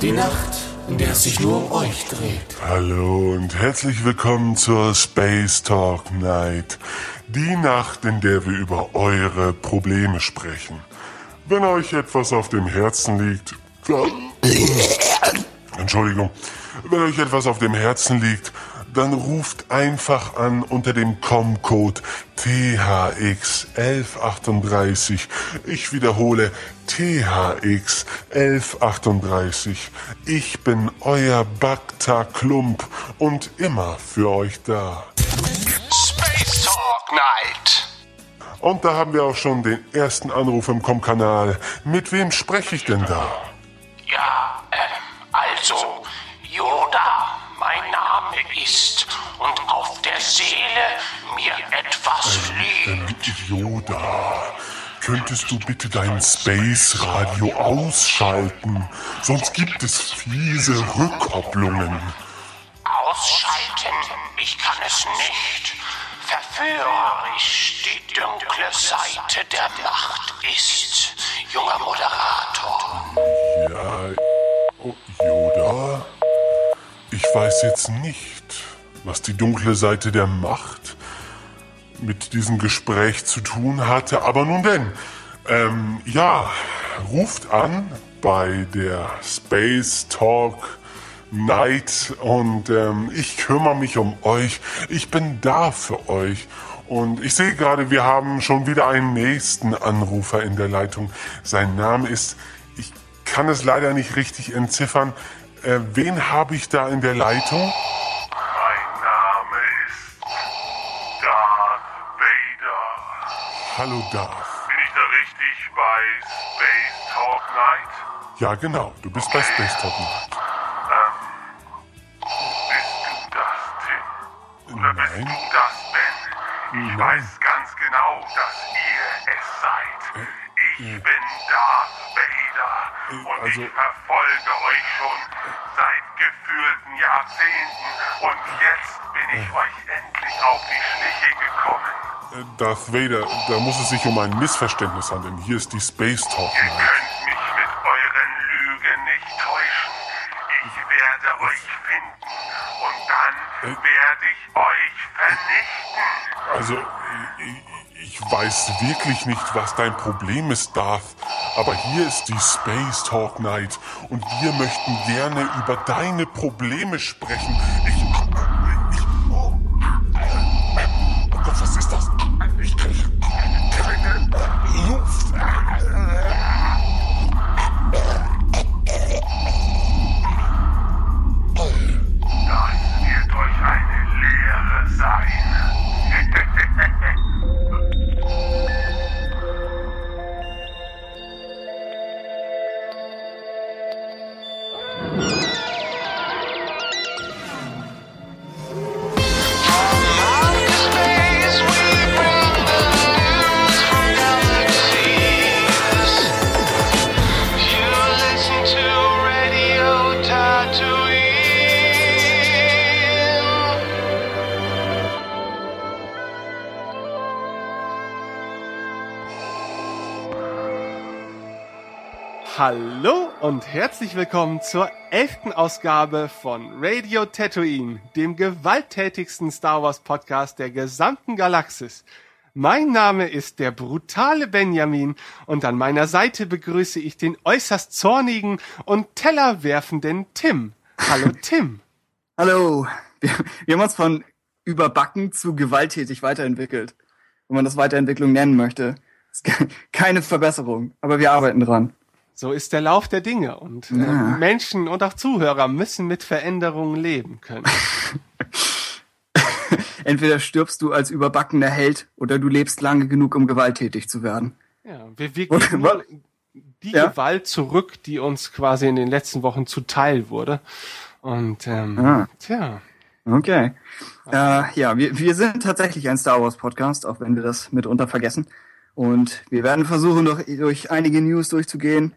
Die Nacht, in der es sich nur um euch dreht. Hallo und herzlich willkommen zur Space Talk Night. Die Nacht, in der wir über eure Probleme sprechen. Wenn euch etwas auf dem Herzen liegt, Entschuldigung, wenn euch etwas auf dem Herzen liegt, dann ruft einfach an unter dem Com-Code THX1138. Ich wiederhole THX1138. Ich bin euer Bakta Klump und immer für euch da. Space Talk Night. Und da haben wir auch schon den ersten Anruf im Com-Kanal. Mit wem spreche ich denn da? Ja, ähm, also, etwas liegt. Ähm, Yoda, könntest du bitte dein Space Radio ausschalten? Sonst gibt es fiese Rückkopplungen. Ausschalten, ich kann es nicht. Verführerisch die dunkle Seite der Macht ist, junger Moderator. Ja, oh, Yoda, ich weiß jetzt nicht, was die dunkle Seite der Macht mit diesem Gespräch zu tun hatte, aber nun denn, ähm, ja, ruft an bei der Space Talk Night und ähm, ich kümmere mich um euch. Ich bin da für euch. Und ich sehe gerade, wir haben schon wieder einen nächsten Anrufer in der Leitung. Sein Name ist, ich kann es leider nicht richtig entziffern. Äh, wen habe ich da in der Leitung? Hallo Darth. Bin ich da richtig bei Space Talk Night? Ja, genau, du bist bei Space Talk Night. Bist du das, Tim? Oder bist Nein. du das, Ben? Ich weiß ganz genau, dass ihr es seid. Ich bin Darth Vader und also- ich verfolge euch schon seit gefühlten Jahrzehnten und jetzt bin ich euch endlich auf die Schliche gekommen. Äh, Darth Vader, da muss es sich um ein Missverständnis handeln. Hier ist die Space Talk Ihr Night. könnt mich mit euren Lügen nicht täuschen. Ich werde euch finden und dann werde ich euch vernichten. Also, ich, ich weiß wirklich nicht, was dein Problem ist, Darth. Aber hier ist die Space Talk Night und wir möchten gerne über deine Probleme sprechen. Ich Hallo und herzlich willkommen zur elften Ausgabe von Radio Tatooine, dem gewalttätigsten Star Wars Podcast der gesamten Galaxis. Mein Name ist der brutale Benjamin und an meiner Seite begrüße ich den äußerst zornigen und tellerwerfenden Tim. Hallo Tim. Hallo. Wir, wir haben uns von überbacken zu gewalttätig weiterentwickelt. Wenn man das Weiterentwicklung nennen möchte. Keine Verbesserung, aber wir arbeiten dran. So ist der Lauf der Dinge und äh, Menschen und auch Zuhörer müssen mit Veränderungen leben können. Entweder stirbst du als überbackener Held oder du lebst lange genug, um gewalttätig zu werden. Ja, wir, wir geben die Ja? Gewalt zurück, die uns quasi in den letzten Wochen zuteil wurde. Und ähm, Ah. tja, Okay. Äh, ja, wir, wir sind tatsächlich ein Star Wars Podcast, auch wenn wir das mitunter vergessen. Und wir werden versuchen, durch, durch einige News durchzugehen.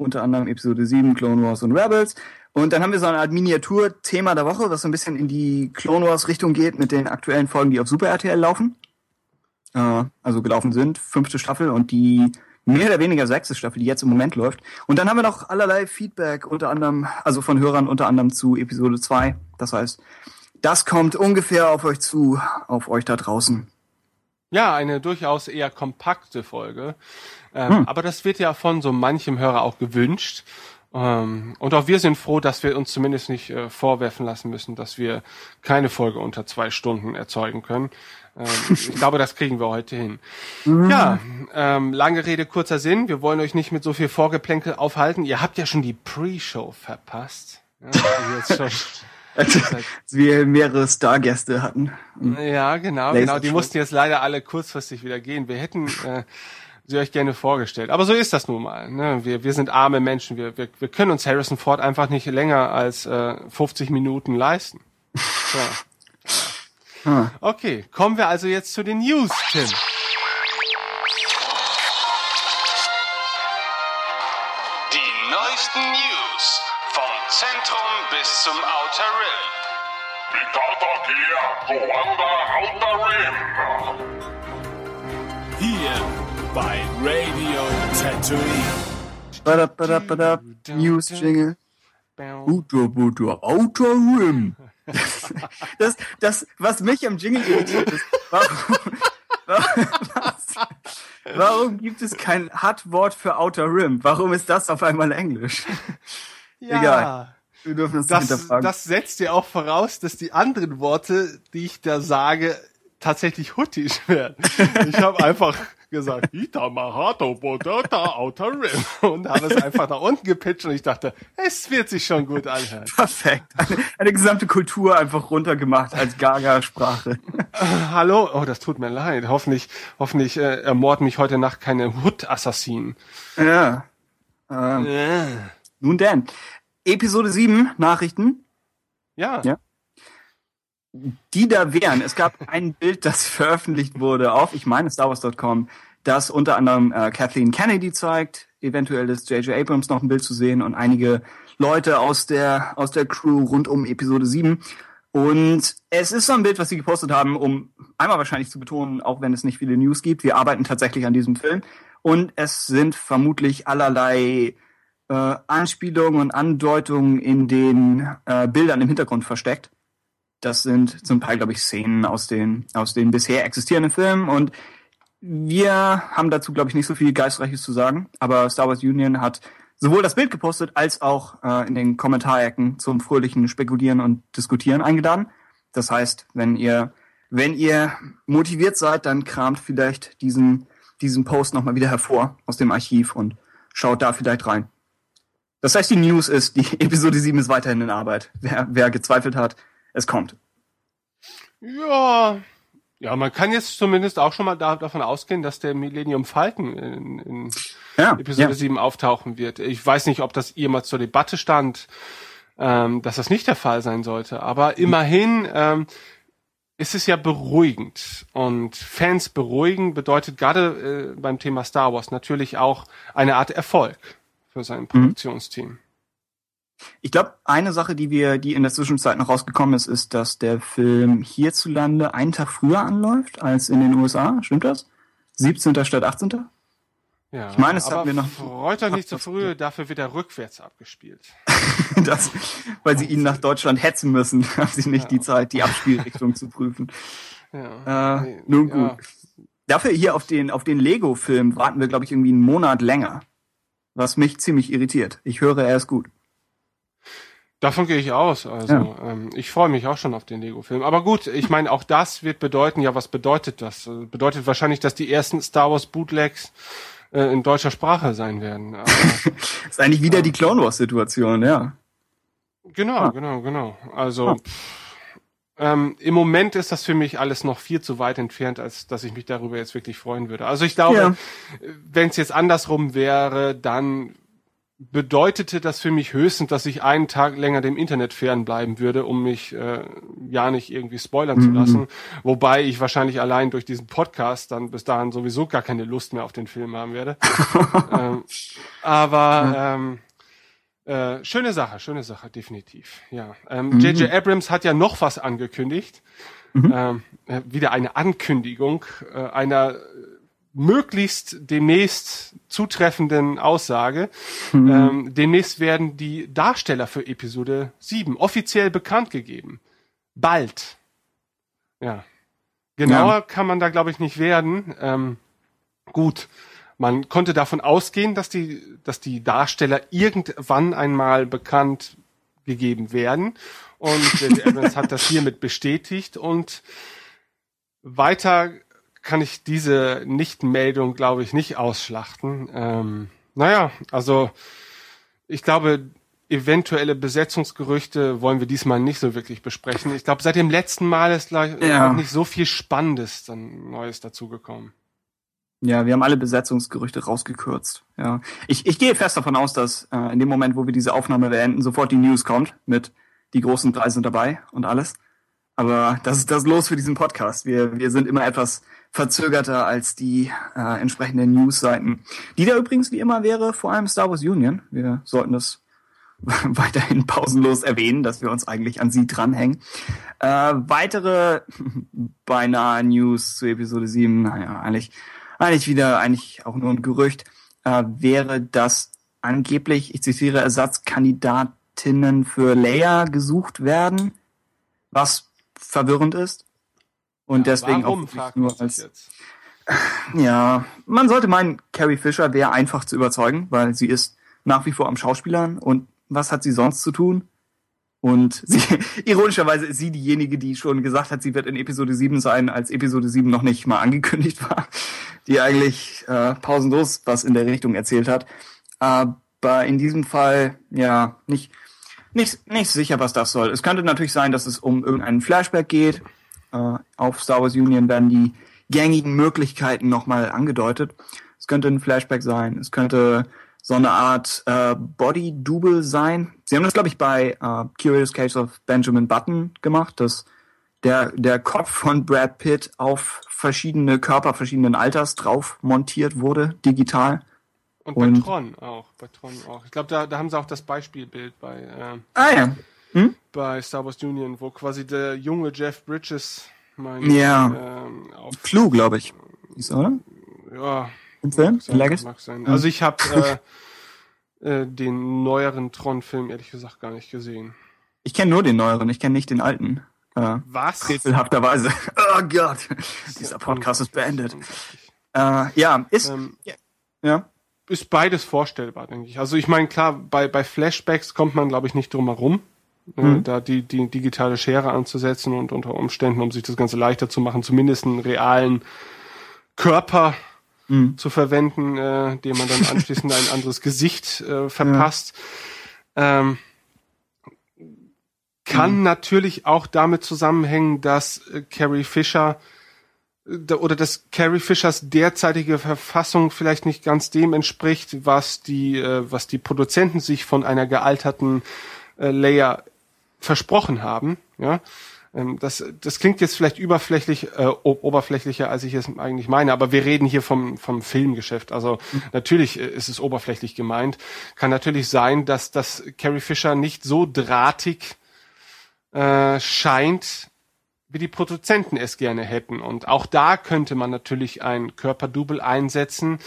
Unter anderem Episode 7, Clone Wars und Rebels. Und dann haben wir so eine Art Miniatur-Thema der Woche, was so ein bisschen in die Clone Wars Richtung geht mit den aktuellen Folgen, die auf Super RTL laufen. Äh, also gelaufen sind, fünfte Staffel und die mehr oder weniger sechste Staffel, die jetzt im Moment läuft. Und dann haben wir noch allerlei Feedback, unter anderem, also von Hörern unter anderem zu Episode 2. Das heißt, das kommt ungefähr auf euch zu, auf euch da draußen. Ja, eine durchaus eher kompakte Folge. Ähm, hm. Aber das wird ja von so manchem Hörer auch gewünscht. Ähm, und auch wir sind froh, dass wir uns zumindest nicht äh, vorwerfen lassen müssen, dass wir keine Folge unter zwei Stunden erzeugen können. Ähm, ich glaube, das kriegen wir heute hin. Mhm. Ja, ähm, lange Rede, kurzer Sinn. Wir wollen euch nicht mit so viel Vorgeplänkel aufhalten. Ihr habt ja schon die Pre-Show verpasst. Ja, schon als, als wir mehrere Stargäste hatten. Ja, genau, genau. Die mussten jetzt leider alle kurzfristig wieder gehen. Wir hätten äh, sie euch gerne vorgestellt. Aber so ist das nun mal. Ne? Wir, wir sind arme Menschen. Wir, wir, wir können uns Harrison Ford einfach nicht länger als äh, 50 Minuten leisten. So. Okay, kommen wir also jetzt zu den News, Tim. Hier bei Radio Tatooine. Badab, News Jingle. Outer, Outer, Outer Rim. Das, das, was mich am Jingle irritiert ist, warum, was, warum gibt es kein Hard-Wort für Outer Rim? Warum ist das auf einmal Englisch? Ja. Egal. Wir dürfen uns das, hinterfragen. Das setzt ja auch voraus, dass die anderen Worte, die ich da sage, tatsächlich huttisch werden. Ich habe einfach gesagt, Ita Mahato Bodota Outer Rim und habe es einfach nach unten gepitcht und ich dachte, es wird sich schon gut anhören. Perfekt. Eine, eine gesamte Kultur einfach runtergemacht als Gaga-Sprache. Hallo, oh, das tut mir leid. Hoffentlich, hoffentlich äh, ermorden mich heute Nacht keine Hood-Assassinen. Ja. Ähm, ja. Nun denn. Episode 7, Nachrichten. Ja. ja. Die da wären. Es gab ein Bild, das veröffentlicht wurde auf, ich meine, StarWars.com, das unter anderem äh, Kathleen Kennedy zeigt. Eventuell ist J.J. Abrams noch ein Bild zu sehen und einige Leute aus der, aus der Crew rund um Episode 7. Und es ist so ein Bild, was sie gepostet haben, um einmal wahrscheinlich zu betonen, auch wenn es nicht viele News gibt, wir arbeiten tatsächlich an diesem Film. Und es sind vermutlich allerlei äh, Anspielungen und Andeutungen in den äh, Bildern im Hintergrund versteckt. Das sind zum Teil, glaube ich, Szenen aus den, aus den bisher existierenden Filmen und wir haben dazu, glaube ich, nicht so viel Geistreiches zu sagen, aber Star Wars Union hat sowohl das Bild gepostet als auch äh, in den Kommentarecken zum fröhlichen Spekulieren und Diskutieren eingeladen. Das heißt, wenn ihr, wenn ihr motiviert seid, dann kramt vielleicht diesen, diesen Post nochmal wieder hervor aus dem Archiv und schaut da vielleicht rein. Das heißt, die News ist, die Episode 7 ist weiterhin in Arbeit. Wer, wer gezweifelt hat, es kommt. Ja, ja, man kann jetzt zumindest auch schon mal da, davon ausgehen, dass der Millennium Falcon in, in ja, Episode ja. 7 auftauchen wird. Ich weiß nicht, ob das jemals zur Debatte stand, ähm, dass das nicht der Fall sein sollte, aber immerhin ähm, ist es ja beruhigend. Und Fans beruhigen bedeutet gerade äh, beim Thema Star Wars natürlich auch eine Art Erfolg für sein mhm. Produktionsteam. Ich glaube, eine Sache, die wir, die in der Zwischenzeit noch rausgekommen ist, ist, dass der Film hierzulande einen Tag früher anläuft als in den USA. Stimmt das? 17. statt 18. Ja, ich meine, es hatten wir noch. Freut euch nicht zu so früh, dafür wird er rückwärts abgespielt. das, weil sie ihn nach Deutschland hetzen müssen, haben sie nicht ja. die Zeit, die Abspielrichtung zu prüfen. Ja. Äh, nun gut. Ja. Dafür hier auf den, auf den Lego-Film warten wir, glaube ich, irgendwie einen Monat länger was mich ziemlich irritiert. Ich höre, er ist gut. Davon gehe ich aus. Also ja. ähm, ich freue mich auch schon auf den Lego-Film. Aber gut, ich meine, auch das wird bedeuten, ja, was bedeutet das? Bedeutet wahrscheinlich, dass die ersten Star Wars Bootlegs äh, in deutscher Sprache sein werden. Aber, das ist eigentlich wieder ähm, die Clone Wars-Situation, ja. Genau, ah. genau, genau. Also ah. Ähm, Im Moment ist das für mich alles noch viel zu weit entfernt, als dass ich mich darüber jetzt wirklich freuen würde. Also ich glaube, ja. wenn es jetzt andersrum wäre, dann bedeutete das für mich höchstens, dass ich einen Tag länger dem Internet fernbleiben würde, um mich äh, ja nicht irgendwie spoilern mhm. zu lassen. Wobei ich wahrscheinlich allein durch diesen Podcast dann bis dahin sowieso gar keine Lust mehr auf den Film haben werde. ähm, aber ähm, äh, schöne Sache, schöne Sache, definitiv. Ja. Ähm, J.J. Mhm. Abrams hat ja noch was angekündigt. Mhm. Ähm, äh, wieder eine Ankündigung äh, einer möglichst demnächst zutreffenden Aussage. Ähm, demnächst werden die Darsteller für Episode 7 offiziell bekannt gegeben. Bald. Ja. Genauer Ja. kann man da, glaube ich, nicht werden. Ähm, gut. Man konnte davon ausgehen, dass die, dass die Darsteller irgendwann einmal bekannt gegeben werden. Und J.J. Abrams hat das hiermit bestätigt. Und weiter kann ich diese Nichtmeldung, glaube ich, nicht ausschlachten. Ähm, naja, also ich glaube, eventuelle Besetzungsgerüchte wollen wir diesmal nicht so wirklich besprechen. Ich glaube, seit dem letzten Mal ist gleich Ja. nicht so viel Spannendes dann Neues dazugekommen. Ja, wir haben alle Besetzungsgerüchte rausgekürzt. Ja, ich, ich gehe fest davon aus, dass äh, in dem Moment, wo wir diese Aufnahme beenden, sofort die News kommt mit die großen drei sind dabei und alles. Aber das ist das Los für diesen Podcast. Wir, wir sind immer etwas verzögerter als die äh, entsprechenden News-Seiten. Die da übrigens wie immer wäre vor allem Star Wars Union. Wir sollten das weiterhin pausenlos erwähnen, dass wir uns eigentlich an sie dranhängen. Äh, weitere beinahe News zu Episode 7, naja, eigentlich, eigentlich wieder, eigentlich auch nur ein Gerücht, äh, wäre, dass angeblich, ich zitiere, Ersatzkandidatinnen für Leia gesucht werden, was verwirrend ist. Und deswegen Warum, auch nur als, jetzt. ja, man sollte meinen, Carrie Fisher wäre einfach zu überzeugen, weil sie ist nach wie vor am Schauspielern und was hat sie sonst zu tun? Und sie, ironischerweise ist sie diejenige, die schon gesagt hat, sie wird in Episode 7 sein, als Episode 7 noch nicht mal angekündigt war, die eigentlich äh, pausenlos was in der Richtung erzählt hat. Aber in diesem Fall, ja, nicht, nicht, nicht sicher, was das soll. Es könnte natürlich sein, dass es um irgendeinen Flashback geht. Äh, auf Star Wars Union werden die gängigen Möglichkeiten nochmal angedeutet. Es könnte ein Flashback sein, es könnte so eine Art äh, Body-Double sein. Sie haben das, glaube ich, bei äh, Curious Case of Benjamin Button gemacht, dass der, der Kopf von Brad Pitt auf verschiedene Körper verschiedenen Alters drauf montiert wurde, digital. Und bei und- Tron auch. Bei Tron auch. Ich glaube, da, da haben sie auch das Beispielbild bei, äh, Ah ja. bei Star Wars Union, wo quasi der junge Jeff Bridges mein, Ja. ähm, auf, Clue, glaube ich. Ist, oder? ja, Im Film? mag sein, Legacy? mag sein. Also ich habe äh, äh, den neueren Tron-Film ehrlich gesagt gar nicht gesehen. Ich kenne nur den neueren, ich kenne nicht den alten. Äh, Was? frevelhafterweise. Oh Gott. Dieser Podcast ist beendet. Äh, ja, ist, Ähm, ja. ist beides vorstellbar, denke ich. Also ich meine, klar, bei, bei Flashbacks kommt man, glaube ich, nicht drum herum, äh, da die, die digitale Schere anzusetzen und unter Umständen, um sich das Ganze leichter zu machen, zumindest einen realen Körper zu verwenden, äh, dem man dann anschließend ein anderes Gesicht äh, verpasst. Ähm, kann natürlich auch damit zusammenhängen, dass äh, Carrie Fisher da- oder dass Carrie Fishers derzeitige Verfassung vielleicht nicht ganz dem entspricht, was die, äh, was die Produzenten sich von einer gealterten äh, Leia versprochen haben. Ja, das, das klingt jetzt vielleicht überflächlich, äh, oberflächlicher, als ich es eigentlich meine, aber wir reden hier vom, vom Filmgeschäft. Also natürlich äh, ist es oberflächlich gemeint. Kann natürlich sein, dass, dass Carrie Fisher nicht so drahtig äh, scheint, wie die Produzenten es gerne hätten. Und auch da könnte man natürlich ein Körperdouble einsetzen.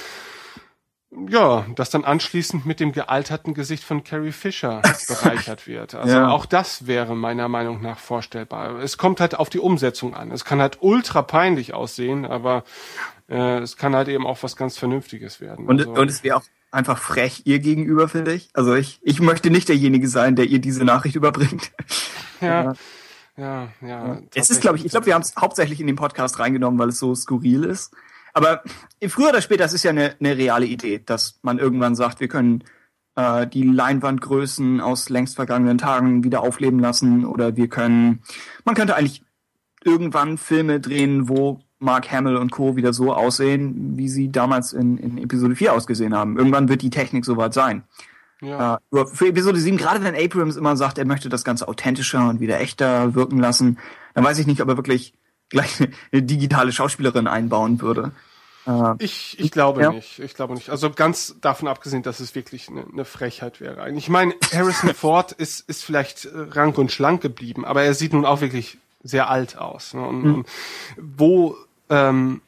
Ja, das dann anschließend mit dem gealterten Gesicht von Carrie Fisher bereichert wird. Also Ja. auch das wäre meiner Meinung nach vorstellbar. Es kommt halt auf die Umsetzung an. Es kann halt ultra peinlich aussehen, aber äh, es kann halt eben auch was ganz Vernünftiges werden. Und, also, und es wäre auch einfach frech ihr gegenüber, finde ich. Also ich, ich möchte nicht derjenige sein, der ihr diese Nachricht überbringt. ja, ja, ja. Es ist, glaube ich, ich glaube, wir haben es hauptsächlich in den Podcast reingenommen, weil es so skurril ist. Aber früher oder später, das ist ja eine, eine reale Idee, dass man irgendwann sagt, wir können äh, die Leinwandgrößen aus längst vergangenen Tagen wieder aufleben lassen oder wir können, man könnte eigentlich irgendwann Filme drehen, wo Mark Hamill und Co. wieder so aussehen, wie sie damals in, in Episode 4 ausgesehen haben. Irgendwann wird die Technik soweit sein. ja. Äh, für Episode 7, gerade wenn Abrams immer sagt, er möchte das Ganze authentischer und wieder echter wirken lassen, dann weiß ich nicht, ob er wirklich gleich eine digitale Schauspielerin einbauen würde. Äh, Ich, ich glaube Ja. nicht. Ich glaube nicht. Also ganz davon abgesehen, dass es wirklich eine, eine Frechheit wäre. Ich meine, Harrison Ford ist, ist vielleicht rank und schlank geblieben, aber er sieht nun auch wirklich sehr alt aus. Ne? Und, und wo ähm,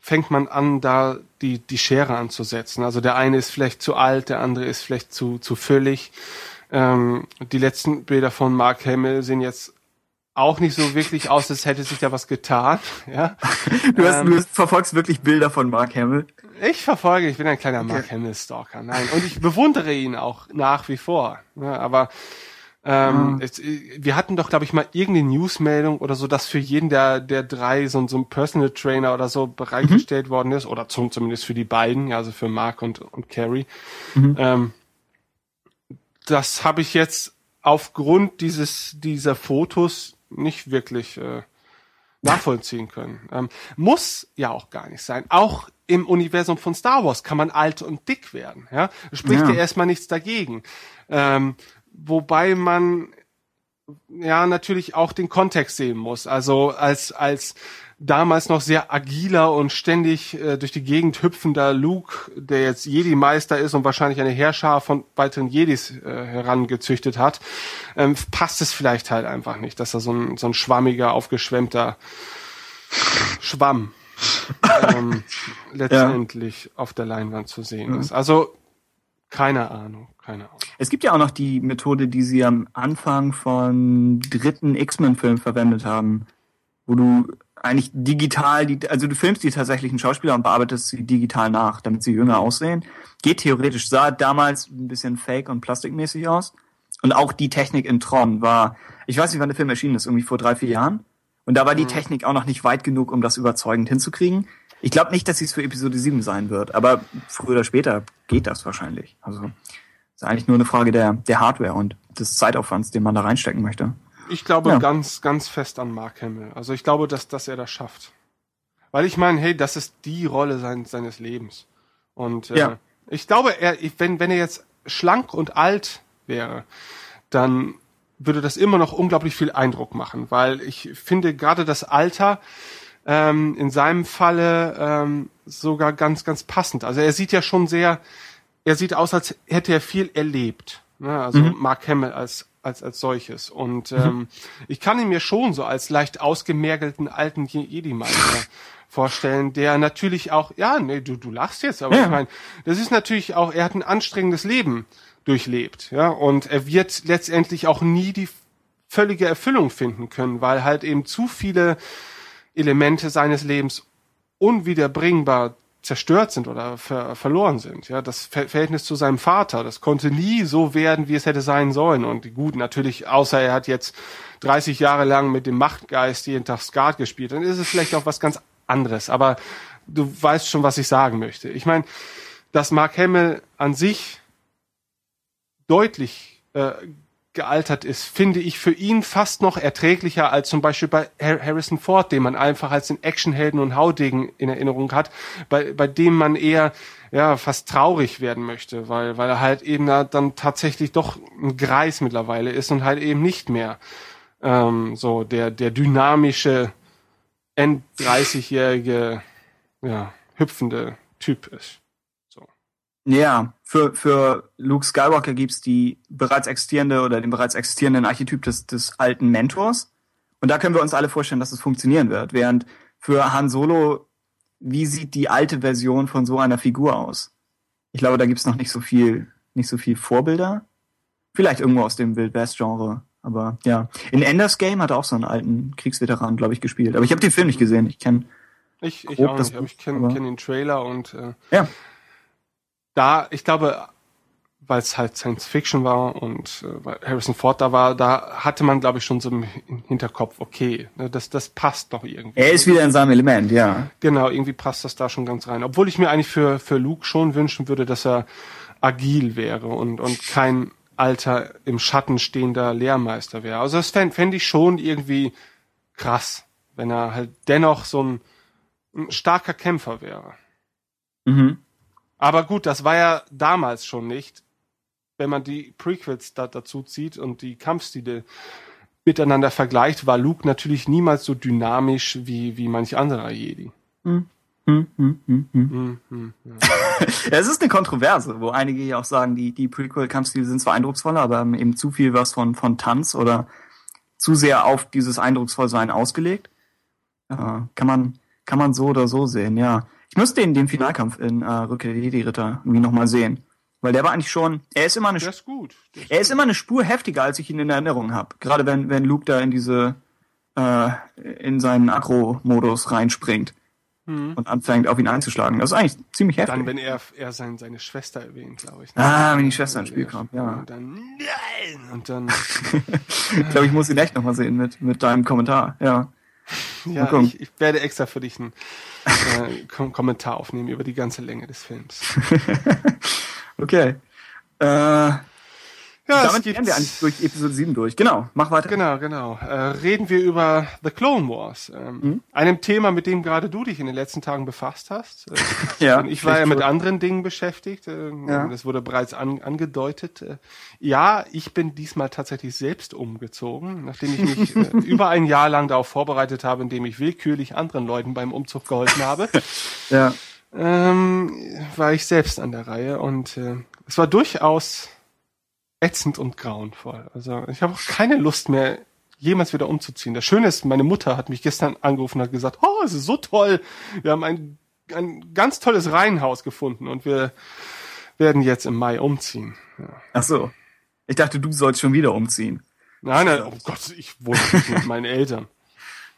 fängt man an, da die, die Schere anzusetzen. Also der eine ist vielleicht zu alt, der andere ist vielleicht zu, zu völlig. Ähm, die letzten Bilder von Mark Hamill sehen jetzt auch nicht so wirklich aus, als hätte sich da was getan. Ja? Du, hast, ähm, du verfolgst wirklich Bilder von Mark Hamill. Ich verfolge, ich bin ein kleiner Mark Hamill-Stalker. Nein, und ich bewundere ihn auch nach wie vor. Ja, aber ähm, mhm. es, wir hatten doch, glaube ich, mal irgendeine Newsmeldung oder so, dass für jeden der, der drei so, so ein Personal Trainer oder so bereitgestellt mhm. worden ist, oder zum, zumindest für die beiden, also für Mark und, und Carrie. Mhm. Ähm, das habe ich jetzt aufgrund dieses, dieser Fotos nicht wirklich äh, nachvollziehen können. Ähm, muss ja auch gar nicht sein. Auch im Universum von Star Wars kann man alt und dick werden. Ja, spricht ja, ja erstmal nichts dagegen. Ähm, wobei man ja natürlich auch den Kontext sehen muss. Also als als damals noch sehr agiler und ständig äh, durch die Gegend hüpfender Luke, der jetzt Jedi-Meister ist und wahrscheinlich eine Heerschar von weiteren Jedis äh, herangezüchtet hat, ähm, passt es vielleicht halt einfach nicht, dass er so ein, so ein schwammiger, aufgeschwemmter Schwamm ähm, letztendlich ja. auf der Leinwand zu sehen mhm. ist. Also keine Ahnung, keine Ahnung. Es gibt ja auch noch die Methode, die sie am Anfang von dritten X-Men-Film verwendet haben, wo du eigentlich digital, die, also du filmst die tatsächlichen Schauspieler und bearbeitest sie digital nach, damit sie jünger aussehen. Geht theoretisch, sah damals ein bisschen fake und plastikmäßig aus. Und auch die Technik in Tron war, ich weiß nicht, wann der Film erschienen ist, irgendwie vor drei, vier Jahren. Und da war die mhm. Technik auch noch nicht weit genug, um das überzeugend hinzukriegen. Ich glaube nicht, dass es für Episode 7 sein wird, aber früher oder später geht das wahrscheinlich. Also ist eigentlich nur eine Frage der, der Hardware und des Zeitaufwands, den man da reinstecken möchte. Ich glaube ja. ganz, ganz fest an Mark Hamill. Also ich glaube, dass, dass er das schafft. Weil ich meine, hey, das ist die Rolle sein, seines Lebens. Und äh, ja. ich glaube, er, wenn, wenn er jetzt schlank und alt wäre, dann würde das immer noch unglaublich viel Eindruck machen, weil ich finde gerade das Alter ähm, in seinem Falle ähm, sogar ganz, ganz passend. Also er sieht ja schon sehr, er sieht aus, als hätte er viel erlebt. Ne? Also mhm. Mark Hamill als als als solches. Und mhm. ähm, ich kann ihn mir schon so als leicht ausgemergelten alten Jedi-Meister vorstellen, der natürlich auch, ja, nee, du, du lachst jetzt, aber ja. ich meine, das ist natürlich auch, er hat ein anstrengendes Leben durchlebt, ja, und er wird letztendlich auch nie die völlige Erfüllung finden können, weil halt eben zu viele Elemente seines Lebens unwiederbringbar zerstört sind oder ver verloren sind. Ja, das Ver Verhältnis zu seinem Vater, das konnte nie so werden, wie es hätte sein sollen. Und gut, natürlich, außer er hat jetzt 30 Jahre lang mit dem Machtgeist jeden Tag Skat gespielt, dann ist es vielleicht auch was ganz anderes. Aber du weißt schon, was ich sagen möchte. Ich meine, dass Mark Hamill an sich deutlich äh, gealtert ist, finde ich für ihn fast noch erträglicher als zum Beispiel bei Harrison Ford, den man einfach als den Actionhelden und Haudegen in Erinnerung hat, bei, bei dem man eher ja fast traurig werden möchte, weil weil er halt eben da dann tatsächlich doch ein Greis mittlerweile ist und halt eben nicht mehr ähm, so der der dynamische end 30-jährige ja hüpfende Typ ist. Ja, für, für Luke Skywalker gibt's die bereits existierende oder den bereits existierenden Archetyp des, des alten Mentors. Und da können wir uns alle vorstellen, dass es funktionieren wird. Während für Han Solo, wie sieht die alte Version von so einer Figur aus? Ich glaube, da gibt's noch nicht so viel, nicht so viel Vorbilder. Vielleicht irgendwo aus dem Wild West Genre. Aber ja, in Enders Game hat er auch so einen alten Kriegsveteran, glaube ich, gespielt. Aber ich habe den Film nicht gesehen. Ich kenne ich, ich auch nicht, aber ich kenne kenn den Trailer und äh, ja da, ich glaube, weil es halt Science Fiction war und äh, weil Harrison Ford da war, da hatte man, glaube ich, schon so im Hinterkopf, okay, ne, das, das passt doch irgendwie. Er ist wieder in seinem Element, ja. Genau, irgendwie passt das da schon ganz rein. Obwohl ich mir eigentlich für, für Luke schon wünschen würde, dass er agil wäre und, und kein alter, im Schatten stehender Lehrmeister wäre. Also das fände fänd ich schon irgendwie krass, wenn er halt dennoch so ein, ein starker Kämpfer wäre. Mhm. Aber gut, das war ja damals schon nicht. Wenn man die Prequels da, dazu zieht und die Kampfstile miteinander vergleicht, war Luke natürlich niemals so dynamisch wie, wie manch anderer Jedi. Hm. Hm, hm, hm, hm. hm, ja. es ist eine Kontroverse, wo einige ja auch sagen, die, die Prequel-Kampfstile sind zwar eindrucksvoller, aber haben eben zu viel was von, von Tanz oder zu sehr auf dieses Eindrucksvollsein ausgelegt. Äh, kann man, kann man so oder so sehen, ja. Ich muss den, den Finalkampf in äh, Rückkehr der Jedi-Ritter irgendwie nochmal sehen. Weil der war eigentlich schon, er ist immer eine, ist gut. Ist er ist immer eine Spur heftiger, als ich ihn in Erinnerung habe. Gerade wenn, wenn Luke da in diese, äh, in seinen Akro-Modus reinspringt und anfängt, auf ihn einzuschlagen. Das ist eigentlich ziemlich heftig. Dann, wenn er, er sein, seine Schwester erwähnt, glaube ich. ne? ah, wenn die Schwester ins Spiel kommt, ja. Und dann, nein! Und dann, Ich glaube, ich muss ihn echt nochmal sehen mit, mit deinem Kommentar, ja. Ja, ich, ich werde extra für dich einen äh, Kom Kommentar aufnehmen über die ganze Länge des Films. Okay. Äh, Ja, damit wären wir eigentlich durch Episode 7 durch. Genau, mach weiter. Genau, genau. Äh, reden wir über The Clone Wars. Ähm, Mhm. Einem Thema, mit dem gerade du dich in den letzten Tagen befasst hast. Äh, Ja, ich war ja mit anderen Dingen beschäftigt. Äh, Ja. Das wurde bereits an, angedeutet. Äh, ja, ich bin diesmal tatsächlich selbst umgezogen, nachdem ich mich äh, über ein Jahr lang darauf vorbereitet habe, indem ich willkürlich anderen Leuten beim Umzug geholfen habe. Ja. ähm, war ich selbst an der Reihe und äh, es war durchaus ätzend und grauenvoll. Also ich habe auch keine Lust mehr, jemals wieder umzuziehen. Das Schöne ist, meine Mutter hat mich gestern angerufen und hat gesagt, oh, es ist so toll. Wir haben ein, ein ganz tolles Reihenhaus gefunden und wir werden jetzt im Mai umziehen. Ja. Ach so. Ich dachte, du sollst schon wieder umziehen. Nein, nein, oh Gott, ich wohne nicht mit meinen Eltern.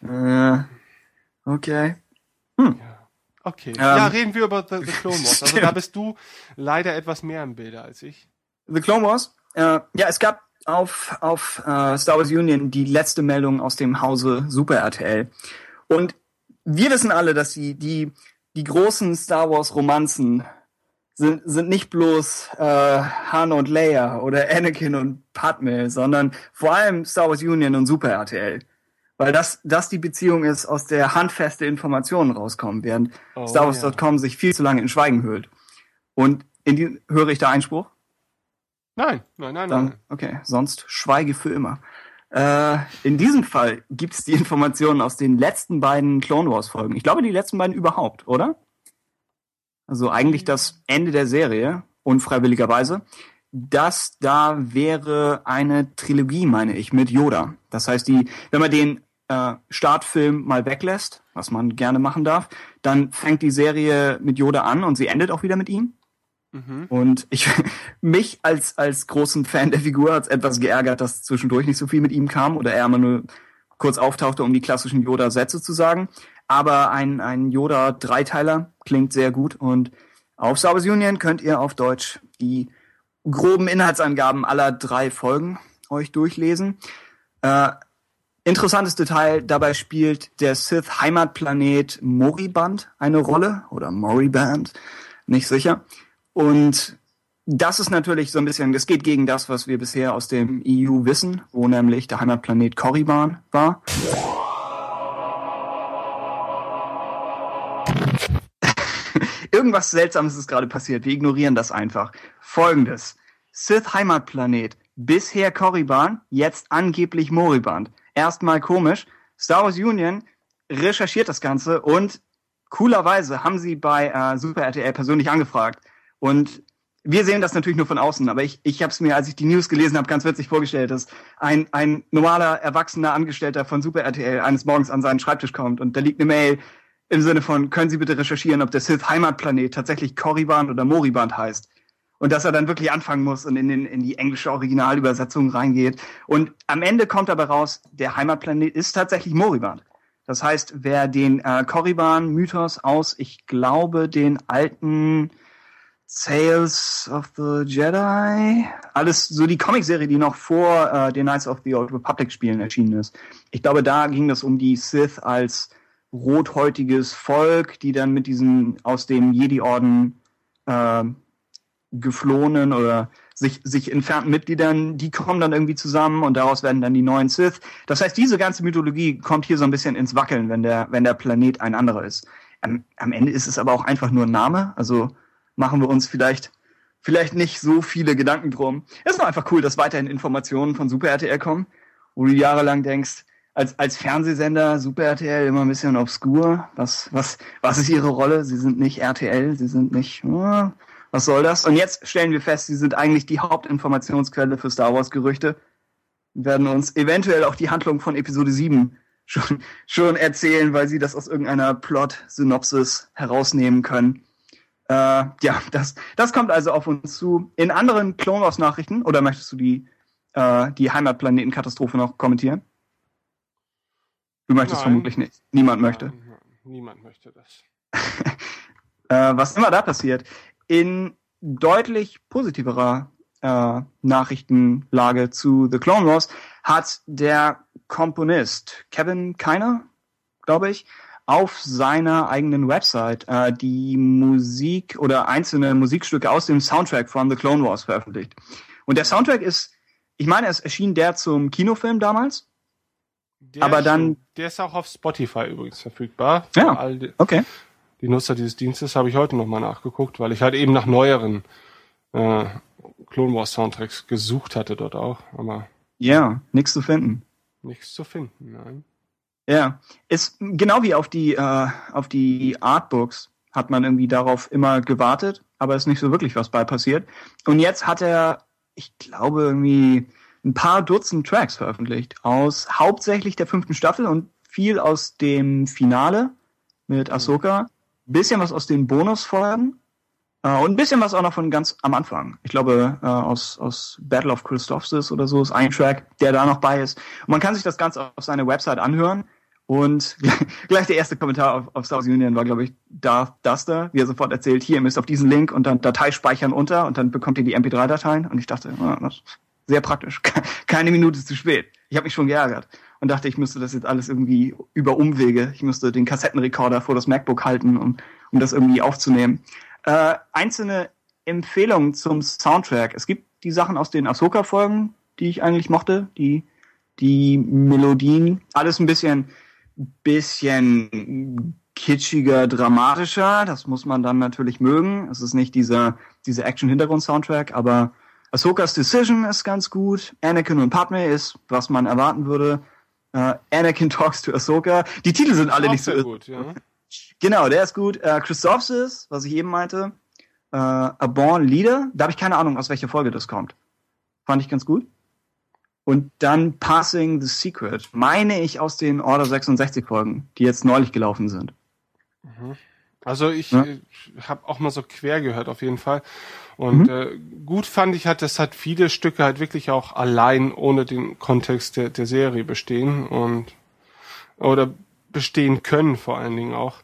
Äh, okay. Okay. Ähm, ja, reden wir über The, The Clone Wars. Also da bist du leider etwas mehr im Bilde als ich. The Clone Wars. Äh, ja, es gab auf, auf äh, Star Wars Union die letzte Meldung aus dem Hause Super RTL. Und wir wissen alle, dass die, die, die großen Star Wars Romanzen sind, sind nicht bloß äh, Han und Leia oder Anakin und Padme, sondern vor allem Star Wars Union und Super RTL. Weil das, das die Beziehung ist, aus der handfeste Informationen rauskommen, während Oh, Star Wars.com sich viel zu lange in Schweigen hüllt. Und in die, höre ich da Einspruch? Nein, nein, nein, Dann, nein. okay, sonst schweige für immer. Äh, in diesem Fall gibt es die Informationen aus den letzten beiden Clone Wars Folgen. Ich glaube, die letzten beiden überhaupt, oder? Also eigentlich das Ende der Serie, unfreiwilligerweise. Das da wäre eine Trilogie, meine ich, mit Yoda. Das heißt, die, wenn man den äh, Startfilm mal weglässt, was man gerne machen darf, dann fängt die Serie mit Yoda an und sie endet auch wieder mit ihm. Und ich mich als als großen Fan der Figur hat's etwas geärgert, dass zwischendurch nicht so viel mit ihm kam oder er immer nur kurz auftauchte, um die klassischen Yoda-Sätze zu sagen. Aber ein ein Yoda-Dreiteiler klingt sehr gut und auf Star Wars Union könnt ihr auf Deutsch die groben Inhaltsangaben aller drei Folgen euch durchlesen. Äh, interessantes Detail, dabei spielt der Sith Heimatplanet Moriband eine Rolle oder Moriband, nicht sicher. Und das ist natürlich so ein bisschen, das geht gegen das, was wir bisher aus dem EU wissen, wo nämlich der Heimatplanet Korriban war. Irgendwas Seltsames ist gerade passiert. Wir ignorieren das einfach. Folgendes. Sith Heimatplanet. Bisher Korriban, jetzt angeblich Moriband. Erstmal komisch. Star Wars Union recherchiert das Ganze und coolerweise haben sie bei äh, Super RTL persönlich angefragt. Und wir sehen das natürlich nur von außen, aber ich, ich habe es mir, als ich die News gelesen habe, ganz witzig vorgestellt, dass ein, ein normaler, erwachsener Angestellter von Super RTL eines Morgens an seinen Schreibtisch kommt und da liegt eine Mail im Sinne von, können Sie bitte recherchieren, ob der Sith Heimatplanet tatsächlich Korriban oder Moriband heißt. Und dass er dann wirklich anfangen muss und in, den, in die englische Originalübersetzung reingeht. Und am Ende kommt aber raus, der Heimatplanet ist tatsächlich Moriband. Das heißt, wer den äh, Korriban-Mythos aus, ich glaube, den alten Sales of the Jedi, alles so die Comicserie, die noch vor äh, den Knights of the Old Republic Spielen erschienen ist. Ich glaube, da ging es um die Sith als rothäutiges Volk, die dann mit diesen aus dem Jedi-Orden äh, geflohenen oder sich, sich entfernten Mitgliedern, die kommen dann irgendwie zusammen und daraus werden dann die neuen Sith. Das heißt, diese ganze Mythologie kommt hier so ein bisschen ins Wackeln, wenn der, wenn der Planet ein anderer ist. Am, am Ende ist es aber auch einfach nur ein Name, also machen wir uns vielleicht, vielleicht nicht so viele Gedanken drum. Es ist nur einfach cool, dass weiterhin Informationen von Super RTL kommen, wo du jahrelang denkst, als, als Fernsehsender Super RTL immer ein bisschen obskur. Was, was, was ist ihre Rolle? Sie sind nicht RTL, sie sind nicht, oh, was soll das? Und jetzt stellen wir fest, sie sind eigentlich die Hauptinformationsquelle für Star Wars Gerüchte. Werden uns eventuell auch die Handlung von Episode 7 schon, schon erzählen, weil sie das aus irgendeiner Plot-Synopsis herausnehmen können. Äh, ja, das, das kommt also auf uns zu. In anderen Clone Wars Nachrichten, oder möchtest du die, äh, die Heimatplanetenkatastrophe noch kommentieren? Du möchtest Nein. vermutlich nicht. Niemand möchte. Nein, nein, Niemand möchte das. äh, was immer da passiert. In deutlich positiverer äh, Nachrichtenlage zu The Clone Wars hat der Komponist Kevin Keiner, glaube ich, auf seiner eigenen Website äh, die Musik oder einzelne Musikstücke aus dem Soundtrack von The Clone Wars veröffentlicht. Und der Soundtrack ist, ich meine, es erschien der zum Kinofilm damals. Der Aber ist dann- schon- Der ist auch auf Spotify übrigens verfügbar. Ja. Die, Okay. die Nutzer dieses Dienstes habe ich heute nochmal nachgeguckt, weil ich halt eben nach neueren äh, Clone Wars Soundtracks gesucht hatte dort auch, aber Ja, nichts zu finden. nichts zu finden. Nein. Ja, ist genau wie auf die äh, auf die Artbooks hat man irgendwie darauf immer gewartet, aber ist nicht so wirklich was bei passiert. Und jetzt hat er, ich glaube irgendwie ein paar Dutzend Tracks veröffentlicht aus hauptsächlich der fünften Staffel und viel aus dem Finale mit Ahsoka, bisschen was aus den Bonusfolgen äh, und ein bisschen was auch noch von ganz am Anfang. Ich glaube äh, aus aus Battle of Christophsis oder so ist ein Track, der da noch bei ist. Und man kann sich das Ganze auf seiner Website anhören. Und gleich der erste Kommentar auf, auf South Union war, glaube ich, Darth Duster, wie er sofort erzählt, hier, ihr müsst auf diesen Link und dann Datei speichern unter und dann bekommt ihr die MP3-Dateien. Und ich dachte, ist sehr praktisch. Keine Minute zu spät. Ich habe mich schon geärgert und dachte, ich müsste das jetzt alles irgendwie über Umwege, ich müsste den Kassettenrekorder vor das MacBook halten, um, um das irgendwie aufzunehmen. Äh, einzelne Empfehlungen zum Soundtrack. Es gibt die Sachen aus den Ahsoka-Folgen, die ich eigentlich mochte, die, die Melodien, alles ein bisschen, bisschen kitschiger, dramatischer. Das muss man dann natürlich mögen. Es ist nicht dieser, dieser Action-Hintergrund-Soundtrack, aber Ahsokas Decision ist ganz gut. Anakin und Padme ist, was man erwarten würde. Äh, Anakin talks to Ahsoka. Die Titel sind alle nicht so gut, ja. Genau, der ist gut. Äh, Christophsis, was ich eben meinte. Äh, A Born Leader, da habe ich keine Ahnung, aus welcher Folge das kommt. Fand ich ganz gut. Und dann Passing the Secret, meine ich aus den Order 66 Folgen, die jetzt neulich gelaufen sind. Also ich Ja. habe auch mal so quer gehört auf jeden Fall. Und äh, gut fand ich halt, dass halt viele Stücke halt wirklich auch allein ohne den Kontext der, der Serie bestehen und oder bestehen können vor allen Dingen auch.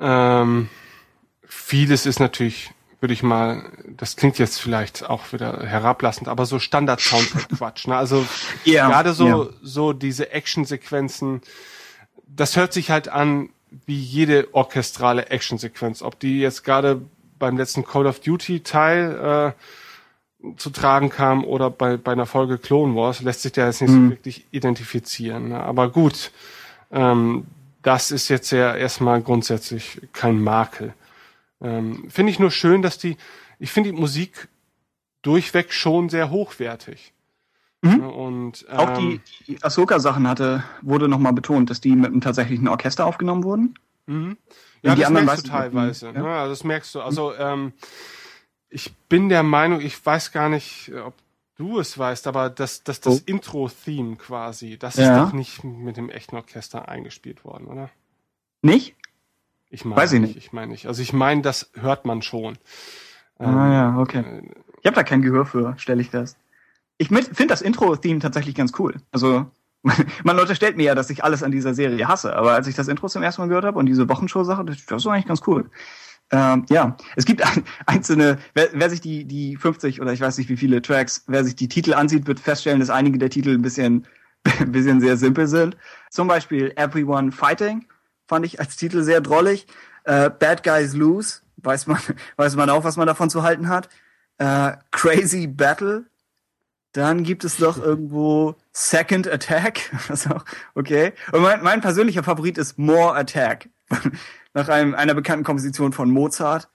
Ähm, vieles ist natürlich, würde ich mal, das klingt jetzt vielleicht auch wieder herablassend, aber so Standard-Soundtrack-Quatsch. Ne? Also Ja, gerade so, ja. so diese Action-Sequenzen, das hört sich halt an wie jede orchestrale Action-Sequenz. Ob die jetzt gerade beim letzten Call of Duty Teil äh, zu tragen kam oder bei, bei einer Folge Clone Wars, lässt sich da jetzt nicht so wirklich identifizieren. Ne? Aber gut, ähm, das ist jetzt ja erstmal grundsätzlich kein Makel. Ähm, finde ich nur schön, dass die, ich finde die Musik durchweg schon sehr hochwertig. Ne? Und ähm, Auch die, die Ahsoka-Sachen hatte, wurde nochmal betont, dass die mit einem tatsächlichen Orchester aufgenommen wurden. Ja, die das anderen merkst du teilweise. ja. Also das merkst du. Also ähm, ich bin der Meinung, ich weiß gar nicht, ob du es weißt, aber das, das, das Oh. Intro-Theme quasi, das Ja. ist doch nicht mit dem echten Orchester eingespielt worden, oder? Nicht? Ich meine Weiß ich nicht. Ich meine nicht. Also ich meine, das hört man schon. Ah ja, okay. äh, Ich habe da kein Gehör für, stelle ich fest. Ich finde das Intro-Theme tatsächlich ganz cool. Also, man unterstellt mir ja, dass ich alles an dieser Serie hasse, aber als ich das Intro zum ersten Mal gehört habe und diese Wochenshow-Sache, das, das war eigentlich ganz cool. Ähm, ja, es gibt ein, einzelne, wer, wer sich die, die 50 oder ich weiß nicht wie viele Tracks, wer sich die Titel ansieht, wird feststellen, dass einige der Titel ein bisschen, ein bisschen sehr simpel sind. Zum Beispiel Everyone Fighting fand ich als Titel sehr drollig. Äh, Bad Guys Lose, weiß man, weiß man auch, was man davon zu halten hat. Äh, Crazy Battle. Dann gibt es noch irgendwo Second Attack. Okay. Und mein, mein persönlicher Favorit ist More Attack. Nach einem, einer bekannten Komposition von Mozart.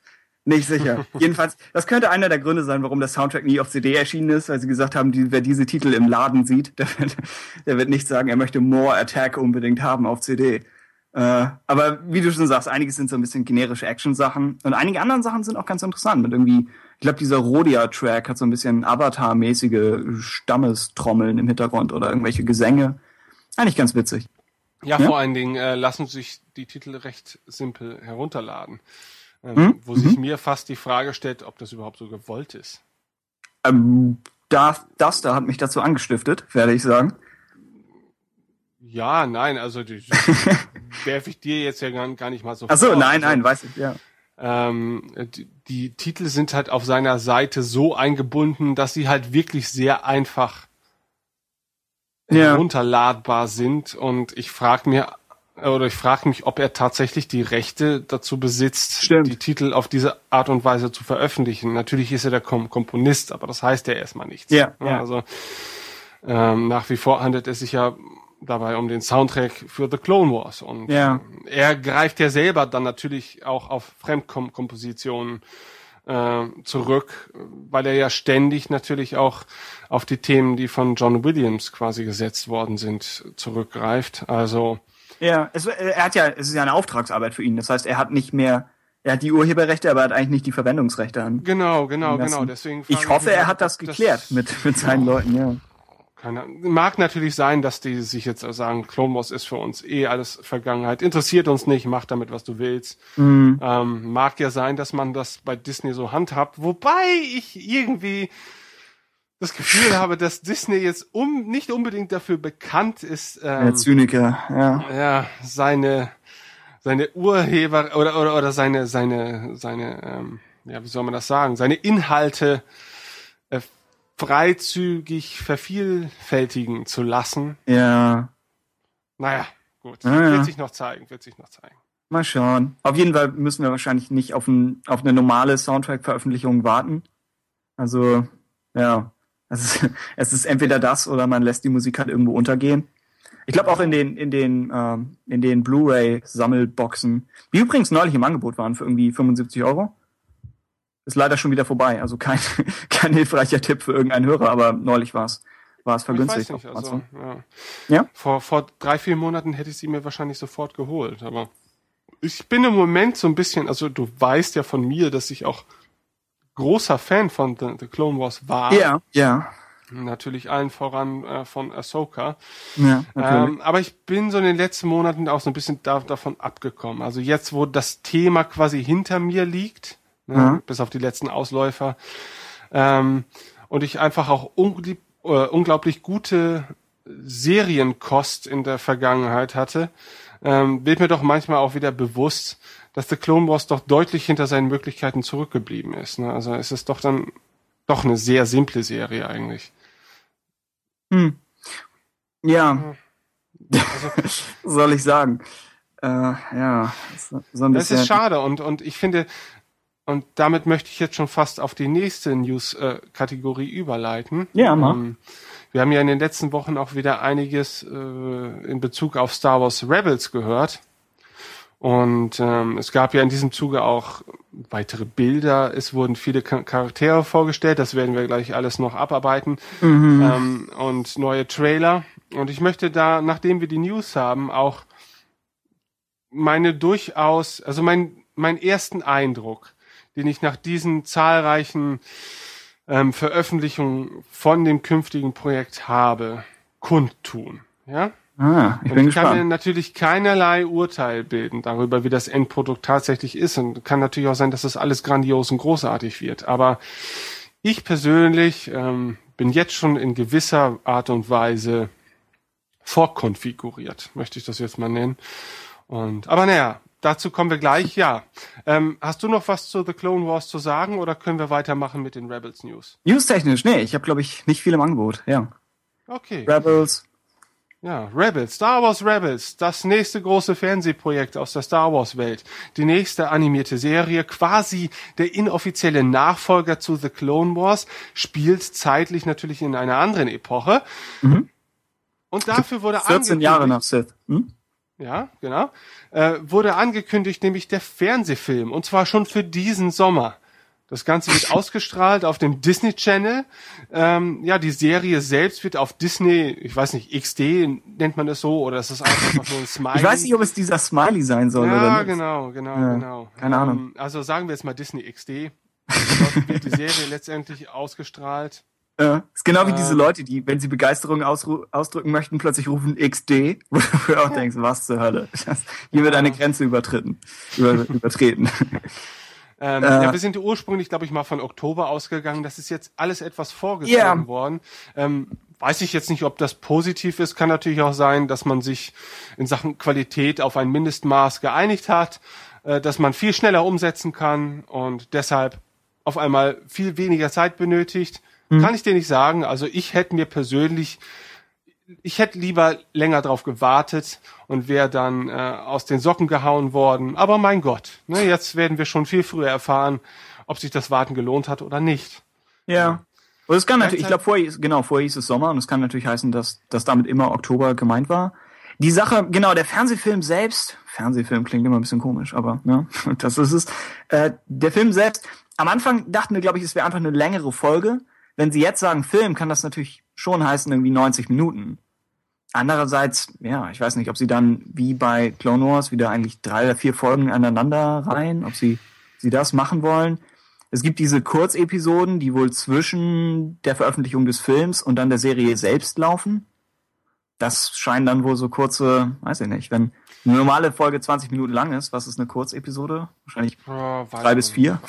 Nicht sicher. Jedenfalls, das könnte einer der Gründe sein, warum der Soundtrack nie auf CD erschienen ist, weil sie gesagt haben, die, wer diese Titel im Laden sieht, der wird, der wird nicht sagen, er möchte More Attack unbedingt haben auf CD. Äh, aber wie du schon sagst, einiges sind so ein bisschen generische Action-Sachen und einige anderen Sachen sind auch ganz interessant. Mit irgendwie, ich glaube, dieser Rodia-Track hat so ein bisschen Avatar-mäßige Stammestrommeln im Hintergrund oder irgendwelche Gesänge. Eigentlich ganz witzig. Ja, Ja. vor allen Dingen äh, lassen sich die Titel recht simpel herunterladen. Ähm, Mhm, Wo sich mir fast die Frage stellt, ob das überhaupt so gewollt ist. Ähm, da, das da hat mich dazu angestiftet, werde ich sagen. Ja, nein, also die, werfe ich dir jetzt ja gar, gar nicht mal so Ach so, vor. nein, Also, nein, weiß ich, ja. Ähm, die, die Titel sind halt auf seiner Seite so eingebunden, dass sie halt wirklich sehr einfach Ja. herunterladbar sind. Und ich frage mir oder ich frage mich, ob er tatsächlich die Rechte dazu besitzt, Stimmt. die Titel auf diese Art und Weise zu veröffentlichen. Natürlich ist er der Kom Komponist, aber das heißt ja erstmal nichts. Ja, ja. Also ähm, nach wie vor handelt es sich ja dabei um den Soundtrack für The Clone Wars und Ja. er greift ja selber dann natürlich auch auf Fremdkompositionen äh, zurück, weil er ja ständig natürlich auch auf die Themen, die von John Williams quasi gesetzt worden sind, zurückgreift. Also Ja, es, er hat ja, es ist ja eine Auftragsarbeit für ihn. Das heißt, er hat nicht mehr, er hat die Urheberrechte, aber er hat eigentlich nicht die Verwendungsrechte an. genau, genau, genau. Deswegen Ich hoffe, er halt, hat das geklärt mit, mit seinen Leuten, ja. Keine, mag natürlich sein, dass die sich jetzt sagen, Clone Wars ist für uns eh alles Vergangenheit, interessiert uns nicht, mach damit, was du willst. Mhm. Ähm, mag ja sein, dass man das bei Disney so handhabt, wobei ich irgendwie das Gefühl habe, dass Disney jetzt um nicht unbedingt dafür bekannt ist, Der ähm, Zyniker, ja. ja, seine seine Urheber oder oder oder seine seine seine ähm, ja, wie soll man das sagen, seine Inhalte äh, freizügig vervielfältigen zu lassen. Ja, Naja, gut, Ja, ja. wird sich noch zeigen, wird sich noch zeigen. mal schauen. Auf jeden Fall müssen wir wahrscheinlich nicht auf, ein, auf eine normale Soundtrack-Veröffentlichung warten. Also, ja, es ist, es ist entweder das oder man lässt die Musik halt irgendwo untergehen. Ich glaube auch in den, in den, ähm, in den Blu-ray-Sammelboxen, die übrigens neulich im Angebot waren für irgendwie 75 Euro. Ist leider schon wieder vorbei. Also kein, kein hilfreicher Tipp für irgendeinen Hörer, aber neulich war es war es Ich weiß vergünstigt. nicht, also, ja. Ja? Vor, vor drei, vier Monaten hätte ich sie mir wahrscheinlich sofort geholt, aber ich bin im Moment so ein bisschen, also du weißt ja von mir, dass ich auch großer Fan von The, The Clone Wars war. Ja, ja, Natürlich allen voran äh, von Ahsoka. ja, natürlich. Ähm, aber ich bin so in den letzten Monaten auch so ein bisschen da, davon abgekommen. Also jetzt, wo das Thema quasi hinter mir liegt, ne, Ja. bis auf die letzten Ausläufer, ähm, und ich einfach auch unglaublich, äh, unglaublich gute Serienkost in der Vergangenheit hatte, ähm, wird mir doch manchmal auch wieder bewusst, dass The Clone Wars doch deutlich hinter seinen Möglichkeiten zurückgeblieben ist. Ne? Also es ist doch dann doch eine sehr simple Serie eigentlich. Hm. Ja. Also soll ich sagen? Äh, ja, so, ein Das bisschen. ist schade und, und ich finde, und damit möchte ich jetzt schon fast auf die nächste News-Kategorie überleiten. Ja, mach. Ähm, wir haben ja in den letzten Wochen auch wieder einiges äh, in Bezug auf Star Wars Rebels gehört. Und ähm, es gab ja in diesem Zuge auch weitere Bilder. Es wurden viele Cha- Charaktere vorgestellt. Das werden wir gleich alles noch abarbeiten. Ähm, und neue Trailer. Und ich möchte da, nachdem wir die News haben, auch meine durchaus, also mein, mein ersten Eindruck, den ich nach diesen zahlreichen ähm, Veröffentlichungen von dem künftigen Projekt habe, kundtun. Ja? ah, ich Und bin ich kann mir gespannt. natürlich keinerlei Urteil bilden darüber, wie das Endprodukt tatsächlich ist. Und kann natürlich auch sein, dass das alles grandios und großartig wird. Aber ich persönlich ähm, bin jetzt schon in gewisser Art und Weise vorkonfiguriert, möchte ich das jetzt mal nennen. Und aber naja, dazu kommen wir gleich. Ja, ähm, hast du noch was zu The Clone Wars zu sagen oder können wir weitermachen mit den Rebels News? News-technisch, nee, ich habe, glaube ich, nicht viel im Angebot. Ja. Okay. Rebels. Ja, Rebels, Star Wars Rebels, das nächste große Fernsehprojekt aus der Star Wars Welt. Die nächste animierte Serie, quasi der inoffizielle Nachfolger zu The Clone Wars, spielt zeitlich natürlich in einer anderen Epoche. Und dafür wurde 14 Jahre angekündigt- nach Sith. Hm? Ja, genau. Äh, wurde angekündigt, nämlich der Fernsehfilm. Und zwar schon für diesen Sommer. Das Ganze wird ausgestrahlt auf dem Disney Channel. Ähm, ja, die Serie selbst wird auf Disney, ich weiß nicht, XD nennt man das so, oder ist das einfach nur ein Smiley? Ich weiß nicht, ob es dieser Smiley sein soll ja, oder nicht. genau, genau, Ja, genau. keine Ahnung. Ähm, also sagen wir jetzt mal Disney XD. Dort wird die Serie letztendlich ausgestrahlt. Äh, ist genau wie diese Leute, die, wenn sie Begeisterung ausdrücken möchten, plötzlich rufen XD, wo du auch denkst, was zur Hölle. Das, hier wird eine Grenze übertreten. Über, übertreten. Ähm, Äh. ja, wir sind ursprünglich, glaube ich, mal von Oktober ausgegangen. Das ist jetzt alles etwas vorgezogen Ja. worden. Ähm, weiß ich jetzt nicht, ob das positiv ist. Kann natürlich auch sein, dass man sich in Sachen Qualität auf ein Mindestmaß geeinigt hat, äh, dass man viel schneller umsetzen kann und deshalb auf einmal viel weniger Zeit benötigt. Kann ich dir nicht sagen. Also ich hätte mir persönlich ich hätte lieber länger drauf gewartet und wäre dann äh, aus den Socken gehauen worden. Aber mein Gott, ne, jetzt werden wir schon viel früher erfahren, ob sich das Warten gelohnt hat oder nicht. Ja. Und es kann natürlich, ich glaube, vorher, hieß- genau, vorher hieß es Sommer und es kann natürlich heißen, dass, dass damit immer Oktober gemeint war. Die Sache, genau, der Fernsehfilm selbst, Fernsehfilm klingt immer ein bisschen komisch, aber ne, das ist es. Äh, der Film selbst, am Anfang dachten wir, glaube ich, es wäre einfach eine längere Folge. Wenn sie jetzt sagen Film, kann das natürlich schon heißen, irgendwie 90 Minuten. Andererseits, ja, ich weiß nicht, ob sie dann wie bei Clone Wars wieder eigentlich drei oder vier Folgen aneinander rein, ob sie, sie das machen wollen. Es gibt diese Kurzepisoden, die wohl zwischen der Veröffentlichung des Films und dann der Serie selbst laufen. Das scheinen dann wohl so kurze, weiß ich nicht, wenn eine normale Folge 20 Minuten lang ist, was ist eine Kurzepisode? Wahrscheinlich Ja, drei bis vier.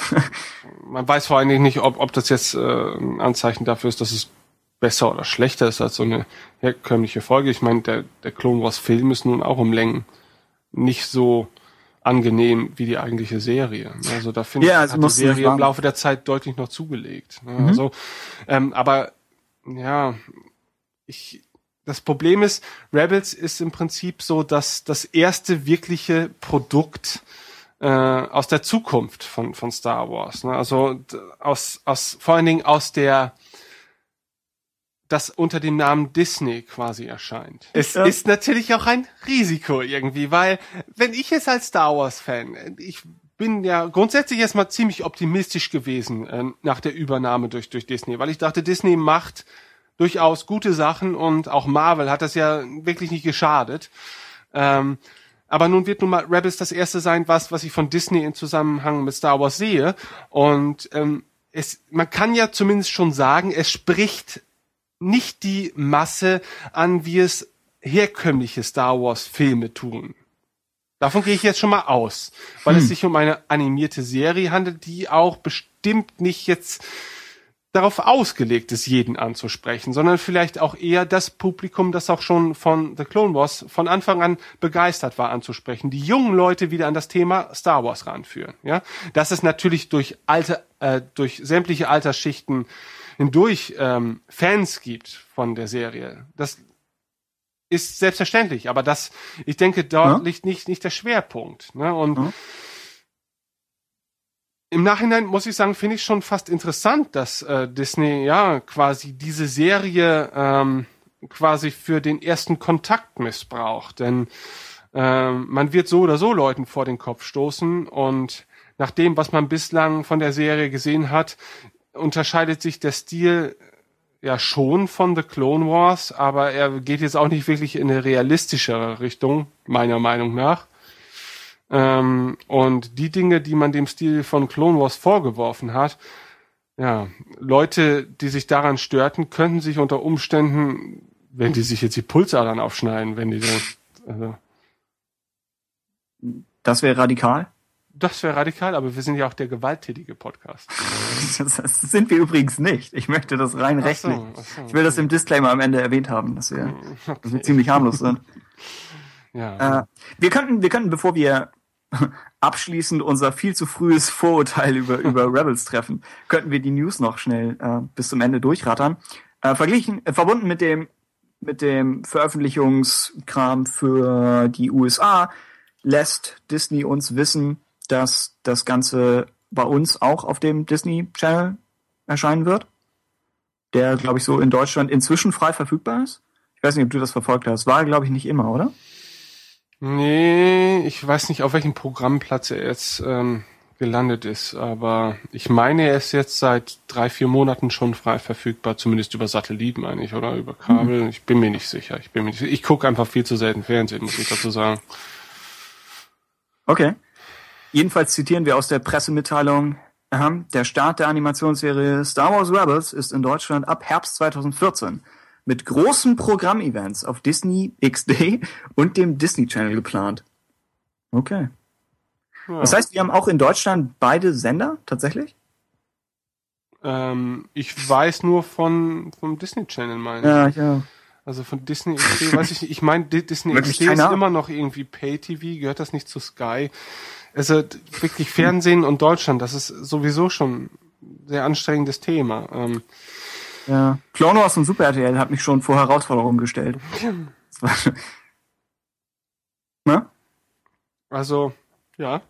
Man weiß vor allen Dingen nicht, ob, ob das jetzt äh, ein Anzeichen dafür ist, dass es besser oder schlechter ist als so eine herkömmliche Folge. Ich meine, der, der Clone Wars Film ist nun auch um Längen nicht so angenehm wie die eigentliche Serie. Also da finde Ja, ich, also hat die Serie im. Laufe der Zeit deutlich noch zugelegt. Ne? Mhm. Also, ähm, aber ja, ich, das Problem ist, Rebels ist im Prinzip so, dass das erste wirkliche Produkt äh, aus der Zukunft von, von Star Wars. Ne? Also aus, aus vor allen Dingen aus der das unter dem Namen Disney quasi erscheint. Es Ja. ist natürlich auch ein Risiko irgendwie, weil wenn ich es als Star Wars Fan, ich bin ja grundsätzlich erstmal ziemlich optimistisch gewesen äh, nach der Übernahme durch durch Disney, weil ich dachte, Disney macht durchaus gute Sachen und auch Marvel hat das ja wirklich nicht geschadet. Ähm, aber nun wird nun mal Rebels das erste sein, was, was ich von Disney in Zusammenhang mit Star Wars sehe. Und ähm, es, man kann ja zumindest schon sagen, es spricht nicht die Masse an, wie es herkömmliche Star Wars Filme tun. Davon gehe ich jetzt schon mal aus, weil es sich um eine animierte Serie handelt, die auch bestimmt nicht jetzt darauf ausgelegt ist, jeden anzusprechen, sondern vielleicht auch eher das Publikum, das auch schon von The Clone Wars von Anfang an begeistert war, anzusprechen. Die jungen Leute wieder an das Thema Star Wars ranführen. Ja, dass es natürlich durch alte, äh, durch sämtliche Altersschichten hindurch ähm, Fans gibt von der Serie. Das ist selbstverständlich, aber das, ich denke, dort Ja. liegt nicht, nicht der Schwerpunkt. Ne? Und Ja. Im Nachhinein muss ich sagen, finde ich schon fast interessant, dass äh, Disney ja quasi diese Serie ähm, quasi für den ersten Kontakt missbraucht. Denn ähm, man wird so oder so Leuten vor den Kopf stoßen und nach dem, was man bislang von der Serie gesehen hat, unterscheidet sich der Stil ja schon von The Clone Wars, aber er geht jetzt auch nicht wirklich in eine realistischere Richtung, meiner Meinung nach. Ähm, und die Dinge, die man dem Stil von Clone Wars vorgeworfen hat, ja, Leute, die sich daran störten, könnten sich unter Umständen, wenn die sich jetzt die Pulsadern aufschneiden, wenn die dann, also, Das wäre radikal. das wäre radikal, aber wir sind ja auch der gewalttätige Podcast. Das, sind wir übrigens nicht. Ich möchte das rein Ach so, rechtlich. ach so, Ich will das okay. im Disclaimer am Ende erwähnt haben, dass wir, dass wir ziemlich harmlos sind. Ja. Äh, wir könnten, wir könnten, bevor wir abschließend unser viel zu frühes Vorurteil über, über Rebels treffen, könnten wir die News noch schnell äh, bis zum Ende durchrattern. Äh, verglichen, äh, verbunden mit dem, mit dem Veröffentlichungskram für die USA lässt Disney uns wissen, dass das Ganze bei uns auch auf dem Disney Channel erscheinen wird. Der, glaube ich, so in Deutschland inzwischen frei verfügbar ist. Ich weiß nicht, ob du das verfolgt hast. War, glaube ich, nicht immer, oder? Nee, ich weiß nicht, auf welchem Programmplatz er jetzt ähm, gelandet ist, aber ich meine, er ist jetzt seit drei, vier Monaten schon frei verfügbar, zumindest über Satelliten eigentlich, oder über Kabel. Ich bin mir nicht sicher. Ich bin mir nicht sicher. Ich gucke einfach viel zu selten Fernsehen, muss ich dazu sagen. Okay. Jedenfalls zitieren wir aus der Pressemitteilung der Start der Animationsserie Star Wars Rebels ist in Deutschland ab Herbst 2014 mit großen Programmevents auf Disney XD und dem Disney Channel geplant. Okay. Ja. Das heißt, wir haben auch in Deutschland beide Sender tatsächlich? Ähm, ich weiß nur von vom Disney Channel, meine ich. Ja, ja. Also von Disney XD weiß ich nicht. Ich meine, Di- Disney XD ist immer noch irgendwie Pay-TV, gehört das nicht zu Sky? Also wirklich Fernsehen und Deutschland, das ist sowieso schon ein sehr anstrengendes Thema. Ähm, Ja. Clone Wars und Super RTL hat mich schon vor Herausforderungen gestellt. Ne? also, ja.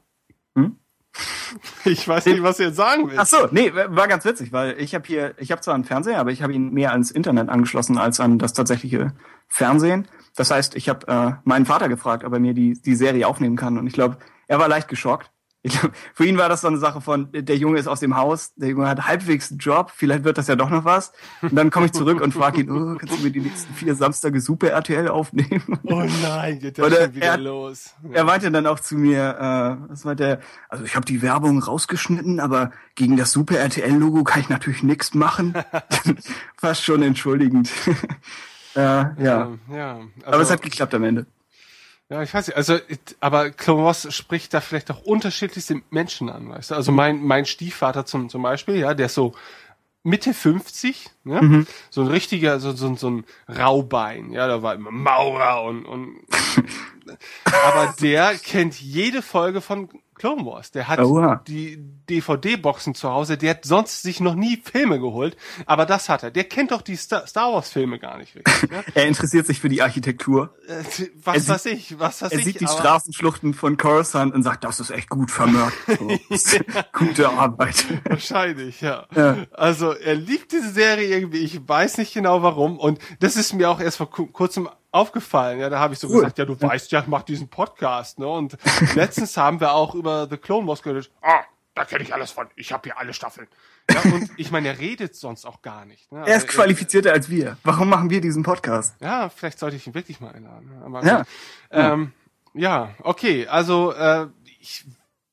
Hm? Ich weiß nicht, was du jetzt sagen willst. Ach so, nee, war ganz witzig, weil ich habe hier, ich habe zwar einen Fernseher, aber ich habe ihn mehr ans Internet angeschlossen als an das tatsächliche Fernsehen. Das heißt, ich habe äh, meinen Vater gefragt, ob er mir die, die Serie aufnehmen kann. Und ich glaube, er war leicht geschockt. Ich glaub, für ihn war das so eine Sache von, der Junge ist aus dem Haus, der Junge hat halbwegs einen Job, vielleicht wird das ja doch noch was. Und dann komme ich zurück und frage ihn, oh, kannst du mir die nächsten vier Samstage Super RTL aufnehmen? Oh nein, geht das schon wieder er- los. Er meinte dann auch zu mir, äh, was meinte er, also ich habe die Werbung rausgeschnitten, aber gegen das Super RTL-Logo kann ich natürlich nichts machen. Fast schon entschuldigend. äh, ja. Ähm, ja. aber es also- hat geklappt am Ende. Ja, ich weiß nicht. Also, aber Wars spricht da vielleicht auch unterschiedlichste Menschen an, weißt du? Also mein, mein Stiefvater zum, zum Beispiel, ja, der ist so Mitte 50, ne? Mhm. So ein richtiger, so, so, so ein Raubein, ja, da war immer Maurer und, und aber der kennt jede Folge von Clone Wars. Der hat Oha. die DVD-Boxen zu Hause, der hat sonst sich noch nie Filme geholt, aber das hat er. Der kennt doch die Star, Star Wars Filme gar nicht richtig. Ja? Er interessiert sich für die Architektur. Äh, Er was sieht- weiß ich, was weiß Er ich. sieht die Straßenschluchten von Coruscant und sagt, das ist echt gut vermörkt. Gute Arbeit. Wahrscheinlich, ja. Ja. Also er liebt diese Serie irgendwie, ich weiß nicht genau warum. Und das ist mir auch erst vor ku- kurzem aufgefallen. Ja, da habe ich so Cool. gesagt, ja, du weißt ja, ich mach diesen Podcast, ne? Und letztens haben wir auch über The Clone Wars geredet. Ah, da kenne ich alles von. Ich habe hier alle Staffeln. Ja, und ich meine, er redet sonst auch gar nicht. Ne? Er ist Also, qualifizierter als wir. Warum machen wir diesen Podcast? Ja, vielleicht sollte ich ihn wirklich mal einladen. Aber Ja. Ähm, ja, okay. Also äh, ich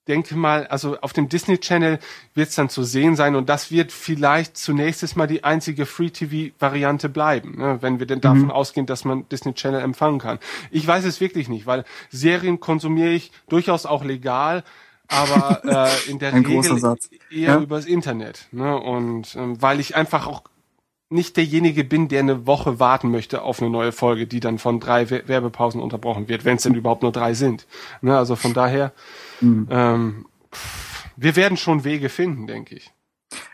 denke mal, also auf dem Disney Channel wird es dann zu sehen sein und das wird vielleicht zunächst mal die einzige Free-TV-Variante bleiben, ne? wenn wir denn davon ausgehen, dass man Disney Channel empfangen kann. Ich weiß es wirklich nicht, weil Serien konsumiere ich durchaus auch legal, aber äh, in der Regel Satz. eher Ja. übers Internet. Ne? Und ähm, weil ich einfach auch nicht derjenige bin, der eine Woche warten möchte auf eine neue Folge, die dann von drei We- Werbepausen unterbrochen wird, wenn es denn überhaupt nur drei sind. Ne, also von daher, ähm, pff, wir werden schon Wege finden, denke ich.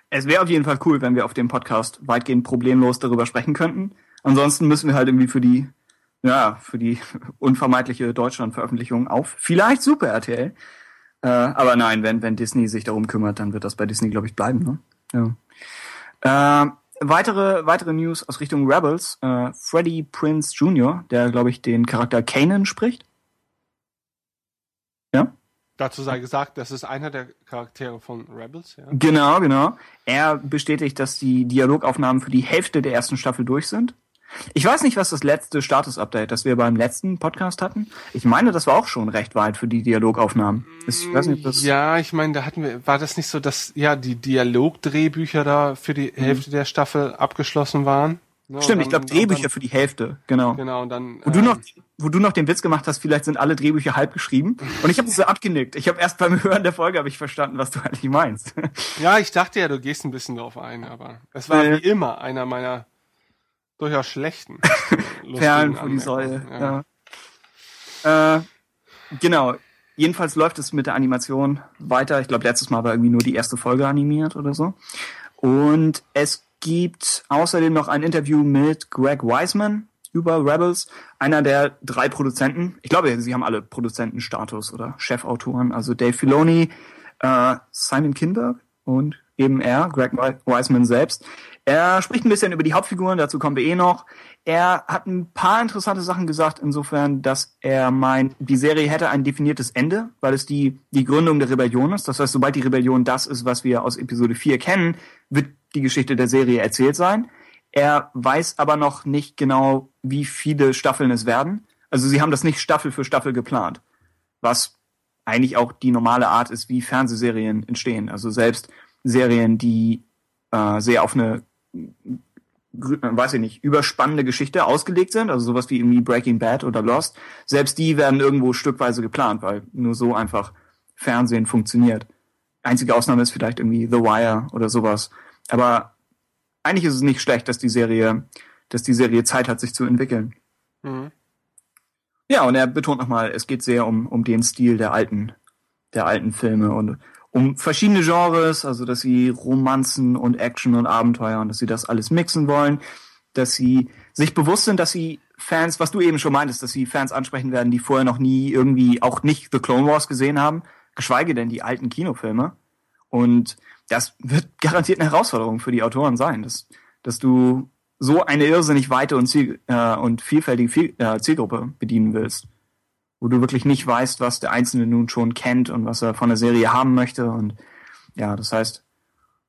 Es wäre auf jeden Fall cool, wenn wir auf dem Podcast weitgehend problemlos darüber sprechen könnten. Ansonsten müssen wir halt irgendwie für die, ja, für die unvermeidliche Deutschland-Veröffentlichung auf vielleicht Super RTL. Äh, aber nein, wenn, wenn Disney sich darum kümmert, dann wird das bei Disney, glaube ich, bleiben. Ne? Ja. Äh, weitere, weitere News aus Richtung Rebels. Äh, Freddie Prince Jr., der, glaube ich, den Charakter Kanan spricht. Ja? Dazu sei gesagt, das ist einer der Charaktere von Rebels. Ja. Genau, genau. Er bestätigt, dass die Dialogaufnahmen für die Hälfte der ersten Staffel durch sind. Ich weiß nicht, was das letzte Status-Update, das wir beim letzten Podcast hatten. Ich meine, das war auch schon recht weit für die Dialogaufnahmen. Ich weiß nicht, das Ja, ich meine, da hatten wir, war das nicht so, dass ja die Dialogdrehbücher da für die Hälfte der Staffel abgeschlossen waren? Ne, Stimmt, ich dann- glaube Drehbücher dann, für die Hälfte, genau. Genau, und dann. Wo du ähm, noch, wo du noch den Witz gemacht hast, vielleicht sind alle Drehbücher halb geschrieben. Und ich habe so abgenickt. Ich habe erst beim Hören der Folge habe ich verstanden, was du eigentlich meinst. Ja, ich dachte ja, du gehst ein bisschen drauf ein, aber es war Nee. wie immer einer meiner durchaus schlechten. lustigen Perlen vor die Säule. Anmerkungen, Ja. Äh, genau. Jedenfalls läuft es mit der Animation weiter. Ich glaube, letztes Mal war irgendwie nur die erste Folge animiert oder so. Und es gibt außerdem noch ein Interview mit Greg Wiseman über Rebels, einer der drei Produzenten. Ich glaube, sie haben alle Produzentenstatus oder Chefautoren. Also Dave Filoni, äh, Simon Kinberg und eben er, Greg Wi- Wiseman selbst. Er spricht ein bisschen über die Hauptfiguren, dazu kommen wir eh noch. Er hat ein paar interessante Sachen gesagt, insofern, dass er meint, die Serie hätte ein definiertes Ende, weil es die, die Gründung der Rebellion ist. Das heißt, sobald die Rebellion das ist, was wir aus Episode 4 kennen, wird die Geschichte der Serie erzählt sein. Er weiß aber noch nicht genau, wie viele Staffeln es werden. Also sie haben das nicht Staffel für Staffel geplant. Was eigentlich auch die normale Art ist, wie Fernsehserien entstehen. Also selbst Serien, die äh, sehr auf eine, weiß ich nicht, überspannende Geschichte ausgelegt sind, also sowas wie irgendwie Breaking Bad oder Lost, selbst die werden irgendwo stückweise geplant, weil nur so einfach Fernsehen funktioniert. Einzige Ausnahme ist vielleicht irgendwie The Wire oder sowas. Aber eigentlich ist es nicht schlecht, dass die Serie, dass die Serie Zeit hat, sich zu entwickeln. Mhm. Ja, und er betont nochmal, es geht sehr um, um den Stil der alten, der alten Filme und um verschiedene Genres, also dass sie Romanzen und Action und Abenteuer und dass sie das alles mixen wollen, dass sie sich bewusst sind, dass sie Fans, was du eben schon meintest, dass sie Fans ansprechen werden, die vorher noch nie irgendwie auch nicht The Clone Wars gesehen haben, geschweige denn die alten Kinofilme. Und das wird garantiert eine Herausforderung für die Autoren sein, dass, dass du so eine irrsinnig weite und, Ziel, äh, und vielfältige Viel, äh, Zielgruppe bedienen willst, wo du wirklich nicht weißt, was der Einzelne nun schon kennt und was er von der Serie haben möchte. Und ja, das heißt,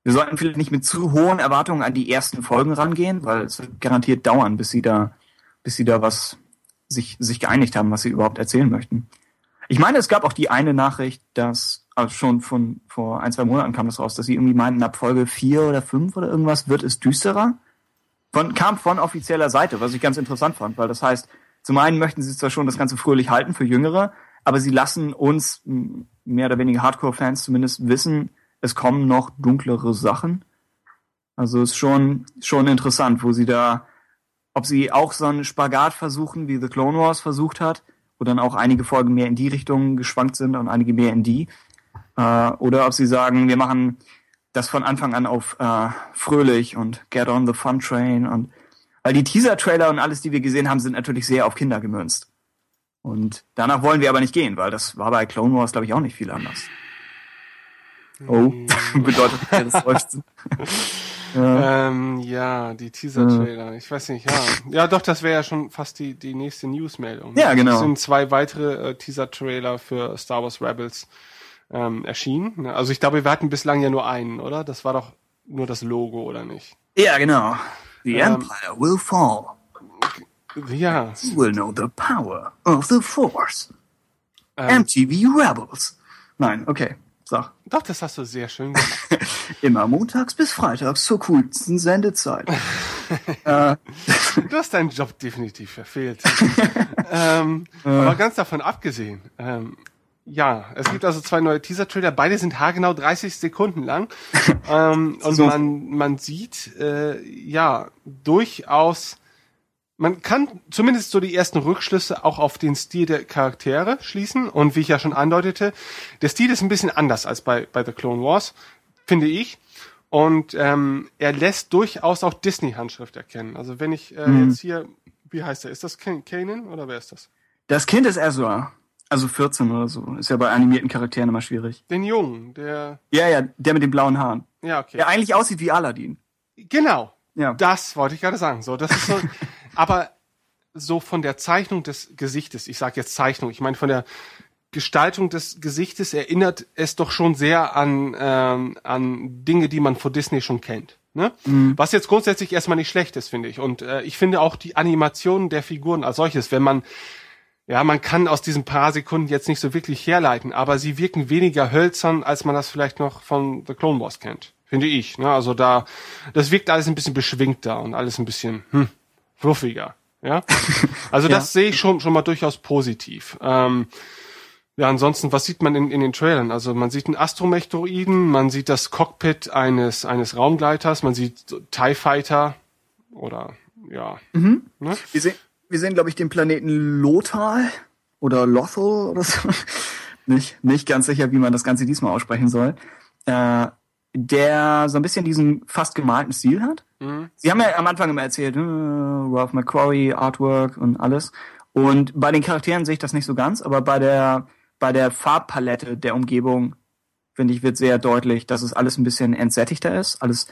wir sollten vielleicht nicht mit zu hohen Erwartungen an die ersten Folgen rangehen, weil es wird garantiert dauern, bis sie da, bis sie da was sich, sich geeinigt haben, was sie überhaupt erzählen möchten. Ich meine, es gab auch die eine Nachricht, dass also schon von vor ein, zwei Monaten kam das raus, dass sie irgendwie meinten, ab Folge vier oder fünf oder irgendwas wird es düsterer. Von, kam von offizieller Seite, was ich ganz interessant fand, weil das heißt, zum einen möchten sie zwar schon das Ganze fröhlich halten für Jüngere, aber sie lassen uns, mehr oder weniger Hardcore-Fans zumindest, wissen, es kommen noch dunklere Sachen. Also ist schon, schon interessant, wo sie da, ob sie auch so einen Spagat versuchen, wie The Clone Wars versucht hat, wo dann auch einige Folgen mehr in die Richtung geschwankt sind und einige mehr in die. Äh, oder ob sie sagen, wir machen das von Anfang an auf äh, fröhlich und get on the fun train und weil die Teaser-Trailer und alles, die wir gesehen haben, sind natürlich sehr auf Kinder gemünzt. Und danach wollen wir aber nicht gehen, weil das war bei Clone Wars, glaube ich, auch nicht viel anders. Oh, bedeutet das Seufzen. ja. Ähm, ja, die Teaser-Trailer. Ich weiß nicht, ja. Ja, doch, das wäre ja schon fast die, die nächste Newsmeldung. Ja, genau. Es sind zwei weitere äh, Teaser-Trailer für Star Wars Rebels ähm, erschienen. Ne? Also ich glaube, wir hatten bislang ja nur einen, oder? Das war doch nur das Logo, oder nicht? ja, genau. The Ähm, Empire will fall. Ja. You will know the power of the Force. Ähm, MTV Rebels. Nein, okay. Sag. doch, das hast du sehr schön gemacht. Immer montags bis freitags zur coolsten Sendezeit. äh, Du hast deinen Job definitiv verfehlt. ähm, aber ganz davon abgesehen, ähm, ja, es gibt also zwei neue Teaser-Trailer, beide sind haargenau 30 Sekunden lang. ähm, und So. man, man sieht, äh, ja, durchaus, man kann zumindest so die ersten Rückschlüsse auch auf den Stil der Charaktere schließen. Und wie ich ja schon andeutete, der Stil ist ein bisschen anders als bei, bei The Clone Wars, finde ich. Und ähm, er lässt durchaus auch Disney-Handschrift erkennen. Also wenn ich äh, Mhm. jetzt hier, wie heißt er? Ist das Kan- Kanan oder wer ist das? das Kind ist Ezra. Also 14 oder so. Ist ja bei animierten Charakteren immer schwierig. Den Jungen, der, Ja, ja, der mit den blauen Haaren. ja okay, Der eigentlich aussieht wie Aladdin. genau. Ja. Das wollte ich gerade sagen. So, das ist so, aber so von der Zeichnung des Gesichtes, ich sage jetzt Zeichnung, ich meine von der Gestaltung des Gesichtes erinnert es doch schon sehr an, ähm, an Dinge, die man von Disney schon kennt. Ne? Was jetzt grundsätzlich erstmal nicht schlecht ist, finde ich. Und äh, ich finde auch die Animationen der Figuren als solches, wenn man ja, man kann aus diesen paar Sekunden jetzt nicht so wirklich herleiten, aber sie wirken weniger hölzern, als man das vielleicht noch von The Clone Wars kennt. Finde ich. Ne? Also da, das wirkt alles ein bisschen beschwingter und alles ein bisschen hm, fluffiger. Ja. Also Ja. das sehe ich schon, schon mal durchaus positiv. Ähm, ja, ansonsten, was sieht man in, in den Trailern? Also man sieht einen Astromech-Droiden, man sieht das Cockpit eines, eines Raumgleiters, man sieht TIE Fighter oder ja. Ne? Wir sehen, wir sehen, glaube ich, den Planeten Lothal oder Lothal oder so. nicht, nicht ganz sicher, wie man das Ganze diesmal aussprechen soll. Äh, der so ein bisschen diesen fast gemalten Stil hat. Sie haben ja am Anfang immer erzählt, äh, Ralph McQuarrie, Artwork und alles. Und bei den Charakteren sehe ich das nicht so ganz, aber bei der, bei der Farbpalette der Umgebung, finde ich, wird sehr deutlich, dass es alles ein bisschen entsättigter ist. Alles,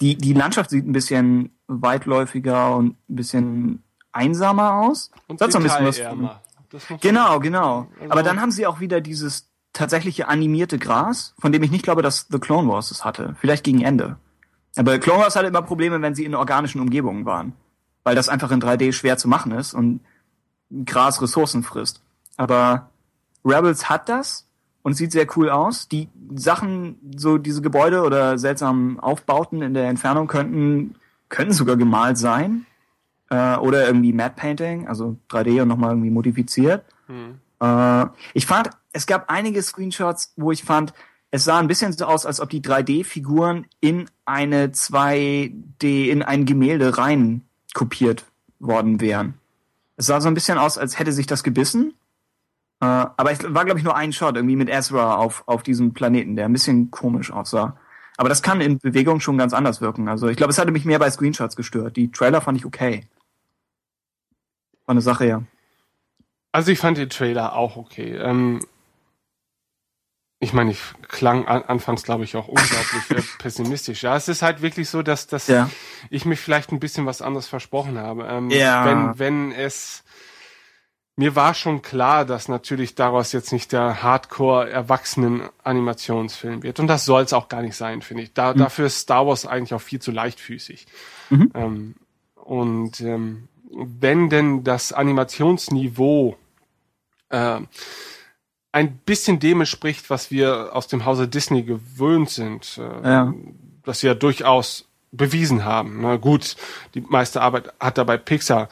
die, die Landschaft sieht ein bisschen weitläufiger und ein bisschen einsamer aus. Und Das hat so ein bisschen was muss- Genau, genau. Also- Aber dann haben sie auch wieder dieses tatsächliche animierte Gras, von dem ich nicht glaube, dass The Clone Wars es hatte. Vielleicht gegen Ende. Aber Clone Wars hatte immer Probleme, wenn sie in organischen Umgebungen waren. Weil das einfach in 3D schwer zu machen ist und Gras Ressourcen frisst. Aber Rebels hat das und sieht sehr cool aus. Die Sachen, so diese Gebäude oder seltsamen Aufbauten in der Entfernung könnten, könnten sogar gemalt sein. Äh, oder irgendwie Matte Painting, also 3D und nochmal irgendwie modifiziert. Hm. Äh, ich fand, es gab einige Screenshots, wo ich fand, es sah ein bisschen so aus, als ob die 3D-Figuren in eine 2D, in ein Gemälde rein kopiert worden wären. Es sah so ein bisschen aus, als hätte sich das gebissen. Äh, aber es war, glaube ich, nur ein Shot, irgendwie mit Ezra auf, auf diesem Planeten, der ein bisschen komisch aussah. Aber das kann in Bewegung schon ganz anders wirken. Also ich glaube, es hatte mich mehr bei Screenshots gestört. Die Trailer fand ich okay. War eine Sache, ja. Also ich fand den Trailer auch okay. Ähm, ich meine, ich klang an, anfangs, glaube ich, auch unglaublich äh, pessimistisch. Ja, es ist halt wirklich so, dass, dass Ja. ich mich vielleicht ein bisschen was anderes versprochen habe. Ähm, Ja. Wenn, wenn es mir war schon klar, dass natürlich daraus jetzt nicht der Hardcore-Erwachsenen-Animationsfilm wird. Und das soll es auch gar nicht sein, finde ich. Da, Dafür ist Star Wars eigentlich auch viel zu leichtfüßig. Mhm. Ähm, und ähm, wenn denn das Animationsniveau äh, ein bisschen dem entspricht, was wir aus dem Hause Disney gewöhnt sind, äh, Ja. das wir durchaus bewiesen haben. Na gut, die meiste Arbeit hat dabei Pixar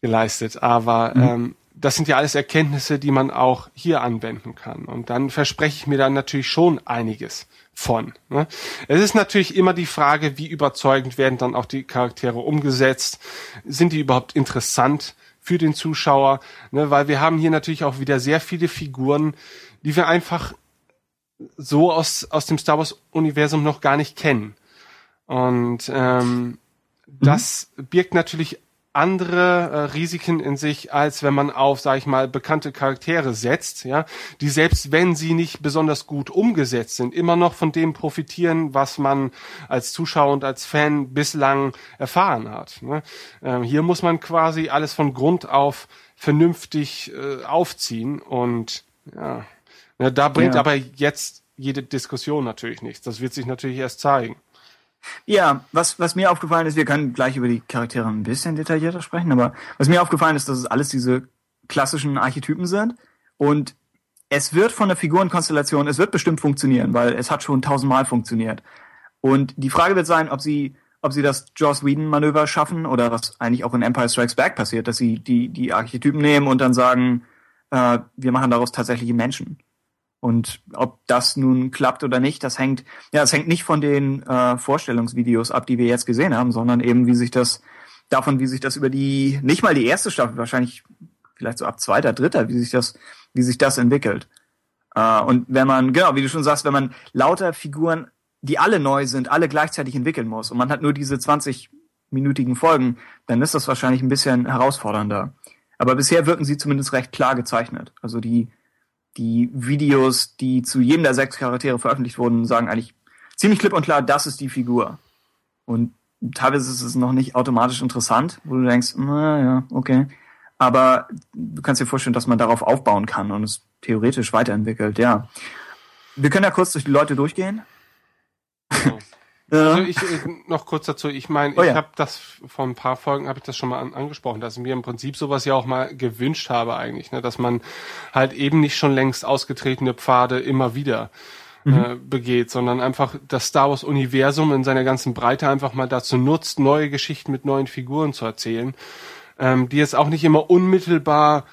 geleistet, aber ähm, das sind ja alles Erkenntnisse, die man auch hier anwenden kann. Und dann verspreche ich mir dann natürlich schon einiges von. Ne? Es ist natürlich immer die Frage, wie überzeugend werden dann auch die Charaktere umgesetzt? Sind die überhaupt interessant für den Zuschauer? Ne? Weil wir haben hier natürlich auch wieder sehr viele Figuren, die wir einfach so aus, aus dem Star Wars-Universum noch gar nicht kennen. Und ähm, das birgt natürlich andere äh, Risiken in sich, als wenn man auf, sag ich mal, bekannte Charaktere setzt, ja, die selbst wenn sie nicht besonders gut umgesetzt sind, immer noch von dem profitieren, was man als Zuschauer und als Fan bislang erfahren hat. Ne? Ähm, hier muss man quasi alles von Grund auf vernünftig äh, aufziehen und ja, ja da bringt Ja. aber jetzt jede Diskussion natürlich nichts. Das wird sich natürlich erst zeigen. Ja, was, was mir aufgefallen ist, wir können gleich über die Charaktere ein bisschen detaillierter sprechen, aber was mir aufgefallen ist, dass es alles diese klassischen Archetypen sind und es wird von der Figurenkonstellation, es wird bestimmt funktionieren, weil es hat schon tausendmal funktioniert. Und die Frage wird sein, ob sie, ob sie das Joss Whedon-Manöver schaffen oder was eigentlich auch in Empire Strikes Back passiert, dass sie die, die Archetypen nehmen und dann sagen, äh, wir machen daraus tatsächliche Menschen. Und ob das nun klappt oder nicht, das hängt, ja, das hängt nicht von den äh, Vorstellungsvideos ab, die wir jetzt gesehen haben, sondern eben wie sich das, davon, wie sich das über die, nicht mal die erste Staffel, wahrscheinlich vielleicht so ab zweiter, dritter, wie sich das, wie sich das entwickelt. Äh, und wenn man, genau, wie du schon sagst, wenn man lauter Figuren, die alle neu sind, alle gleichzeitig entwickeln muss und man hat nur diese 20-minütigen Folgen, dann ist das wahrscheinlich ein bisschen herausfordernder. Aber bisher wirken sie zumindest recht klar gezeichnet. Also die, die Videos, die zu jedem der sechs Charaktere veröffentlicht wurden, sagen eigentlich ziemlich klipp und klar, das ist die Figur. Und teilweise ist es noch nicht automatisch interessant, wo du denkst, na ja, okay. Aber du kannst dir vorstellen, dass man darauf aufbauen kann und es theoretisch weiterentwickelt, ja. Wir können ja kurz durch die Leute durchgehen. Also Ja. ich, ich noch kurz dazu, ich meine, Oh ich ja. habe das vor ein paar Folgen habe ich das schon mal an, angesprochen, dass ich mir im Prinzip sowas ja auch mal gewünscht habe eigentlich, ne, dass man halt eben nicht schon längst ausgetretene Pfade immer wieder äh, begeht, sondern einfach das Star Wars Universum in seiner ganzen Breite einfach mal dazu nutzt, neue Geschichten mit neuen Figuren zu erzählen, ähm, die jetzt auch nicht immer unmittelbar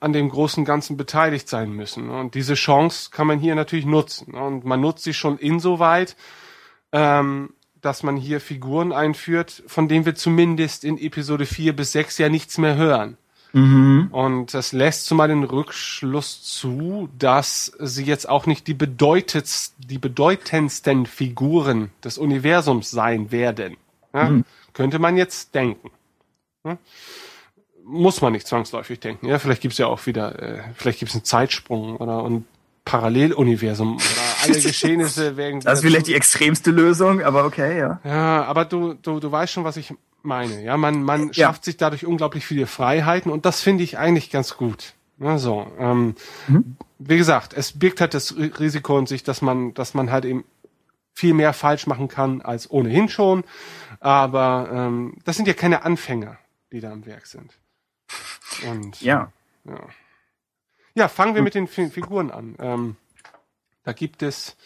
an dem großen Ganzen beteiligt sein müssen. Und diese Chance kann man hier natürlich nutzen. Und man nutzt sie schon insoweit, ähm, dass man hier Figuren einführt, von denen wir zumindest in Episode 4 bis 6 ja nichts mehr hören. Mhm. Und das lässt zumal den Rückschluss zu, dass sie jetzt auch nicht die, bedeutetst, die bedeutendsten Figuren des Universums sein werden. Ja? Könnte man jetzt denken. Ja? Muss man nicht zwangsläufig denken. Ja, vielleicht gibt's ja auch wieder, äh, vielleicht gibt's einen Zeitsprung oder ein Paralleluniversum oder alle Geschehnisse werden. Das ist vielleicht die extremste Lösung, aber okay, ja. ja, aber du, du, du weißt schon, was ich meine. Ja, man, man Ja. schafft sich dadurch unglaublich viele Freiheiten und das finde ich eigentlich ganz gut. Ja, so, ähm, wie gesagt, es birgt halt das Ri- Risiko in sich, dass man, dass man halt eben viel mehr falsch machen kann als ohnehin schon. Aber ähm, das sind ja keine Anfänger, die da am Werk sind. Und Ja. ja. Ja, fangen wir mit den Fi Figuren an. Ähm, da gibt es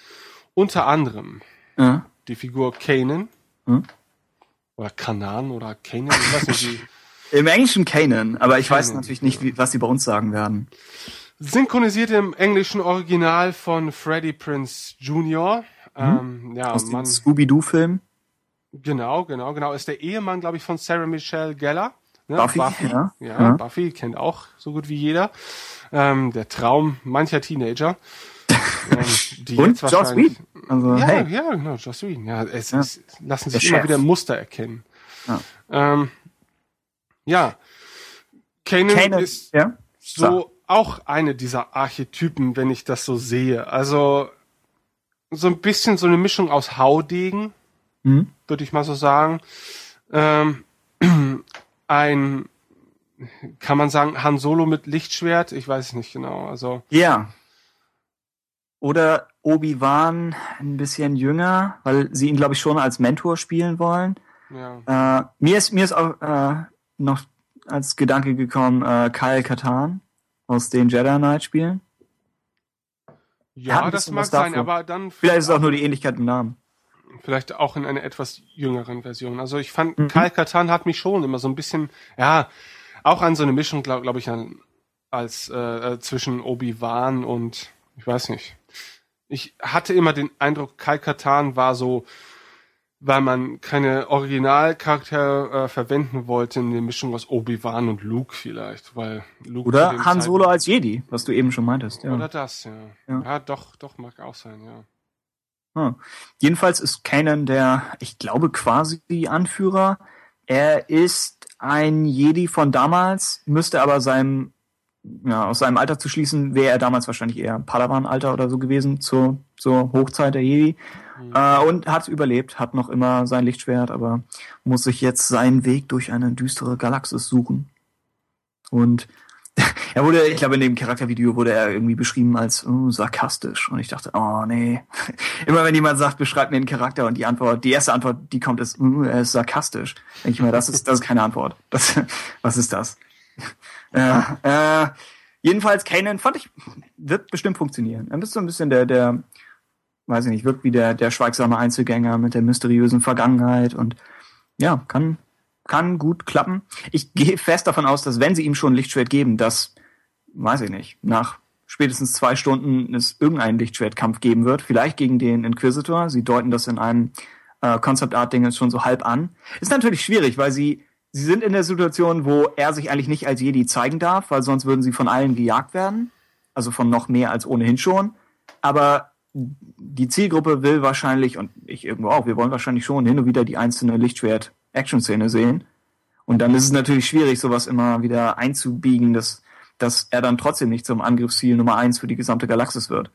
unter anderem Ja. die Figur Kanan. Hm? Oder Kanan oder Kanan, ich weiß nicht wie. Im Englischen Kanan, aber ich weiß Kanan, natürlich nicht, wie, was sie bei uns sagen werden. Synchronisiert im englischen Original von Freddie Prince Jr. Ähm, ja. Aus dem Scooby-Doo-Film. genau, genau, genau. Ist der Ehemann, glaube ich, von Sarah Michelle Gellar. Ne? Buffy, ja. ja. Ja, Ja. Buffy kennt auch so gut wie jeder. Ähm, der Traum mancher Teenager. Die Und Joss Whedon. Also, Ja, hey. ja, genau, Joss Whedon. Ja, es, Ja. es lassen Der sich immer Chef. wieder Muster erkennen. Ja. Ähm, ja. Kanan, Kanan, ist ja? so auch eine dieser Archetypen, wenn ich das so sehe. Also so ein bisschen so eine Mischung aus Haudegen, Mhm. würde ich mal so sagen. Ähm, ein, kann man sagen, Han Solo mit Lichtschwert? Ich weiß es nicht genau. Also Ja. Oder Obi-Wan ein bisschen jünger, weil sie ihn, glaube ich, schon als Mentor spielen wollen. ja, Äh, mir ist, mir ist auch äh, noch als Gedanke gekommen, äh, Kyle Katan aus den Jedi Knight Spielen. ja, das mag sein, aber dann Vielleicht ist es auch nur die Ähnlichkeit im Namen. vielleicht auch in einer etwas jüngeren Version. Also ich fand, Mhm. Kyle Katan hat mich schon immer so ein bisschen, ja, auch an so eine Mischung, glaube glaub ich, an, als äh, äh, zwischen Obi-Wan und, ich weiß nicht. Ich hatte immer den Eindruck, Kyle Katan war so, weil man keine Originalcharaktere äh, verwenden wollte, eine Mischung aus Obi-Wan und Luke vielleicht, weil Luke Oder Han Solo als Jedi, was du eben schon meintest. Ja. oder das, ja. Ja. ja. doch, doch, mag auch sein, ja. Hm. Jedenfalls ist Kanan der, ich glaube, quasi Anführer. Er ist ein Jedi von damals, müsste aber seinem, ja, aus seinem Alter zu schließen, wäre er damals wahrscheinlich eher Padawan-Alter oder so gewesen, zur, zur Hochzeit der Jedi. Äh, und hat überlebt, hat noch immer sein Lichtschwert, aber muss sich jetzt seinen Weg durch eine düstere Galaxis suchen. Und er wurde, ich glaube, in dem Charaktervideo wurde er irgendwie beschrieben als oh, sarkastisch. Und ich dachte, oh nee. Immer wenn jemand sagt, beschreib mir einen Charakter und die Antwort, die erste Antwort, die kommt, ist, oh, er ist sarkastisch. Denke ich mir, das ist, das ist keine Antwort. Das, was ist das? Äh, äh, jedenfalls, Kanan fand ich, wird bestimmt funktionieren. Er ist so ein bisschen der, der, weiß ich nicht, wirkt wie der, der schweigsame Einzelgänger mit der mysteriösen Vergangenheit und ja, kann, kann gut klappen. Ich gehe fest davon aus, dass wenn sie ihm schon ein Lichtschwert geben, dass, weiß ich nicht, nach spätestens zwei Stunden es irgendeinen Lichtschwertkampf geben wird, vielleicht gegen den Inquisitor. Sie deuten das in einem äh, Concept Art Ding schon so halb an. Ist natürlich schwierig, weil sie sie sind in der Situation, wo er sich eigentlich nicht als Jedi zeigen darf, weil sonst würden sie von allen gejagt werden, also von noch mehr als ohnehin schon. Aber die Zielgruppe will wahrscheinlich und ich irgendwo auch, wir wollen wahrscheinlich schon hin und wieder die einzelne Lichtschwert-Action-Szene sehen. Und dann ist es natürlich schwierig, sowas immer wieder einzubiegen, dass, dass er dann trotzdem nicht zum Angriffsziel Nummer eins für die gesamte Galaxis wird.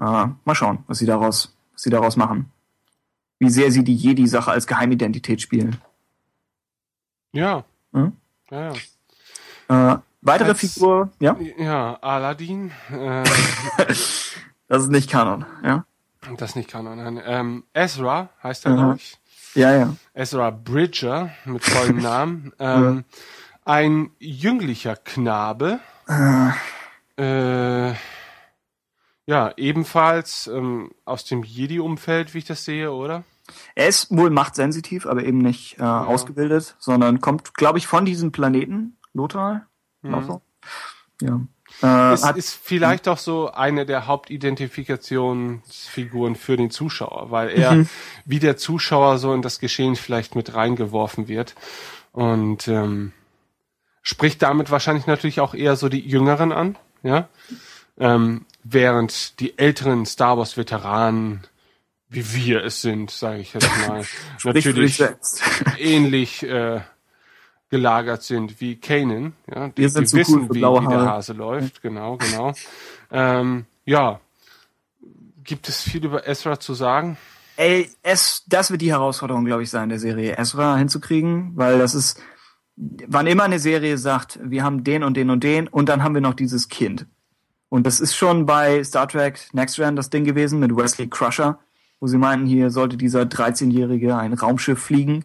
Äh, mal schauen, was sie daraus, was sie daraus machen. Wie sehr sie die Jedi-Sache als Geheimidentität spielen. Ja. Hm? Ja, ja. Äh, weitere Als- Figur, ja, Ja, Aladdin, äh, das ist nicht Kanon, ja. das ist nicht Kanon, nein. Ähm, Ezra heißt er, glaube ich. Ja, ja. Ezra Bridger mit vollem Namen. Ähm, ein jünglicher Knabe. Äh, ja, ebenfalls ähm, aus dem Jedi-Umfeld, wie ich das sehe, oder? Er ist wohl machtsensitiv, aber eben nicht äh, ausgebildet, sondern kommt, glaube ich, von diesem Planeten, Lothal. Glaub so. Ja. Äh, Es hat, ist vielleicht auch so eine der Hauptidentifikationsfiguren für den Zuschauer, weil er Mhm. wie der Zuschauer so in das Geschehen vielleicht mit reingeworfen wird und ähm, spricht damit wahrscheinlich natürlich auch eher so die Jüngeren an, ja, ähm, während die älteren Star Wars Veteranen wie wir es sind, sage ich jetzt mal, natürlich ähnlich äh, gelagert sind wie Kanan. Ja, die, Wir sind die cool wissen, für wie, wie der. Hase läuft. Genau, genau. Ähm, ja, gibt es viel über Ezra zu sagen? Ey, es, das wird die Herausforderung, glaube ich, sein, der Serie Ezra hinzukriegen, weil das ist, wann immer eine Serie sagt, wir haben den und den und den und dann haben wir noch dieses Kind. Und das ist schon bei Star Trek Next Gen das Ding gewesen mit Wesley Crusher, wo sie meinten, hier sollte dieser 13-Jährige ein Raumschiff fliegen.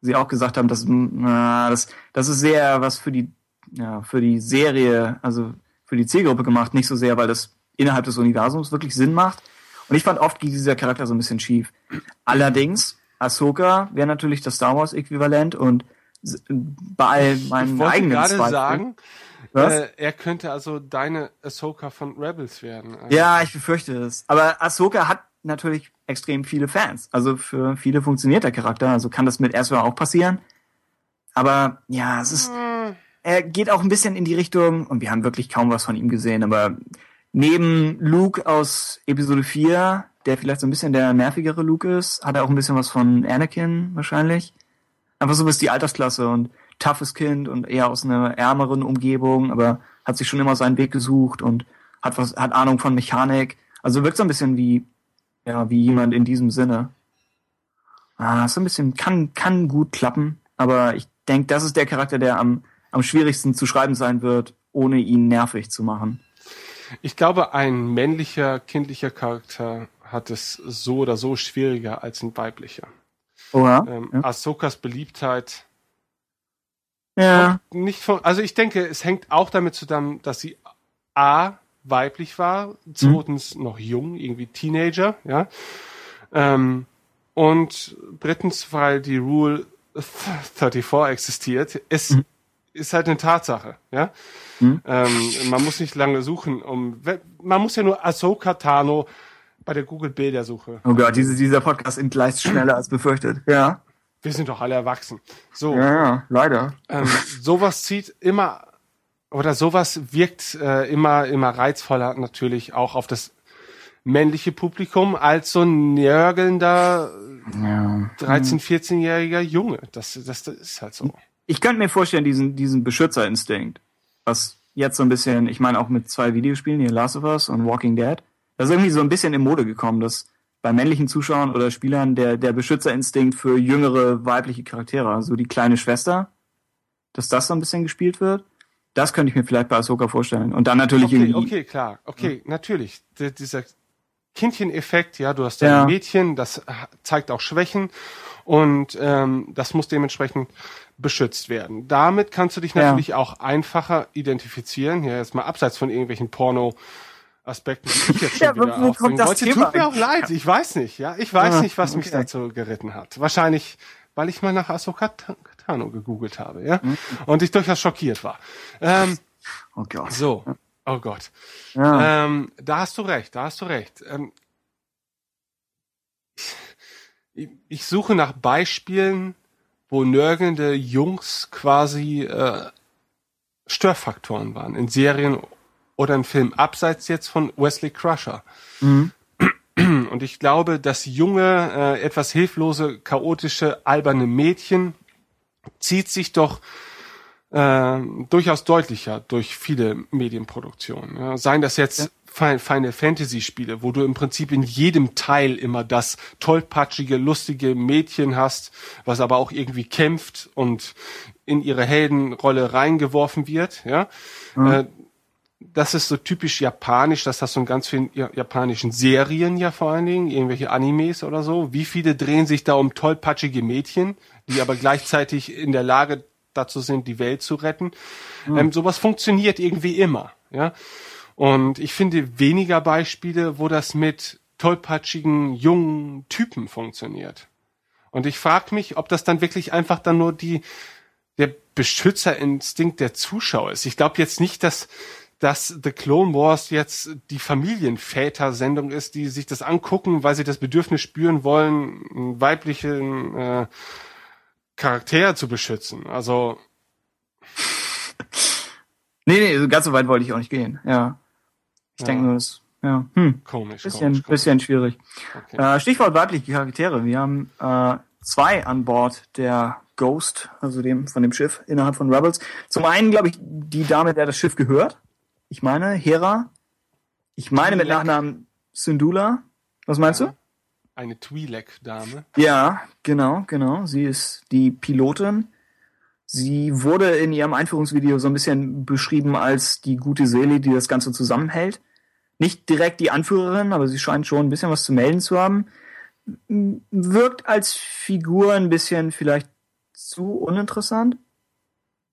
Sie auch gesagt haben, das, na, das, das ist sehr was für die, ja, für die Serie, also für die Zielgruppe gemacht, nicht so sehr, weil das innerhalb des Universums wirklich Sinn macht. Und ich fand oft geht dieser Charakter so ein bisschen schief. Allerdings, Ahsoka wäre natürlich das Star Wars-Äquivalent und s- bei meinen Ich eigenen gerade Zweifeln- sagen, Was? äh, er könnte also deine Ahsoka von Rebels werden. Also, Ja, ich befürchte es. Aber Ahsoka hat natürlich extrem viele Fans. Also für viele funktioniert der Charakter. Also kann das mit Ezra auch passieren. Aber ja, es ist, er geht auch ein bisschen in die Richtung, und wir haben wirklich kaum was von ihm gesehen, aber neben Luke aus Episode 4, der vielleicht so ein bisschen der nervigere Luke ist, hat er auch ein bisschen was von Anakin wahrscheinlich. Einfach so was die Altersklasse und toughes Kind und eher aus einer ärmeren Umgebung, aber hat sich schon immer seinen Weg gesucht und hat was, hat Ahnung von Mechanik. Also wirkt so ein bisschen wie, ja, wie jemand in diesem Sinne. Ah, so ein bisschen, kann, kann gut klappen, aber ich denke, das ist der Charakter, der am, am schwierigsten zu schreiben sein wird, ohne ihn nervig zu machen. Ich glaube, ein männlicher, kindlicher Charakter hat es so oder so schwieriger als ein weiblicher. Oha. Ähm, ja. Ahsokas Beliebtheit ja. nicht von, also ich denke, es hängt auch damit zusammen, dass sie A, weiblich war, zweitens noch jung, irgendwie Teenager, ja, ähm, und drittens, weil die Rule 34 existiert, ist, ist halt eine Tatsache, ja. Ähm, man muss nicht lange suchen, um, man muss ja nur Ahsoka Tano bei der Google Bildersuche. Oh Gott, diese, dieser Podcast entgleist schneller als befürchtet. Ja. Wir sind doch alle erwachsen. So. Ja, ja, leider. ähm, sowas zieht immer oder sowas wirkt äh, immer immer reizvoller natürlich auch auf das männliche Publikum als so ein nörgelnder Ja. 13 14-jähriger Junge das, das das ist halt so Ich könnte mir vorstellen, diesen, diesen Beschützerinstinkt, was jetzt so ein bisschen, ich meine auch mit zwei Videospielen, hier Last of Us und Walking Dead, das ist irgendwie so ein bisschen in Mode gekommen, dass bei männlichen Zuschauern oder Spielern der, der Beschützerinstinkt für jüngere weibliche Charaktere, also die kleine Schwester, dass das so ein bisschen gespielt wird. Das könnte ich mir vielleicht bei Ahsoka vorstellen. Und dann natürlich okay irgendwie. okay klar okay natürlich D dieser Kindcheneffekt ja du hast ein Ja. Mädchen das zeigt auch Schwächen und ähm, das muss dementsprechend beschützt werden. Damit kannst du dich Ja. natürlich auch einfacher identifizieren. Hier jetzt mal abseits von irgendwelchen Porno Aspekten, die ich jetzt schon Ja, wieder wo- kommt das. Thema Tut mir auch leid, ich weiß nicht, ja. Ich weiß Ah, nicht, was mich okay. dazu geritten hat. Wahrscheinlich, weil ich mal nach Ahsoka Tano gegoogelt habe, ja. Mhm. Und ich durchaus schockiert war. Ähm, Oh Gott. so, oh Gott. Ja. Ähm, da hast du recht, da hast du recht. Ähm, ich, ich suche nach Beispielen, wo nörgelnde Jungs quasi äh, Störfaktoren waren in Serien oder in Filmen, abseits jetzt von Wesley Crusher. Mhm. Und ich glaube, das junge, äh, etwas hilflose, chaotische, alberne Mädchen zieht sich doch äh, durchaus deutlicher durch viele Medienproduktionen. Ja. Seien das jetzt Fi- Final Fantasy Spiele, wo du im Prinzip in jedem Teil immer das tollpatschige, lustige Mädchen hast, was aber auch irgendwie kämpft und in ihre Heldenrolle reingeworfen wird. Ja. Äh, das ist so typisch japanisch, das hast du in ganz vielen ja- japanischen Serien ja vor allen Dingen, irgendwelche Animes oder so. Wie viele drehen sich da um tollpatschige Mädchen, die aber gleichzeitig in der Lage dazu sind, die Welt zu retten? Ähm, sowas funktioniert irgendwie immer, ja. Und ich finde weniger Beispiele, wo das mit tollpatschigen jungen Typen funktioniert. Und ich frage mich, ob das dann wirklich einfach dann nur die der Beschützerinstinkt der Zuschauer ist. Ich glaube jetzt nicht, dass dass The Clone Wars jetzt die Familienväter-Sendung ist, die sich das angucken, weil sie das Bedürfnis spüren wollen, einen weiblichen äh, Charakter zu beschützen. Also Nee, nee, ganz so weit wollte ich auch nicht gehen. Ja. Ich Ja. denke nur, das, ja, hm, komisch. bisschen, komisch. bisschen schwierig. Okay. Äh, Stichwort weibliche Charaktere. Wir haben äh, zwei an Bord der Ghost, also dem von dem Schiff innerhalb von Rebels. Zum einen, glaube ich, die Dame, der das Schiff gehört. Ich meine, Hera. Ich meine mit Twi'lek. Nachnamen Syndulla. Was meinst Ja. Eine Twi'lek-Dame. du? Ja, genau, genau. Sie ist die Pilotin. Sie wurde in ihrem Einführungsvideo so ein bisschen beschrieben als die gute Seele, die das Ganze zusammenhält. Nicht direkt die Anführerin, aber sie scheint schon ein bisschen was zu melden zu haben. Wirkt als Figur ein bisschen vielleicht zu uninteressant.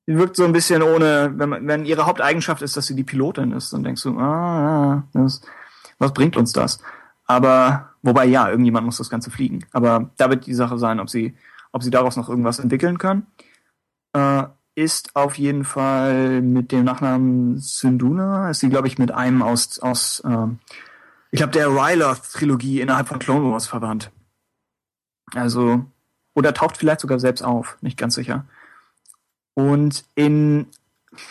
Die wirkt so ein bisschen ohne, wenn, wenn ihre Haupteigenschaft ist, dass sie die Pilotin ist, dann denkst du, ah, das, was bringt uns das? Aber, wobei ja, irgendjemand muss das Ganze fliegen. Aber da wird die Sache sein, ob sie, ob sie daraus noch irgendwas entwickeln können. Äh, ist auf jeden Fall mit dem Nachnamen Sinduna, ist sie, glaube ich, mit einem aus, aus äh, ich glaube, der Ryloth-Trilogie innerhalb von Clone Wars verwandt. Also, oder taucht vielleicht sogar selbst auf, nicht ganz sicher. Und in,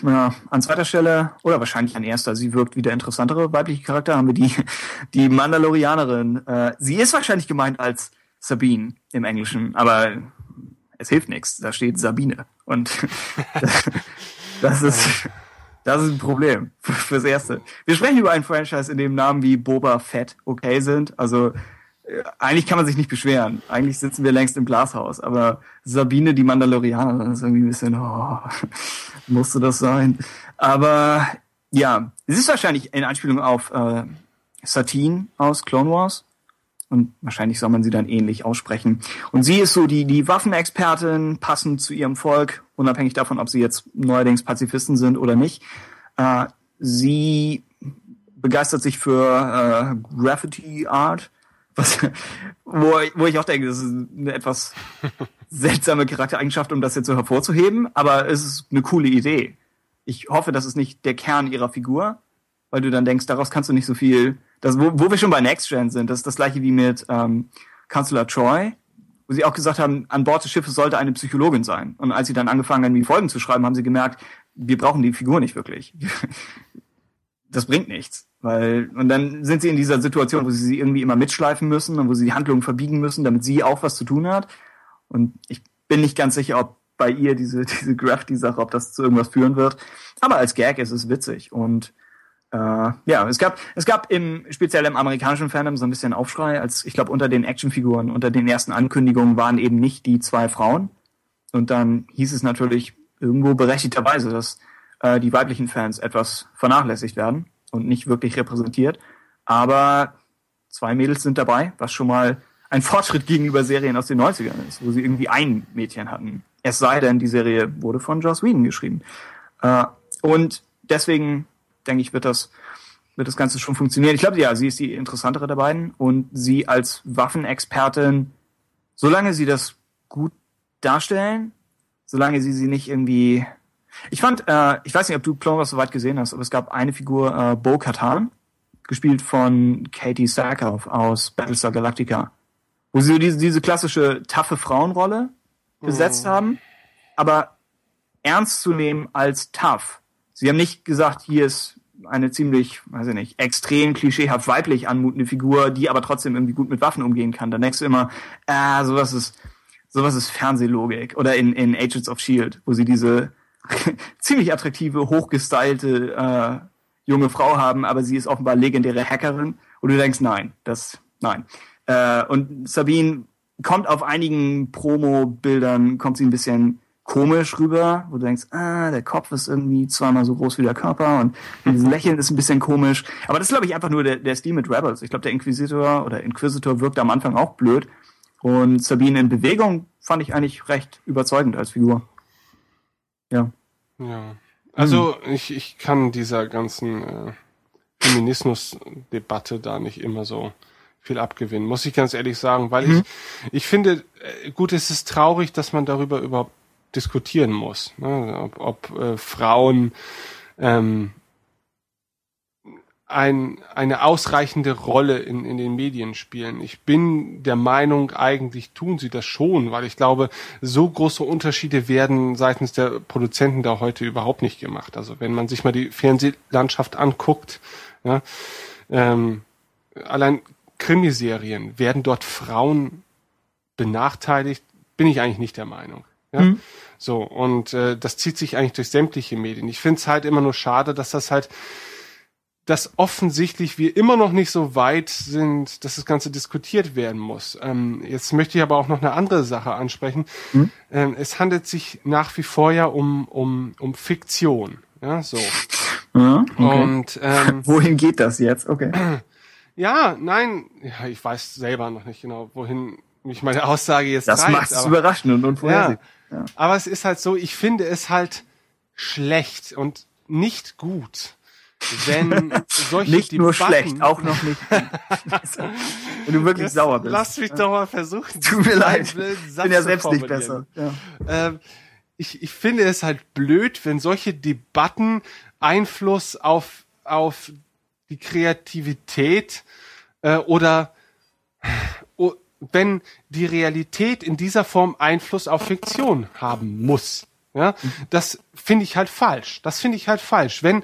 ja, an zweiter Stelle, oder wahrscheinlich an erster, sie wirkt wie der interessantere weibliche Charakter, haben wir die, die Mandalorianerin. Äh, sie ist wahrscheinlich gemeint als Sabine im Englischen, aber es hilft nichts. Da steht Sabine. Und das ist, das ist ein Problem fürs Erste. Wir sprechen über ein Franchise, in dem Namen wie Boba Fett okay sind. Also eigentlich kann man sich nicht beschweren. Eigentlich sitzen wir längst im Glashaus. Aber Sabine, die Mandalorianerin, ist irgendwie ein bisschen, oh, musste das sein. Aber ja, es ist wahrscheinlich in Anspielung auf äh, Satine aus Clone Wars. Und wahrscheinlich soll man sie dann ähnlich aussprechen. Und sie ist so die, die Waffenexpertin, passend zu ihrem Volk, unabhängig davon, ob sie jetzt neuerdings Pazifisten sind oder nicht. Äh, sie begeistert sich für äh, Graffiti Art, was, wo, wo ich auch denke, das ist eine etwas seltsame Charaktereigenschaft, um das jetzt so hervorzuheben, aber es ist eine coole Idee. Ich hoffe, das ist nicht der Kern ihrer Figur, weil du dann denkst, daraus kannst du nicht so viel das, wo, wo wir schon bei Next Gen sind, das ist das gleiche wie mit ähm, Kanzler Troy, wo sie auch gesagt haben, an Bord des Schiffes sollte eine Psychologin sein. Und als sie dann angefangen haben, die Folgen zu schreiben, haben sie gemerkt, wir brauchen die Figur nicht wirklich. Das bringt nichts. Weil, und dann sind sie in dieser Situation, wo sie sie irgendwie immer mitschleifen müssen und wo sie die Handlungen verbiegen müssen, damit sie auch was zu tun hat. Und ich bin nicht ganz sicher, ob bei ihr diese, diese Graffiti-Sache, ob das zu irgendwas führen wird. Aber als Gag ist es witzig. Und äh, ja, es gab, es gab im, speziell im amerikanischen Fandom so ein bisschen Aufschrei, als ich glaube unter den Actionfiguren, unter den ersten Ankündigungen waren eben nicht die zwei Frauen. Und dann hieß es natürlich irgendwo berechtigterweise, dass äh, die weiblichen Fans etwas vernachlässigt werden und nicht wirklich repräsentiert. Aber zwei Mädels sind dabei, was schon mal ein Fortschritt gegenüber Serien aus den 90ern ist, wo sie irgendwie ein Mädchen hatten. Es sei denn, die Serie wurde von Joss Whedon geschrieben. Äh, und deswegen denke ich, wird das, wird das Ganze schon funktionieren. Ich glaube, ja, sie ist die interessantere der beiden und sie als Waffenexpertin, solange sie das gut darstellen, solange sie sie nicht irgendwie. Ich fand, äh, ich weiß nicht, ob du Clone Wars so weit gesehen hast, aber es gab eine Figur, äh, Bo Katan, gespielt von Katie Sackhoff aus Battlestar Galactica, wo sie diese, diese klassische taffe Frauenrolle besetzt mhm. haben, aber ernst zu nehmen als tough Sie haben nicht gesagt, hier ist eine ziemlich, weiß ich nicht, extrem klischeehaft weiblich anmutende Figur, die aber trotzdem irgendwie gut mit Waffen umgehen kann. Dann denkst du immer, ah, sowas ist, sowas ist Fernsehlogik. Oder in, in Agents of Shield, wo sie diese ziemlich attraktive, hochgestylte äh, junge Frau haben, aber sie ist offenbar legendäre Hackerin. Und du denkst, nein, das, nein. Äh, und Sabine kommt auf einigen Promo-Bildern, kommt sie ein bisschen komisch rüber, wo du denkst, ah, der Kopf ist irgendwie zweimal so groß wie der Körper und dieses Lächeln ist ein bisschen komisch. Aber das ist, glaube ich, einfach nur der, der Stil mit Rebels. Ich glaube, der Inquisitor oder Inquisitor wirkt am Anfang auch blöd. Und Sabine in Bewegung fand ich eigentlich recht überzeugend als Figur. Ja. Ja. Also hm. ich, ich kann dieser ganzen äh, Feminismus-Debatte da nicht immer so viel abgewinnen, muss ich ganz ehrlich sagen, weil mhm. ich, ich finde, äh, gut, es ist traurig, dass man darüber überhaupt diskutieren muss. Ne? Ob, ob äh, Frauen ähm, ein, eine ausreichende Rolle in, in den Medien spielen. Ich bin der Meinung, eigentlich tun sie das schon, weil ich glaube, so große Unterschiede werden seitens der Produzenten da heute überhaupt nicht gemacht. Also wenn man sich mal die Fernsehlandschaft anguckt, ja, ähm, allein Krimiserien, werden dort Frauen benachteiligt, bin ich eigentlich nicht der Meinung. Ja? Mhm. So, und äh, das zieht sich eigentlich durch sämtliche Medien. Ich finde es halt immer nur schade, dass das halt, dass offensichtlich wir immer noch nicht so weit sind, dass das Ganze diskutiert werden muss. Ähm, jetzt möchte ich aber auch noch eine andere Sache ansprechen. Mhm. Ähm, es handelt sich nach wie vor ja um, um, um Fiktion. Ja, so. Ja, okay. Und ähm, wohin geht das jetzt? Okay. Ja, nein, ja, ich weiß selber noch nicht genau, wohin mich meine Aussage jetzt Das macht es überraschend und unvorhersehbar. Ja. Ja. Aber es ist halt so, ich finde es halt schlecht und nicht gut, wenn solche Nicht nur Debatten- schlecht, auch noch nicht. Wenn du wirklich Jetzt sauer bist. Lass mich doch mal versuchen. Tut mir leid. Ich bin ja selbst nicht besser. Ja. Ähm, ich, ich finde es halt blöd, wenn solche Debatten Einfluss auf, auf die Kreativität äh, oder o- wenn die Realität in dieser Form Einfluss auf Fiktion haben muss. Ja, das finde ich halt falsch. Das finde ich halt falsch. Wenn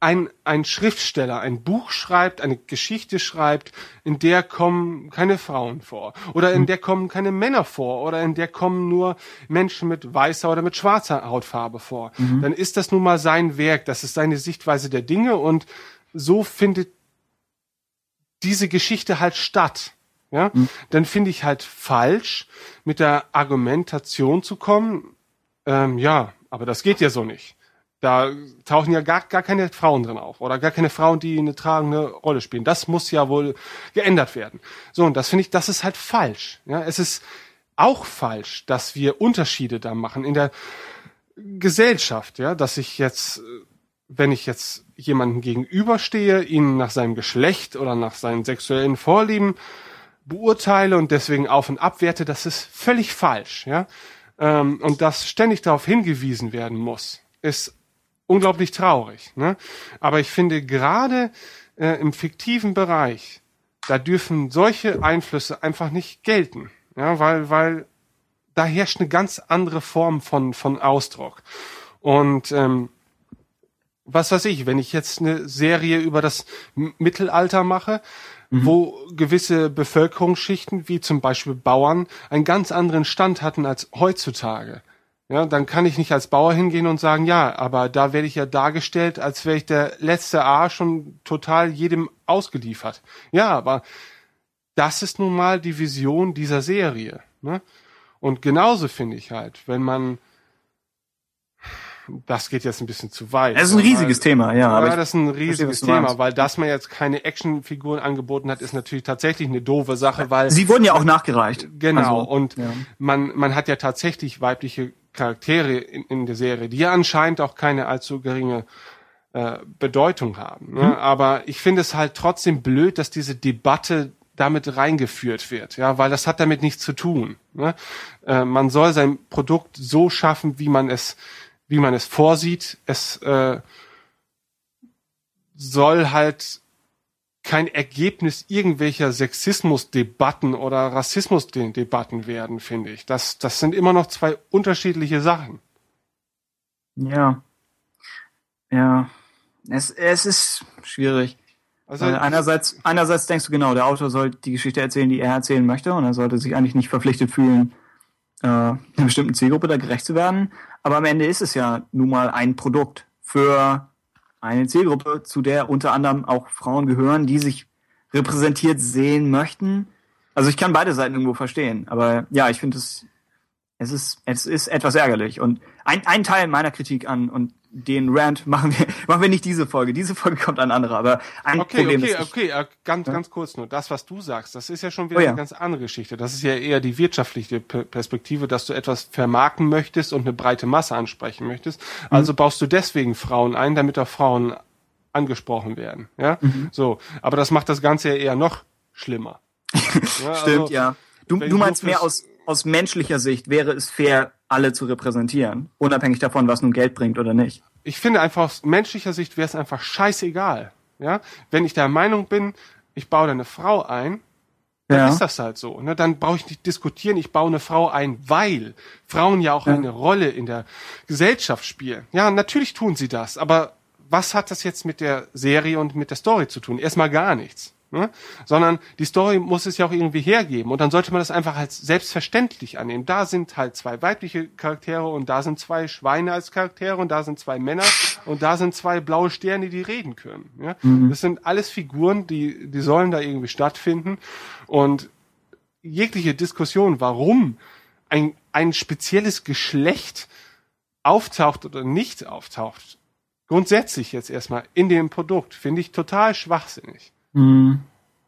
ein, ein Schriftsteller ein Buch schreibt, eine Geschichte schreibt, in der kommen keine Frauen vor. Oder in der kommen keine Männer vor. Oder in der kommen nur Menschen mit weißer oder mit schwarzer Hautfarbe vor, dann ist das nun mal sein Werk, das ist seine Sichtweise der Dinge. Und so findet diese Geschichte halt statt. Ja, dann finde ich halt falsch, mit der Argumentation zu kommen, ähm, ja, aber das geht ja so nicht. Da tauchen ja gar, gar keine Frauen drin auf oder gar keine Frauen, die eine tragende Rolle spielen. Das muss ja wohl geändert werden. So, und das finde ich, das ist halt falsch. Ja, es ist auch falsch, dass wir Unterschiede da machen in der Gesellschaft, ja, dass ich jetzt, wenn ich jetzt jemanden gegenüberstehe, ihn nach seinem Geschlecht oder nach seinen sexuellen Vorlieben beurteile und deswegen auf und abwerte, das ist völlig falsch, ja. Ähm, und dass ständig darauf hingewiesen werden muss, ist unglaublich traurig. Ne? Aber ich finde gerade äh, im fiktiven Bereich, da dürfen solche Einflüsse einfach nicht gelten, ja, weil weil da herrscht eine ganz andere Form von von Ausdruck. Und ähm, was weiß ich, wenn ich jetzt eine Serie über das M- Mittelalter mache, wo gewisse Bevölkerungsschichten, wie zum Beispiel Bauern, einen ganz anderen Stand hatten als heutzutage. Ja, dann kann ich nicht als Bauer hingehen und sagen, ja, aber da werde ich ja dargestellt, als wäre ich der letzte Arsch und total jedem ausgeliefert. Ja, aber das ist nun mal die Vision dieser Serie. Ne? Und genauso finde ich halt, wenn man das geht jetzt ein bisschen zu weit. Das ist ein weil- riesiges Thema, ja. Aber ja, das ist ein riesiges Thema, meinst. weil dass man jetzt keine Actionfiguren angeboten hat, ist natürlich tatsächlich eine doofe Sache, weil sie wurden ja auch nachgereicht. Genau, Also, und ja. man, man hat ja tatsächlich weibliche Charaktere in, in der Serie, die ja anscheinend auch keine allzu geringe äh, Bedeutung haben. Ne? Mhm. Aber ich finde es halt trotzdem blöd, dass diese Debatte damit reingeführt wird, ja, weil das hat damit nichts zu tun. Ne? Äh, man soll sein Produkt so schaffen, wie man es, wie man es vorsieht. Es äh, soll halt kein Ergebnis irgendwelcher Sexismusdebatten oder Rassismusdebatten werden, finde ich. Das, das sind immer noch zwei unterschiedliche Sachen. Ja. Ja. Es, es ist schwierig. Also Weil einerseits, einerseits denkst du genau, der Autor soll die Geschichte erzählen, die er erzählen möchte, und er sollte sich eigentlich nicht verpflichtet fühlen, äh, einer bestimmten Zielgruppe da gerecht zu werden. Aber am Ende ist es ja nun mal ein Produkt für eine Zielgruppe, zu der unter anderem auch Frauen gehören, die sich repräsentiert sehen möchten. Also ich kann beide Seiten irgendwo verstehen, aber ja, ich finde es, es ist, es ist etwas ärgerlich. Und ein, ein Teil meiner Kritik an und den Rant machen wir, machen wir nicht diese Folge. Diese Folge kommt an andere, aber ein Okay, Problem okay, ist, ich, okay, äh, ganz, ganz kurz nur. Das, was du sagst, das ist ja schon wieder Oh ja. eine ganz andere Geschichte. Das ist ja eher die wirtschaftliche Perspektive, dass du etwas vermarkten möchtest und eine breite Masse ansprechen möchtest. Mhm. Also baust du deswegen Frauen ein, damit auch Frauen angesprochen werden. Ja, Mhm. so. Aber das macht das Ganze ja eher noch schlimmer. ja, Stimmt, also, ja. Du, du meinst mehr aus, aus menschlicher Sicht wäre es fair, alle zu repräsentieren, unabhängig davon, was nun Geld bringt oder nicht. ich finde einfach aus menschlicher Sicht wäre es einfach scheißegal. Ja, wenn ich der Meinung bin, ich baue da eine Frau ein, dann Ja. ist das halt so. Ne? Dann brauche ich nicht diskutieren, ich baue eine Frau ein, weil Frauen ja auch eine Rolle in der Gesellschaft spielen. Ja, natürlich tun sie das, aber was hat das jetzt mit der Serie und mit der Story zu tun? Erstmal gar nichts. Ne? Sondern die Story muss es ja auch irgendwie hergeben und dann sollte man das einfach als selbstverständlich annehmen. Da sind halt zwei weibliche Charaktere und da sind zwei Schweine als Charaktere und da sind zwei Männer und da sind zwei blaue Sterne, die reden können. Ja? Das sind alles Figuren, die, die sollen da irgendwie stattfinden und jegliche Diskussion, warum ein, ein spezielles Geschlecht auftaucht oder nicht auftaucht, grundsätzlich jetzt erstmal in dem Produkt, finde ich total schwachsinnig. Mhm.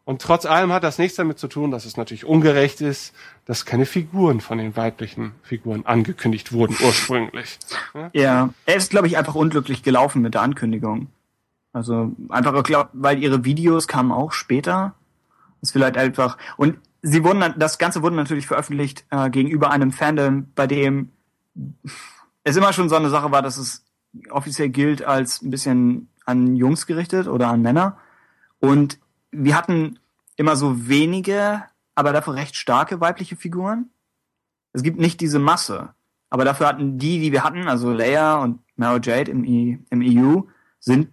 Und trotz allem hat das nichts damit zu tun, dass es natürlich ungerecht ist, dass keine Figuren von den weiblichen Figuren angekündigt wurden ursprünglich. Ja, ja er ist, glaube ich, einfach unglücklich gelaufen mit der Ankündigung. Also einfach, glaub, weil ihre Videos kamen auch später. Ist vielleicht einfach. Und sie wurden, das Ganze wurde natürlich veröffentlicht äh, gegenüber einem Fandom, bei dem es immer schon so eine Sache war, dass es offiziell gilt als ein bisschen an Jungs gerichtet oder an Männer. Und wir hatten immer so wenige, aber dafür recht starke weibliche Figuren. Es gibt nicht diese Masse. Aber dafür hatten die, die wir hatten, also Leia und Mara Jade im, I, im EU, sind,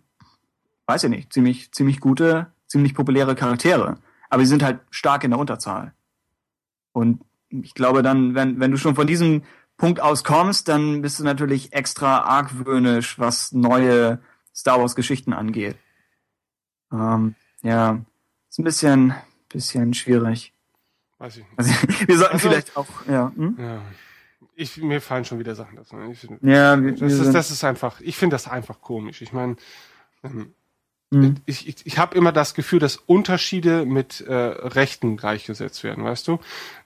weiß ich nicht, ziemlich, ziemlich gute, ziemlich populäre Charaktere. Aber sie sind halt stark in der Unterzahl. Und ich glaube dann, wenn, wenn du schon von diesem Punkt aus kommst, dann bist du natürlich extra argwöhnisch, was neue Star Wars Geschichten angeht. Ähm, ja, ist ein bisschen, bisschen schwierig. Weiß ich nicht. Also, wir sollten also, vielleicht auch, ja. Hm? ja. Ich, mir fallen schon wieder Sachen dazu. Ich, ja, wir, das, wir ist, das ist einfach, ich finde das einfach komisch. Ich meine, ähm, Mhm. ich, ich, ich habe immer das Gefühl, dass Unterschiede mit äh, Rechten gleichgesetzt werden, weißt du?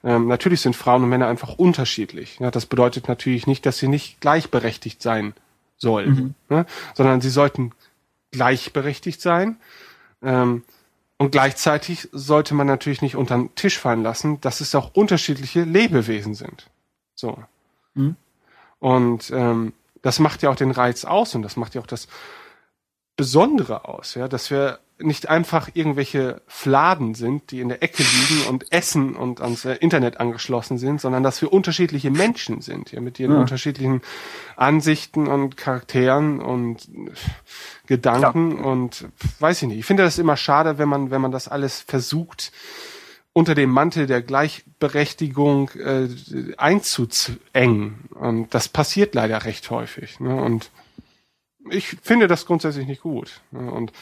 Ähm, natürlich sind Frauen und Männer einfach unterschiedlich. Ja, das bedeutet natürlich nicht, dass sie nicht gleichberechtigt sein sollen, Mhm. ne? sondern sie sollten gleichberechtigt sein. Ähm, und gleichzeitig sollte man natürlich nicht unter den Tisch fallen lassen, dass es auch unterschiedliche Lebewesen sind. So. Mhm. Und ähm, das macht ja auch den Reiz aus und das macht ja auch das Besondere aus, ja, dass wir nicht einfach irgendwelche Fladen sind, die in der Ecke liegen und essen und ans äh, Internet angeschlossen sind, sondern dass wir unterschiedliche Menschen sind, ja, mit ihren Ja. unterschiedlichen Ansichten und Charakteren und Gedanken und weiß ich nicht. Ich finde das immer schade, wenn man, wenn man das alles versucht, unter dem Mantel der Gleichberechtigung äh, einzuengen. Und das passiert leider recht häufig. Ne? Und ich finde das grundsätzlich nicht gut. Und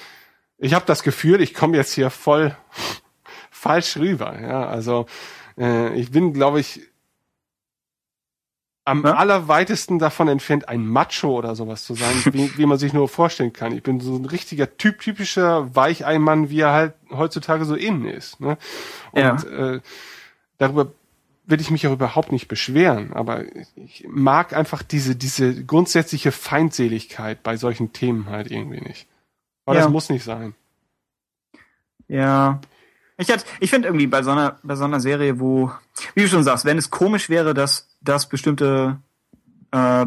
ich habe das Gefühl, ich komme jetzt hier voll falsch rüber. Ja, also äh, ich bin, glaube ich, am Ja? allerweitesten davon entfernt, ein Macho oder sowas zu sein, wie, wie man sich nur vorstellen kann. Ich bin so ein richtiger Typ, typischer Weicheimann, wie er halt heutzutage so innen ist. Ne? Und Ja. äh, darüber will ich mich auch überhaupt nicht beschweren, aber ich mag einfach diese, diese grundsätzliche Feindseligkeit bei solchen Themen halt irgendwie nicht. Aber Ja. das muss nicht sein. Ja. Ich, ich finde irgendwie bei so, einer, bei so einer Serie, wo, wie du schon sagst, wenn es komisch wäre, dass, dass bestimmte, äh,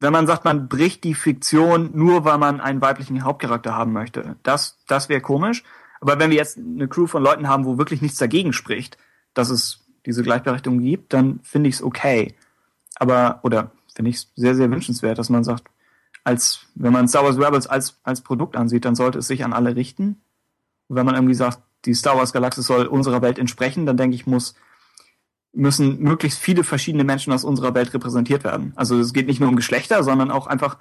wenn man sagt, man bricht die Fiktion nur, weil man einen weiblichen Hauptcharakter haben möchte, das, das wäre komisch. Aber wenn wir jetzt eine Crew von Leuten haben, wo wirklich nichts dagegen spricht, dass es diese Gleichberechtigung gibt, dann finde ich es okay. Aber, oder finde ich es sehr, sehr wünschenswert, dass man sagt, als, wenn man Star Wars Rebels als, als Produkt ansieht, dann sollte es sich an alle richten. Und wenn man irgendwie sagt, die Star Wars Galaxie soll unserer Welt entsprechen, dann denke ich, muss, müssen möglichst viele verschiedene Menschen aus unserer Welt repräsentiert werden. Also es geht nicht nur um Geschlechter, sondern auch einfach,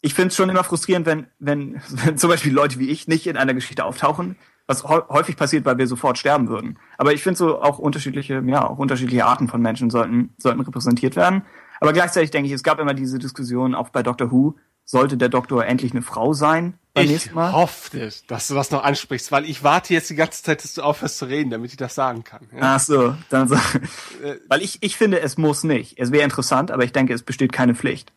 ich finde es schon immer frustrierend, wenn, wenn, wenn zum Beispiel Leute wie ich nicht in einer Geschichte auftauchen, was häu- häufig passiert, weil wir sofort sterben würden. Aber ich finde so auch unterschiedliche, ja, auch unterschiedliche Arten von Menschen sollten, sollten repräsentiert werden. Aber gleichzeitig denke ich, es gab immer diese Diskussion, auch bei Doctor Who, sollte der Doktor endlich eine Frau sein beim Ich nächsten Mal? hoffe, dass du das noch ansprichst, weil ich warte jetzt die ganze Zeit, dass du aufhörst zu reden, damit ich das sagen kann. Ja? Ach so, dann so. Äh, Weil ich, ich finde, es muss nicht. Es wäre interessant, aber ich denke, es besteht keine Pflicht.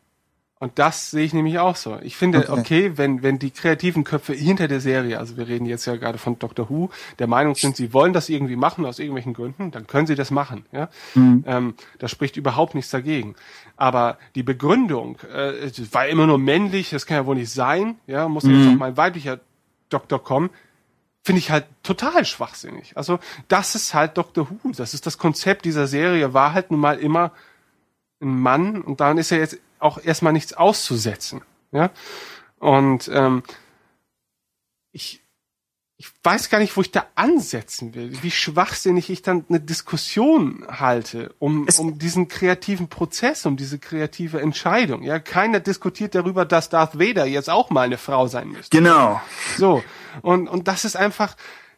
Und das sehe ich nämlich auch so. Ich finde, Okay. okay, wenn, wenn die kreativen Köpfe hinter der Serie, also wir reden jetzt ja gerade von Doctor Who, der Meinung sind, sie wollen das irgendwie machen aus irgendwelchen Gründen, dann können sie das machen. Ja? Ähm, da spricht überhaupt nichts dagegen. Aber die Begründung, äh, es war immer nur männlich, das kann ja wohl nicht sein, ja, muss jetzt auch mal ein weiblicher Doktor kommen, finde ich halt total schwachsinnig. Also das ist halt Doctor Who, das ist das Konzept dieser Serie, war halt nun mal immer ein Mann und daran ist ja jetzt auch erstmal nichts auszusetzen. Ja? Und ähm, ich, ich weiß gar nicht, wo ich da ansetzen will, wie schwachsinnig ich dann eine Diskussion halte um, Es- um diesen kreativen Prozess, um diese kreative Entscheidung. Ja, keiner diskutiert darüber, dass Darth Vader jetzt auch mal eine Frau sein müsste. Genau. So. Und, und das ist einfach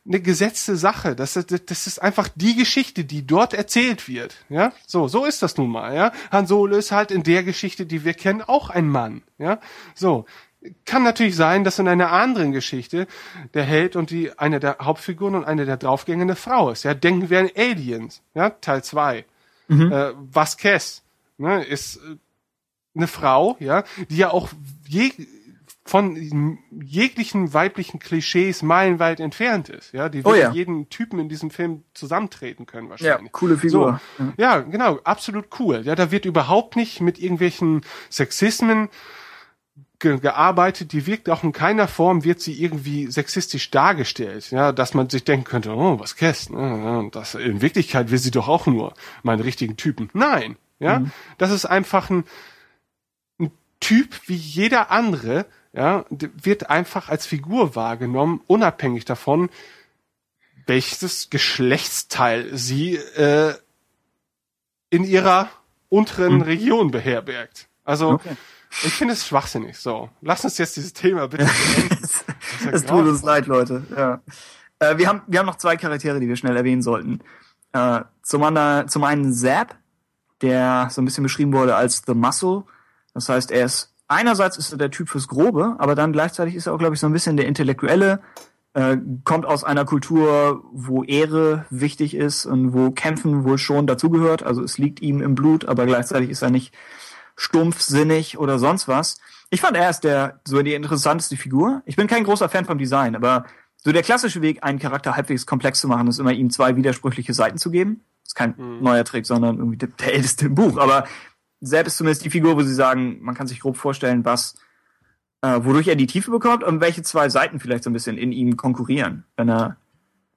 eine gesetzte Sache. Das, ist- das ist einfach die Geschichte, die dort erzählt wird. Ja, so, so ist das nun mal. Ja, Han Solo ist halt in der Geschichte, die wir kennen, auch ein Mann. Ja, so. Kann natürlich sein, dass in einer anderen Geschichte der Held und die eine der Hauptfiguren und eine der Draufgänger eine Frau ist. Ja, denken wir an Aliens, ja, Teil 2. Mhm. Äh, Vasquez ne, ist äh, eine Frau, ja, die ja auch je, von jeglichen weiblichen Klischees meilenweit entfernt ist, ja, die Oh ja. jeden Typen in diesem Film zusammentreten können Ja, wahrscheinlich. coole Figur. So. Ja, genau, absolut cool. Ja, da wird überhaupt nicht mit irgendwelchen Sexismen ge gearbeitet. Die wirkt auch in keiner Form wird sie irgendwie sexistisch dargestellt. Ja, dass man sich denken könnte, oh, was Käst, ne? ja, das in Wirklichkeit will sie doch auch nur meinen richtigen Typen. Nein, ja, das ist einfach ein, ein Typ wie jeder andere. Ja, wird einfach als Figur wahrgenommen, unabhängig davon, welches Geschlechtsteil sie äh, in ihrer unteren Region beherbergt. Also Okay. ich finde es schwachsinnig. So, lass uns jetzt dieses Thema bitte ja Es tut uns leid, Leute. Ja. Äh, wir, haben, wir haben noch zwei Charaktere, die wir schnell erwähnen sollten. Äh, zum, anderen, zum einen Zap, der so ein bisschen beschrieben wurde als The Muscle. Das heißt, er ist einerseits ist er der Typ fürs Grobe, aber dann gleichzeitig ist er auch, glaube ich, so ein bisschen der Intellektuelle. Äh, kommt aus einer Kultur, wo Ehre wichtig ist und wo Kämpfen wohl schon dazugehört. Also es liegt ihm im Blut, aber gleichzeitig ist er nicht stumpfsinnig oder sonst was. Ich fand er ist der so die interessanteste Figur. Ich bin kein großer Fan vom Design, aber so der klassische Weg, einen Charakter halbwegs komplex zu machen, ist immer ihm zwei widersprüchliche Seiten zu geben. Das ist kein neuer Trick, sondern irgendwie der, der älteste im Buch. Aber selbst zumindest die Figur, wo sie sagen, man kann sich grob vorstellen, was, äh, wodurch er die Tiefe bekommt und welche zwei Seiten vielleicht so ein bisschen in ihm konkurrieren, wenn er,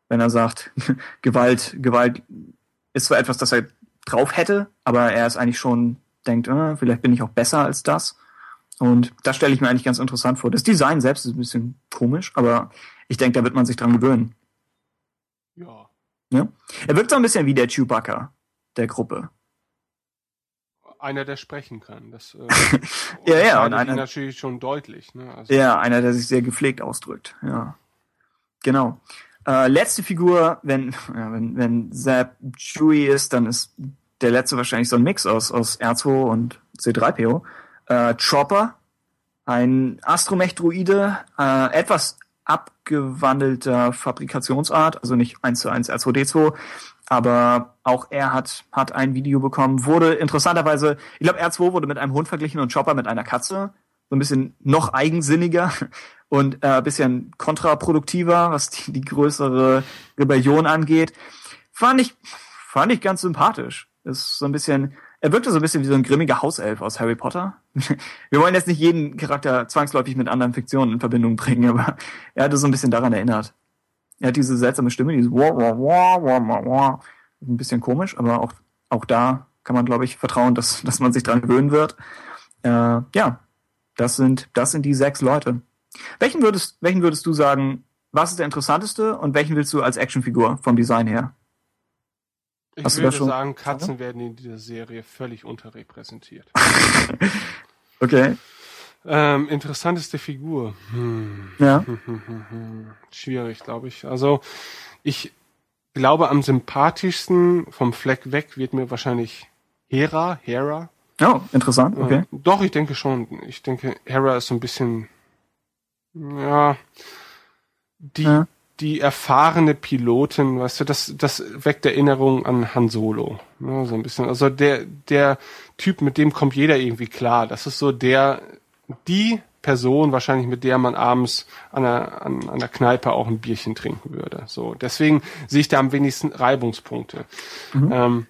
wenn er sagt, Gewalt, Gewalt ist zwar etwas, das er drauf hätte, aber er ist eigentlich schon denkt, äh, vielleicht bin ich auch besser als das. Und das stelle ich mir eigentlich ganz interessant vor. Das Design selbst ist ein bisschen komisch, aber ich denke, da wird man sich dran gewöhnen. Ja. Ja? Er wirkt so ein bisschen wie der Chewbacca der Gruppe. Einer, der sprechen kann. Das äh, Ja, ja, und einer- natürlich schon deutlich. Ne? Also, Ja, einer, der sich sehr gepflegt ausdrückt. Ja, genau. Äh, letzte Figur, wenn ja, wenn wenn Zap Chewie ist, dann ist der letzte wahrscheinlich so ein Mix aus aus R2 und C3PO. Äh, Chopper, ein Astromech-Druide, äh, etwas abgewandelter Fabrikationsart, also nicht eins zu eins R2D2, aber auch er hat, hat ein Video bekommen, wurde interessanterweise, ich glaube, R2 wurde mit einem Hund verglichen und Chopper mit einer Katze. So ein bisschen noch eigensinniger und äh, bisschen kontraproduktiver, was die, die größere Rebellion angeht. Fand ich, fand ich ganz sympathisch. Ist so ein bisschen, er wirkte so ein bisschen wie so ein grimmiger Hauself aus Harry Potter. Wir wollen jetzt nicht jeden Charakter zwangsläufig mit anderen Fiktionen in Verbindung bringen, aber er hatte so ein bisschen daran erinnert. Er hat diese seltsame Stimme, dieses wah, wah, wah, wah, wah, wah. Ein bisschen komisch, aber auch, auch da kann man, glaube ich, vertrauen, dass, dass man sich dran gewöhnen wird. Äh, ja, das sind, das sind die sechs Leute. Welchen würdest, welchen würdest du sagen, was ist der interessanteste und welchen willst du als Actionfigur vom Design her? ich hast würde sagen, Katzen werden in dieser Serie völlig unterrepräsentiert. Okay. Ähm, interessanteste Figur. Hm. Ja. Schwierig, glaube ich. Also ich glaube, am sympathischsten vom Fleck weg wird mir wahrscheinlich Hera, Hera. Oh, interessant. Okay. Äh, doch, ich denke schon. Ich denke, Hera ist so ein bisschen, ja, die, Ja. die erfahrene Pilotin, weißt du, das, das weckt Erinnerung an Han Solo. Ne, so ein bisschen. Also der, der Typ, mit dem kommt jeder irgendwie klar. Das ist so der, die Person wahrscheinlich, mit der man abends an einer, an einer Kneipe auch ein Bierchen trinken würde. So, deswegen sehe ich da am wenigsten Reibungspunkte. Ähm,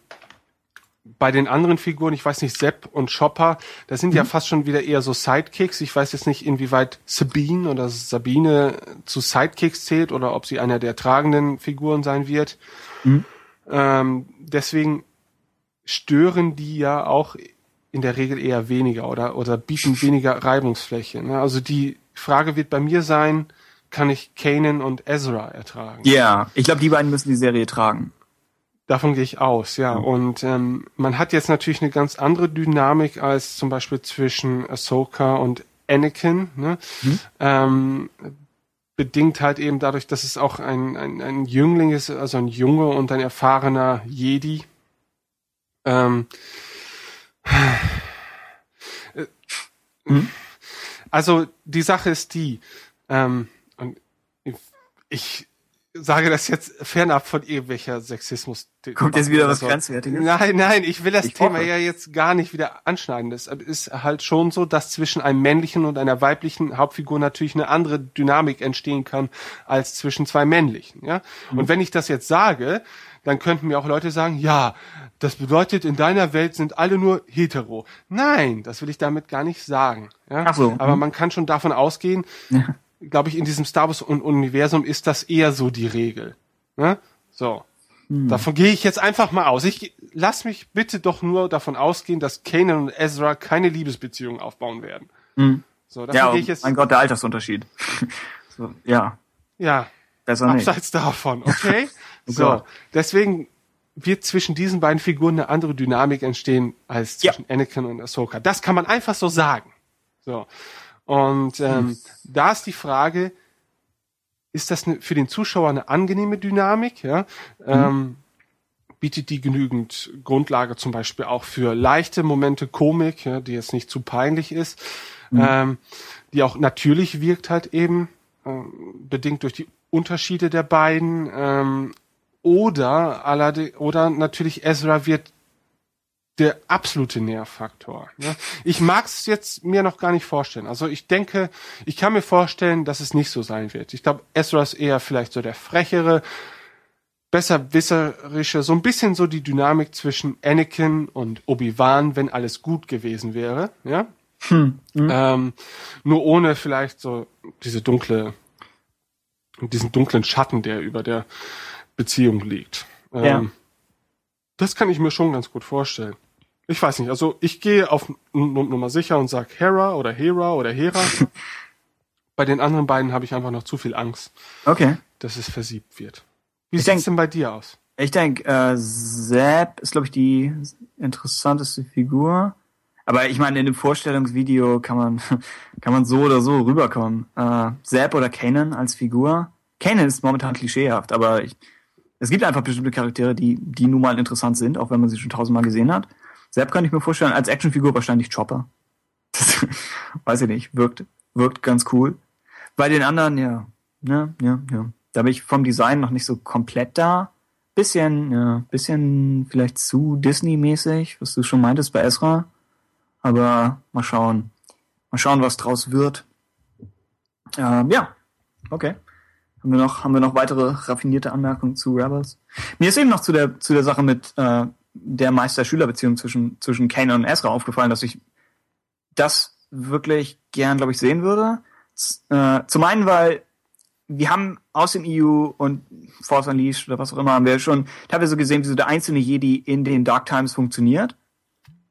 bei den anderen Figuren, ich weiß nicht, Sepp und Chopper, das sind ja fast schon wieder eher so Sidekicks. Ich weiß jetzt nicht, inwieweit Sabine oder Sabine zu Sidekicks zählt oder ob sie einer der tragenden Figuren sein wird. Ähm, deswegen stören die ja auch in der Regel eher weniger oder, oder bieten weniger Reibungsfläche. Ne? Also die Frage wird bei mir sein, kann ich Kanan und Ezra ertragen? Ja, ich glaube, die beiden müssen die Serie tragen. Davon gehe ich aus, ja. Und ähm, man hat jetzt natürlich eine ganz andere Dynamik als zum Beispiel zwischen Ahsoka und Anakin. Ne? Ähm, bedingt halt eben dadurch, dass es auch ein, ein, ein Jüngling ist, also ein Junge und ein erfahrener Jedi. Ähm, äh, Also die Sache ist die, ähm, und ich sage das jetzt fernab von irgendwelcher Sexismus. Kommt jetzt wieder was Grenzwertiges? Nein, nein, ich will das Ich Thema hoffe. ja jetzt gar nicht wieder anschneiden. Es ist halt schon so, dass zwischen einem männlichen und einer weiblichen Hauptfigur natürlich eine andere Dynamik entstehen kann als zwischen zwei männlichen. Ja? Mhm. Und wenn ich das jetzt sage, dann könnten mir auch Leute sagen, ja, das bedeutet, in deiner Welt sind alle nur hetero. Nein, das will ich damit gar nicht sagen. Ja? Ach so. Aber Mhm. man kann schon davon ausgehen, glaube ich, in diesem Star Wars Un- Universum ist das eher so die Regel. Ne? So. Hm. Davon gehe ich jetzt einfach mal aus. Ich lass mich bitte doch nur davon ausgehen, dass Kanan und Ezra keine Liebesbeziehung aufbauen werden. So, davon Hm. Ja, gehe ich jetzt. mein Gott, der Altersunterschied. so, ja, Ja, besser nicht. abseits davon, okay? Oh so, Gott. deswegen wird zwischen diesen beiden Figuren eine andere Dynamik entstehen als Ja. zwischen Anakin und Ahsoka. Das kann man einfach so sagen. So. Und Hm. ähm, da ist die Frage, ist das ne, für den Zuschauer eine angenehme Dynamik? Ja? Ähm, bietet die genügend Grundlage zum Beispiel auch für leichte Momente Komik, ja, die jetzt nicht zu peinlich ist, ähm, die auch natürlich wirkt halt eben, ähm, bedingt durch die Unterschiede der beiden, ähm, oder allerde oder natürlich Ezra wird der absolute Nährfaktor. Ne? Ich mag es jetzt mir noch gar nicht vorstellen. Also ich denke, ich kann mir vorstellen, dass es nicht so sein wird. Ich glaube, Ezra ist eher vielleicht so der frechere, besserwisserische, so ein bisschen so die Dynamik zwischen Anakin und Obi-Wan, wenn alles gut gewesen wäre, ja. Ähm, nur ohne vielleicht so diese dunkle, diesen dunklen Schatten, der über der Beziehung liegt. Ähm, Ja. Das kann ich mir schon ganz gut vorstellen. Ich weiß nicht, also ich gehe auf Nummer sicher und sag Hera oder Hera oder Hera. Bei den anderen beiden habe ich einfach noch zu viel Angst, Okay. dass es versiebt wird. Wie sieht's denk- denn bei dir aus? Ich denke, äh, Zap ist, glaube ich, die interessanteste Figur. Aber ich meine, in dem Vorstellungsvideo kann man, kann man so oder so rüberkommen. Äh, Zap oder Kanan als Figur. Kanan ist momentan klischeehaft, aber ich, es gibt einfach bestimmte Charaktere, die, die nun mal interessant sind, auch wenn man sie schon tausendmal gesehen hat. Zap kann ich mir vorstellen, als Actionfigur wahrscheinlich Chopper. Das, weiß ich nicht, wirkt, wirkt ganz cool. Bei den anderen, ja, ja, ja, ja. Da bin ich vom Design noch nicht so komplett da. Bisschen, ja, bisschen vielleicht zu Disney-mäßig, was du schon meintest bei Ezra. Aber mal schauen. Mal schauen, was draus wird. Ähm, ja, okay. Haben wir noch, haben wir noch weitere raffinierte Anmerkungen zu Rebels? Mir ist eben noch zu der, zu der Sache mit äh, der Meister-Schüler-Beziehung zwischen, zwischen Kanan und Ezra aufgefallen, dass ich das wirklich gern, glaube ich, sehen würde. Z äh, zum einen, weil wir haben aus dem EU und Force Unleashed oder was auch immer, haben wir schon teilweise gesehen, wie so der einzelne Jedi in den Dark Times funktioniert.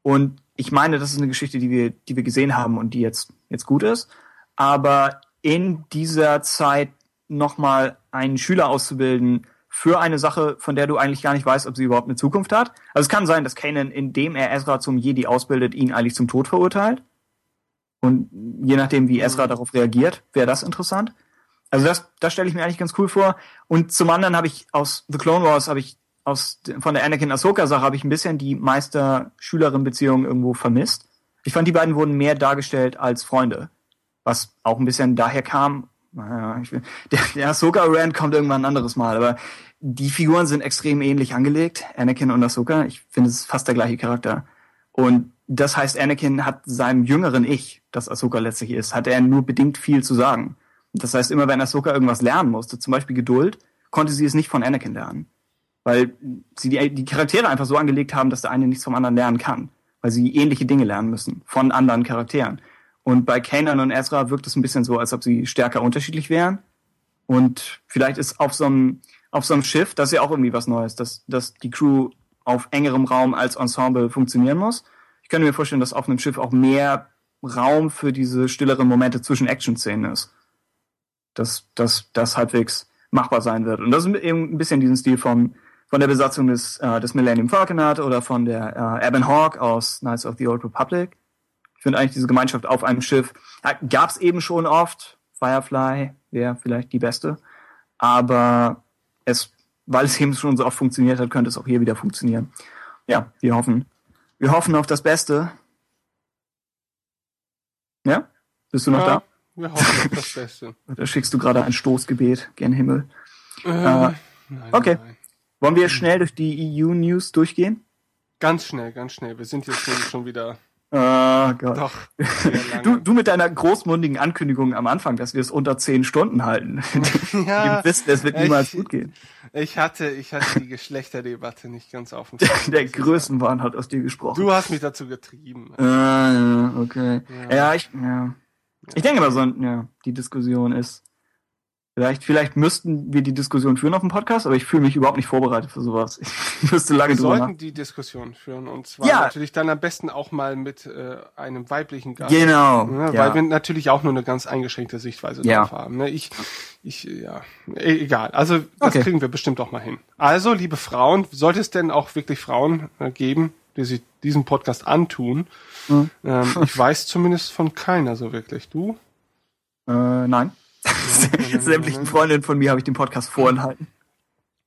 Und ich meine, das ist eine Geschichte, die wir, die wir gesehen haben und die jetzt, jetzt gut ist. Aber in dieser Zeit nochmal einen Schüler auszubilden für eine Sache, von der du eigentlich gar nicht weißt, ob sie überhaupt eine Zukunft hat. Also es kann sein, dass Kanan, indem er Ezra zum Jedi ausbildet, ihn eigentlich zum Tod verurteilt. Und je nachdem, wie Ezra darauf reagiert, wäre das interessant. Also das, das stelle ich mir eigentlich ganz cool vor. Und zum anderen habe ich aus The Clone Wars habe ich aus von der Anakin Ahsoka Sache habe ich ein bisschen die Meister-Schülerin-Beziehung irgendwo vermisst. Ich fand die beiden wurden mehr dargestellt als Freunde, was auch ein bisschen daher kam. Naja, ich will, der, der Ahsoka Rand kommt irgendwann ein anderes Mal, aber die Figuren sind extrem ähnlich angelegt, Anakin und Ahsoka. Ich finde es ist fast der gleiche Charakter. Und das heißt, Anakin hat seinem jüngeren Ich, das Ahsoka letztlich ist, hat er nur bedingt viel zu sagen. Das heißt, immer wenn Ahsoka irgendwas lernen musste, zum Beispiel Geduld, konnte sie es nicht von Anakin lernen. Weil sie die, die Charaktere einfach so angelegt haben, dass der eine nichts vom anderen lernen kann. Weil sie ähnliche Dinge lernen müssen von anderen Charakteren. Und bei Kanan und Ezra wirkt es ein bisschen so, als ob sie stärker unterschiedlich wären. Und vielleicht ist auf so einem, auf so einem Schiff, das ist ja auch irgendwie was Neues, dass, dass die Crew auf engerem Raum als Ensemble funktionieren muss. Ich könnte mir vorstellen, dass auf einem Schiff auch mehr Raum für diese stilleren Momente zwischen Action-Szenen ist. Dass dass das halbwegs machbar sein wird. Und das ist eben ein bisschen diesen Stil von, von der Besatzung des, äh, des Millennium Falcon hat oder von der äh, Ebon Hawk aus Knights of the Old Republic. Ich finde eigentlich diese Gemeinschaft auf einem Schiff gab es eben schon oft. Firefly wäre vielleicht die beste. Aber es, weil es eben schon so oft funktioniert hat, könnte es auch hier wieder funktionieren. Ja, wir hoffen. Wir hoffen auf das Beste. Ja? Bist du noch Ja, wir hoffen auf das Beste. da? Schickst du gerade ein Stoßgebet gen Himmel? Äh, Äh, nein, okay. nein. Wollen wir schnell durch die EU-News durchgehen? Ganz schnell, ganz schnell. Wir sind jetzt schon wieder Ah, Gott. doch. Du, du mit deiner großmundigen Ankündigung am Anfang, dass wir es unter zehn Stunden halten. ja, Wir wissen, es wird niemals ich- gut gehen. Ich hatte, ich hatte die Geschlechterdebatte nicht ganz auf dem Schirm, Der. Größenwahn hat aus dir gesprochen. Du hast mich dazu getrieben. Ah, ja, okay. Ja. Ja, ich, ja. Ich denke mal so, ja, die Diskussion ist, vielleicht, vielleicht müssten wir die Diskussion führen auf dem Podcast, aber ich fühle mich überhaupt nicht vorbereitet für sowas. Ich müsste lange Wir drüber sollten nach. die Diskussion führen und zwar Ja. natürlich dann am besten auch mal mit äh, einem weiblichen Gast. Genau. Ne, ja. Weil wir natürlich auch nur eine ganz eingeschränkte Sichtweise Ja. drauf haben. Ne? Ich, ich, ja, e- egal. Also das Okay. kriegen wir bestimmt auch mal hin. Also, liebe Frauen, sollte es denn auch wirklich Frauen äh, geben, die sich diesen Podcast antun? Hm. Ähm, ich weiß zumindest von keiner so wirklich. Du? äh, nein. Sämtlichen. Freundinnen von mir habe ich den Podcast vorenthalten.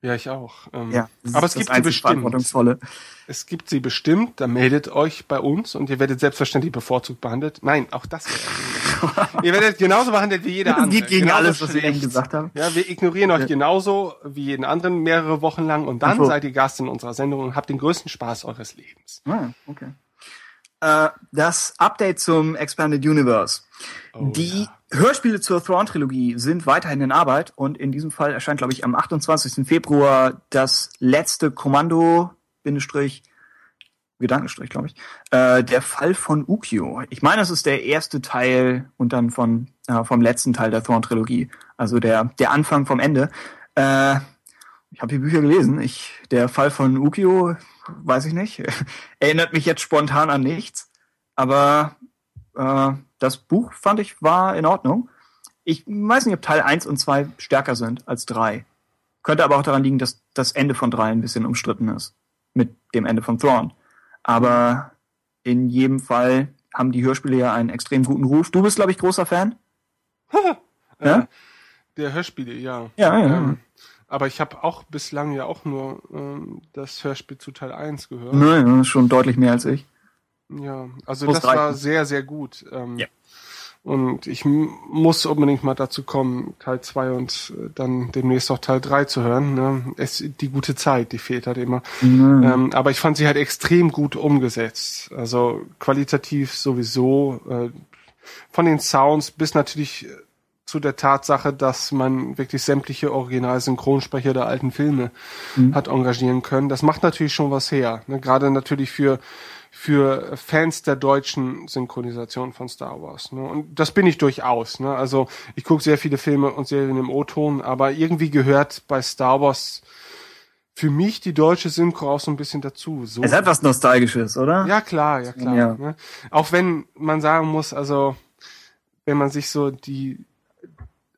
Ja, ich auch. Ähm, Ja, das aber es gibt das sie bestimmt. Es gibt sie bestimmt, da meldet euch bei uns und ihr werdet selbstverständlich bevorzugt behandelt. Nein, auch das Ihr werdet genauso behandelt wie jeder Das andere. geht gegen genauso alles, was wir eben gesagt haben. Ja, wir ignorieren euch genauso wie jeden anderen mehrere Wochen lang und dann so. seid ihr Gast in unserer Sendung und habt den größten Spaß eures Lebens. Ah, okay. Äh, das Update zum Expanded Universe. Oh, Die ja. Hörspiele zur Thrawn-Trilogie sind weiterhin in Arbeit und in diesem Fall erscheint, glaube ich, am 28. Februar das letzte Kommando, Bindestrich, Gedankenstrich, glaube ich, äh, der Fall von Ukyo. Ich meine, es ist der erste Teil und dann von, äh, vom letzten Teil der Thrawn-Trilogie, also der, der Anfang vom Ende. Äh, ich habe die Bücher gelesen. Ich, der Fall von Ukyo, weiß ich nicht, erinnert mich jetzt spontan an nichts. Aber äh, das Buch fand ich war in Ordnung. Ich weiß nicht, ob Teil 1 und 2 stärker sind als 3. Könnte aber auch daran liegen, dass das Ende von 3 ein bisschen umstritten ist. Mit dem Ende von Thrawn. Aber in jedem Fall haben die Hörspiele ja einen extrem guten Ruf. Du bist, glaube ich, großer Fan? Ja? Der Hörspiele, ja. Ja, ja. Ähm, aber ich habe auch bislang ja auch nur ähm, das Hörspiel zu Teil 1 gehört. Nein, schon deutlich mehr als ich. Ja, also Muss das war reichen. sehr, sehr gut. Ähm, Ja. Und ich muss unbedingt mal dazu kommen, Teil 2 und äh, dann demnächst auch Teil 3 zu hören. Ne? Es, die gute Zeit, die fehlt halt immer. Mhm. Ähm, aber ich fand sie halt extrem gut umgesetzt. Also qualitativ sowieso, äh, von den Sounds bis natürlich äh, zu der Tatsache, dass man wirklich sämtliche Original-Synchronsprecher der alten Filme Mhm. hat engagieren können. Das macht natürlich schon was her. Ne? Gerade natürlich für für Fans der deutschen Synchronisation von Star Wars. Ne? Und das bin ich durchaus. Ne? Also ich gucke sehr viele Filme und Serien im O-Ton, aber irgendwie gehört bei Star Wars für mich die deutsche Synchro auch so ein bisschen dazu. So Es hat was Nostalgisches, oder? ja, klar, ja, klar. Ja. Ne? Auch wenn man sagen muss, also, wenn man sich so die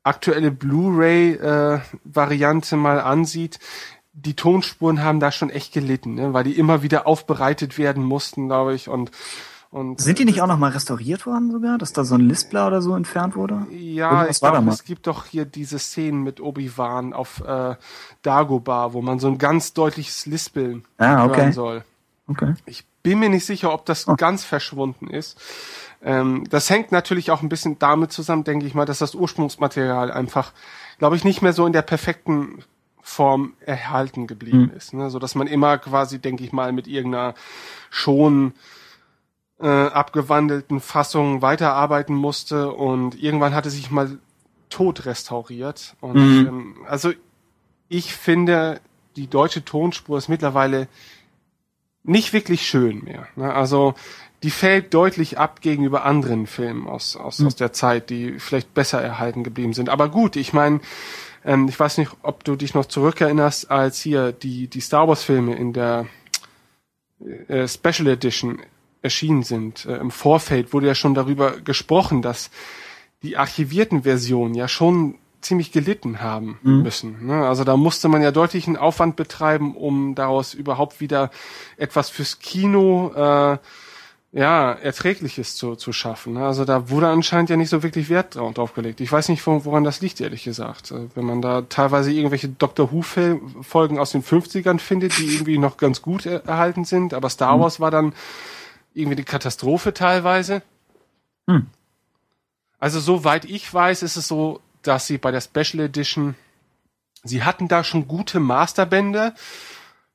aktuelle Blu-ray-Variante mal ansieht, die Tonspuren haben da schon echt gelitten, ne? weil die immer wieder aufbereitet werden mussten, glaube ich. Und, und Sind die nicht auch noch mal restauriert worden sogar, dass da so ein Lispler oder so entfernt wurde? Ja, Irgendwas ich glaube, es gibt doch hier diese Szenen mit Obi-Wan auf äh, Dagobah, wo man so ein ganz deutliches Lispeln Ah, okay. hören soll. Okay. Ich bin mir nicht sicher, ob das ganz verschwunden ist. Ähm, das hängt natürlich auch ein bisschen damit zusammen, denke ich mal, dass das Ursprungsmaterial einfach, glaube ich, nicht mehr so in der perfekten Form erhalten geblieben ist, ne? so dass man immer quasi, denke ich mal, mit irgendeiner schon äh, abgewandelten Fassung weiterarbeiten musste und irgendwann hatte sich mal tot restauriert und Mhm. ähm, also ich finde die deutsche Tonspur ist mittlerweile nicht wirklich schön mehr. Ne? Also die fällt deutlich ab gegenüber anderen Filmen aus, aus, aus der Zeit, die vielleicht besser erhalten geblieben sind. Aber gut, ich meine, ähm, ich weiß nicht, ob du dich noch zurückerinnerst, als hier die, die Star Wars-Filme in der äh, Special Edition erschienen sind. Äh, Im Vorfeld wurde ja schon darüber gesprochen, dass die archivierten Versionen ja schon ziemlich gelitten haben müssen. Ne? Also da musste man ja deutlichen Aufwand betreiben, um daraus überhaupt wieder etwas fürs Kino äh, ja erträgliches zu, zu schaffen. Ne? Also da wurde anscheinend ja nicht so wirklich Wert drauf, gelegt. Ich weiß nicht, wo- woran das liegt, ehrlich gesagt. Äh, Wenn man da teilweise irgendwelche Doctor Who Fil- Folgen aus den 50ern findet, die irgendwie noch ganz gut er erhalten sind, aber Star Wars war dann irgendwie eine Katastrophe teilweise. Hm. Also soweit ich weiß, ist es so, dass sie bei der Special Edition, sie hatten da schon gute Masterbände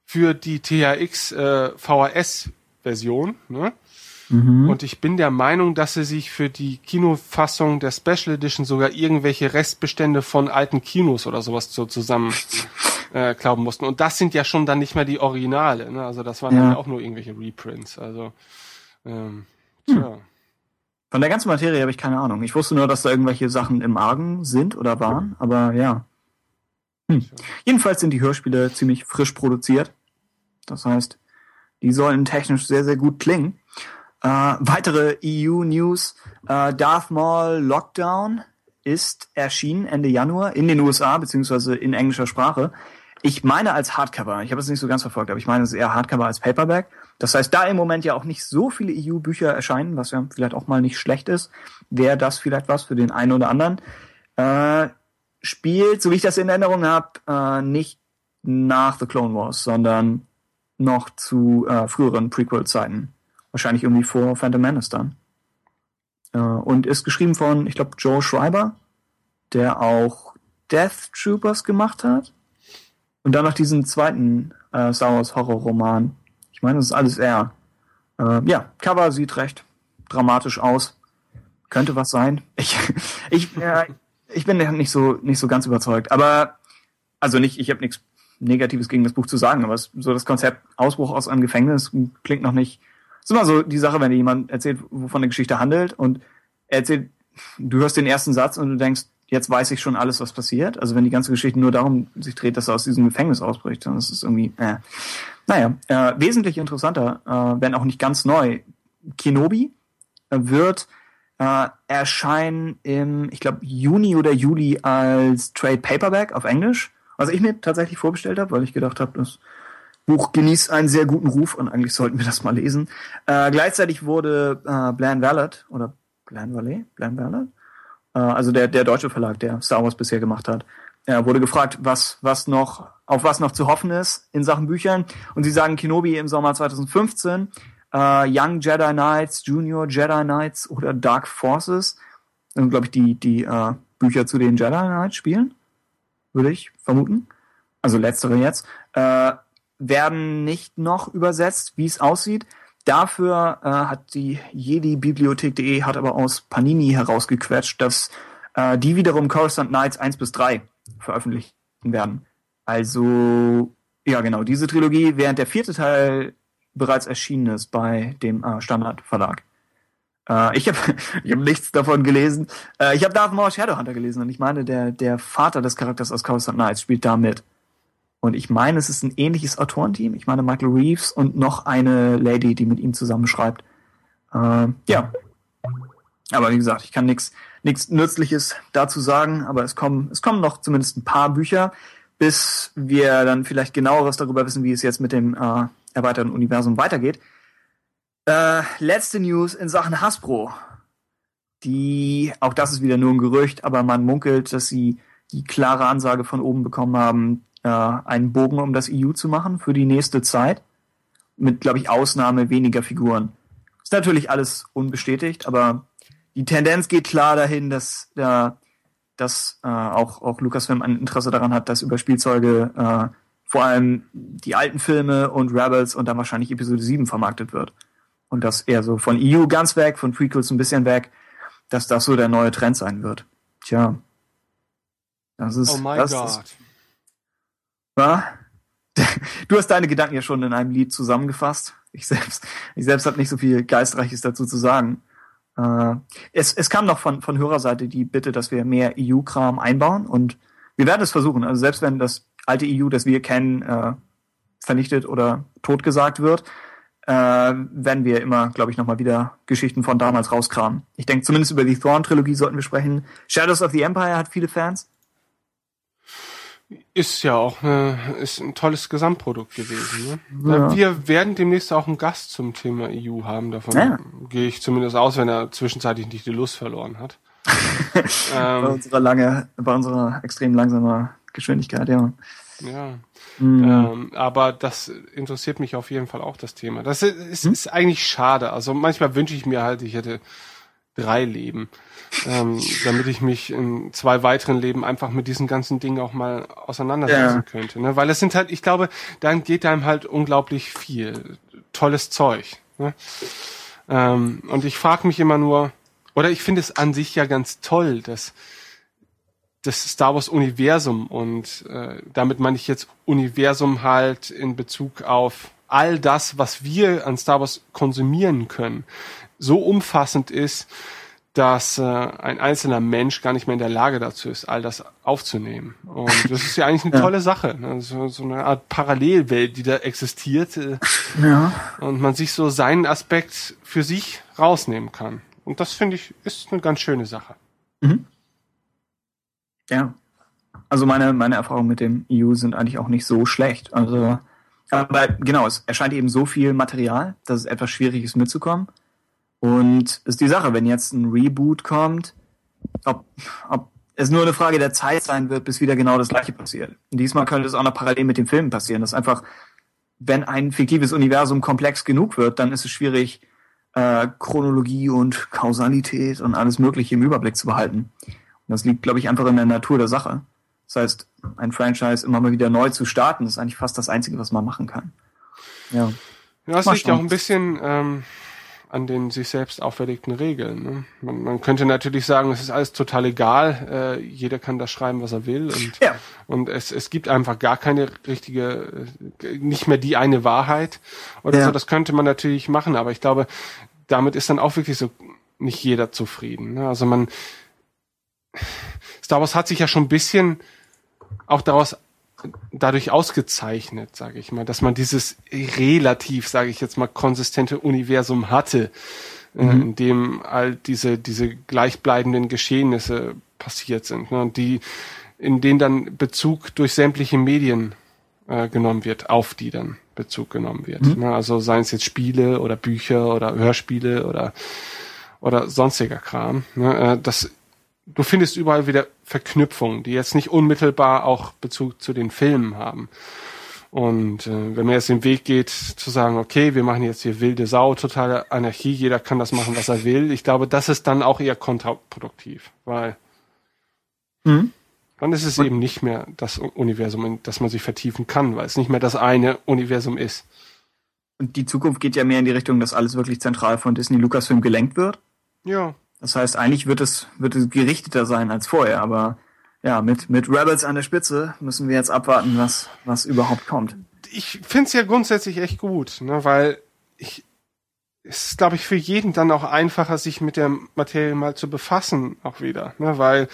für die THX äh, VHS Version, ne? Und ich bin der Meinung, dass sie sich für die Kinofassung der Special Edition sogar irgendwelche Restbestände von alten Kinos oder sowas so zusammen äh, glauben mussten. Und das sind ja schon dann nicht mehr die Originale. Ne? Also das waren Ja. dann auch nur irgendwelche Reprints. Also ähm, tja. Von der ganzen Materie habe ich keine Ahnung. Ich wusste nur, dass da irgendwelche Sachen im Argen sind oder waren, aber ja. Hm. Jedenfalls sind die Hörspiele ziemlich frisch produziert. Das heißt, die sollen technisch sehr, sehr gut klingen. Äh, weitere EU-News. Äh, Darth Maul Lockdown ist erschienen Ende Januar in den USA, beziehungsweise in englischer Sprache. Ich meine als Hardcover. Ich habe es nicht so ganz verfolgt, aber ich meine es eher Hardcover als Paperback. Das heißt, da im Moment ja auch nicht so viele EU-Bücher erscheinen, was ja vielleicht auch mal nicht schlecht ist, wäre das vielleicht was für den einen oder anderen. Äh, spielt, so wie ich das in Erinnerung habe, äh, nicht nach The Clone Wars, sondern noch zu äh, früheren Prequel-Zeiten. Wahrscheinlich irgendwie vor Phantom Menace dann. Äh, und ist geschrieben von, ich glaube, Joe Schreiber, der auch Death Troopers gemacht hat. Und dann noch diesen zweiten äh, Star Wars Horror-Roman. Ich meine, das ist alles er. Äh, ja, Cover sieht recht dramatisch aus. Könnte was sein. Ich, ich, äh, ich bin nicht so, nicht so ganz überzeugt. Aber, also nicht, ich habe nichts Negatives gegen das Buch zu sagen, aber es, so das Konzept Ausbruch aus einem Gefängnis klingt noch nicht. Ist immer so die Sache, wenn dir jemand erzählt, wovon eine Geschichte handelt und er erzählt, du hörst den ersten Satz und du denkst, jetzt weiß ich schon alles, was passiert. Also wenn die ganze Geschichte nur darum sich dreht, dass er aus diesem Gefängnis ausbricht, dann ist es irgendwie, äh. Naja, äh, wesentlich interessanter, äh, wenn auch nicht ganz neu. Kenobi wird äh, erscheinen im, ich glaube, Juni oder Juli als Trade Paperback auf Englisch. Was ich mir tatsächlich vorbestellt habe, weil ich gedacht habe, das Buch genießt einen sehr guten Ruf und eigentlich sollten wir das mal lesen. Äh, gleichzeitig wurde äh, Blan Vallet oder Blan Valet, Blan Vallet, äh, also der, der deutsche Verlag, der Star Wars bisher gemacht hat, er wurde gefragt, was, was noch, auf was noch zu hoffen ist in Sachen Büchern. Und sie sagen Kenobi im Sommer 2015, äh, Young Jedi Knights, Junior Jedi Knights oder Dark Forces. Das sind, glaube ich, die, die äh, Bücher zu den Jedi Knights spielen, würde ich vermuten. Also letztere jetzt. Äh, werden nicht noch übersetzt, wie es aussieht. Dafür äh, hat die Jedi-Bibliothek.de hat aber aus Panini herausgequetscht, dass äh, die wiederum Coruscant Knights 1 bis 3 veröffentlichen werden. Also, ja genau, diese Trilogie, während der vierte Teil bereits erschienen ist bei dem äh, Standard-Verlag. Äh, ich habe ich hab nichts davon gelesen. Äh, ich habe Darth Maul Shadowhunter gelesen und ich meine, der, der Vater des Charakters aus Coruscant Knights spielt da mit. Und ich meine, es ist ein ähnliches Autorenteam. Ich meine, Michael Reeves und noch eine Lady, die mit ihm zusammenschreibt. Äh, ja. Aber wie gesagt, ich kann nichts nichts Nützliches dazu sagen, aber es kommen, es kommen noch zumindest ein paar Bücher, bis wir dann vielleicht genaueres darüber wissen, wie es jetzt mit dem äh, erweiterten Universum weitergeht. Äh, letzte News in Sachen Hasbro. Die, auch das ist wieder nur ein Gerücht, aber man munkelt, dass sie die klare Ansage von oben bekommen haben, äh, einen Bogen um das EU zu machen für die nächste Zeit. Mit, glaube ich, Ausnahme weniger Figuren. Ist natürlich alles unbestätigt, aber die Tendenz geht klar dahin, dass, äh, dass äh, auch, auch Lucasfilm ein Interesse daran hat, dass über Spielzeuge äh, vor allem die alten Filme und Rebels und dann wahrscheinlich Episode 7 vermarktet wird. Und dass eher so von EU ganz weg, von Prequels ein bisschen weg, dass das so der neue Trend sein wird. Tja. Das ist, Oh mein das Gott. Ist, ja? Du hast deine Gedanken ja schon in einem Lied zusammengefasst. Ich selbst, ich selbst habe nicht so viel Geistreiches dazu zu sagen. Äh, es, es kam noch von, von Hörerseite die Bitte, dass wir mehr EU-Kram einbauen und wir werden es versuchen. Also selbst wenn das alte EU, das wir kennen, äh, vernichtet oder totgesagt wird, äh, werden wir immer, glaube ich, nochmal wieder Geschichten von damals rauskramen. Ich denke, zumindest über die Thrawn-Trilogie sollten wir sprechen. Shadows of the Empire hat viele Fans. Ist ja auch eine, ist ein tolles Gesamtprodukt gewesen. Ne? Ja. Wir werden demnächst auch einen Gast zum Thema EU haben. Davon Ja. gehe ich zumindest aus, wenn er zwischenzeitlich nicht die Lust verloren hat. Bei ähm, unserer lange, bei unserer extrem langsamen Geschwindigkeit, ja. ja. Mhm. Ähm, aber das interessiert mich auf jeden Fall auch, das Thema. Das ist, ist, Hm? ist eigentlich schade. Also manchmal wünsche ich mir halt, ich hätte drei Leben, ähm, damit ich mich in zwei weiteren Leben einfach mit diesen ganzen Dingen auch mal auseinandersetzen Ja. könnte. Ne? Weil es sind halt, ich glaube, dann geht einem halt unglaublich viel tolles Zeug. Ne? Ähm, und ich frage mich immer nur, oder ich finde es an sich ja ganz toll, dass das Star Wars Universum und äh, damit meine ich jetzt Universum halt in Bezug auf all das, was wir an Star Wars konsumieren können, so umfassend ist, dass äh, ein einzelner Mensch gar nicht mehr in der Lage dazu ist, all das aufzunehmen. Und das ist ja eigentlich eine Ja. tolle Sache. Ne? So, so eine Art Parallelwelt, die da existiert äh, Ja. und man sich so seinen Aspekt für sich rausnehmen kann. Und das finde ich ist eine ganz schöne Sache. Ja. Also meine, meine Erfahrungen mit dem EU sind eigentlich auch nicht so schlecht. Also, aber genau, es erscheint eben so viel Material, dass es etwas schwierig ist mitzukommen. Und ist die Sache, wenn jetzt ein Reboot kommt, ob, ob es nur eine Frage der Zeit sein wird, bis wieder genau das gleiche passiert. Und diesmal könnte es auch noch parallel mit den Filmen passieren. Das ist einfach, wenn ein fiktives Universum komplex genug wird, dann ist es schwierig, äh, Chronologie und Kausalität und alles Mögliche im Überblick zu behalten. Und das liegt, glaube ich, einfach in der Natur der Sache. Das heißt, ein Franchise immer mal wieder neu zu starten, ist eigentlich fast das Einzige, was man machen kann. Ja. Ja, das Mal liegt auch ein bisschen ähm, an den sich selbst auferlegten Regeln. Ne? Man, man könnte natürlich sagen, es ist alles total egal, äh, jeder kann das schreiben, was er will und, Ja. und es, es gibt einfach gar keine richtige, äh, nicht mehr die eine Wahrheit oder Ja. so. Das könnte man natürlich machen, aber ich glaube, damit ist dann auch wirklich so nicht jeder zufrieden. Ne? Also man, Star Wars hat sich ja schon ein bisschen auch daraus dadurch ausgezeichnet, sage ich mal, dass man dieses relativ, sage ich jetzt mal, konsistente Universum hatte, äh, in dem all diese diese gleichbleibenden Geschehnisse passiert sind, ne, die in denen dann Bezug durch sämtliche Medien äh, genommen wird, auf die dann Bezug genommen wird. Ne, also seien es jetzt Spiele oder Bücher oder Hörspiele oder oder sonstiger Kram. Ne, äh, das du findest überall wieder Verknüpfungen, die jetzt nicht unmittelbar auch Bezug zu den Filmen haben. Und äh, wenn man jetzt den Weg geht, zu sagen, okay, wir machen jetzt hier wilde Sau, totale Anarchie, jeder kann das machen, was er will, ich glaube, das ist dann auch eher kontraproduktiv, weil Mhm. dann ist es eben nicht mehr das Universum, in das man sich vertiefen kann, weil es nicht mehr das eine Universum ist. Und die Zukunft geht ja mehr in die Richtung, dass alles wirklich zentral von Disney Lucasfilm gelenkt wird. Ja, Das heißt, eigentlich wird es, wird es gerichteter sein als vorher, aber ja, mit, mit Rebels an der Spitze müssen wir jetzt abwarten, was, was überhaupt kommt. ich finde es ja grundsätzlich echt gut, ne, weil ich es ist, glaube ich, für jeden dann auch einfacher, sich mit der Materie mal zu befassen, auch wieder, ne, weil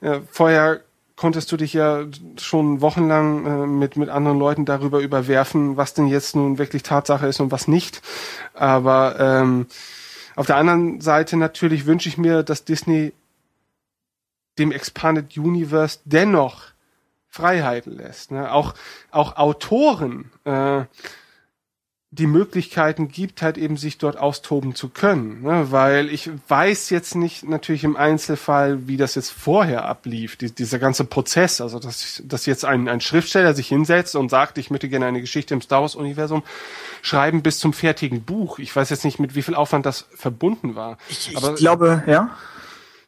äh, vorher konntest du dich ja schon wochenlang äh, mit mit anderen Leuten darüber überwerfen, was denn jetzt nun wirklich Tatsache ist und was nicht. Aber ähm, auf der anderen Seite natürlich wünsche ich mir, dass Disney dem Expanded Universe dennoch Freiheiten lässt. Ne? Auch, auch Autoren äh, die Möglichkeiten gibt, halt eben sich dort austoben zu können. Ne? Weil ich weiß jetzt nicht natürlich im Einzelfall, wie das jetzt vorher ablief, die, dieser ganze Prozess. Also, dass, dass jetzt ein, ein Schriftsteller sich hinsetzt und sagt, ich möchte gerne eine Geschichte im Star Wars-Universum schreiben bis zum fertigen Buch. Ich weiß jetzt nicht, mit wie viel Aufwand das verbunden war. Ich, Aber ich glaube, ja.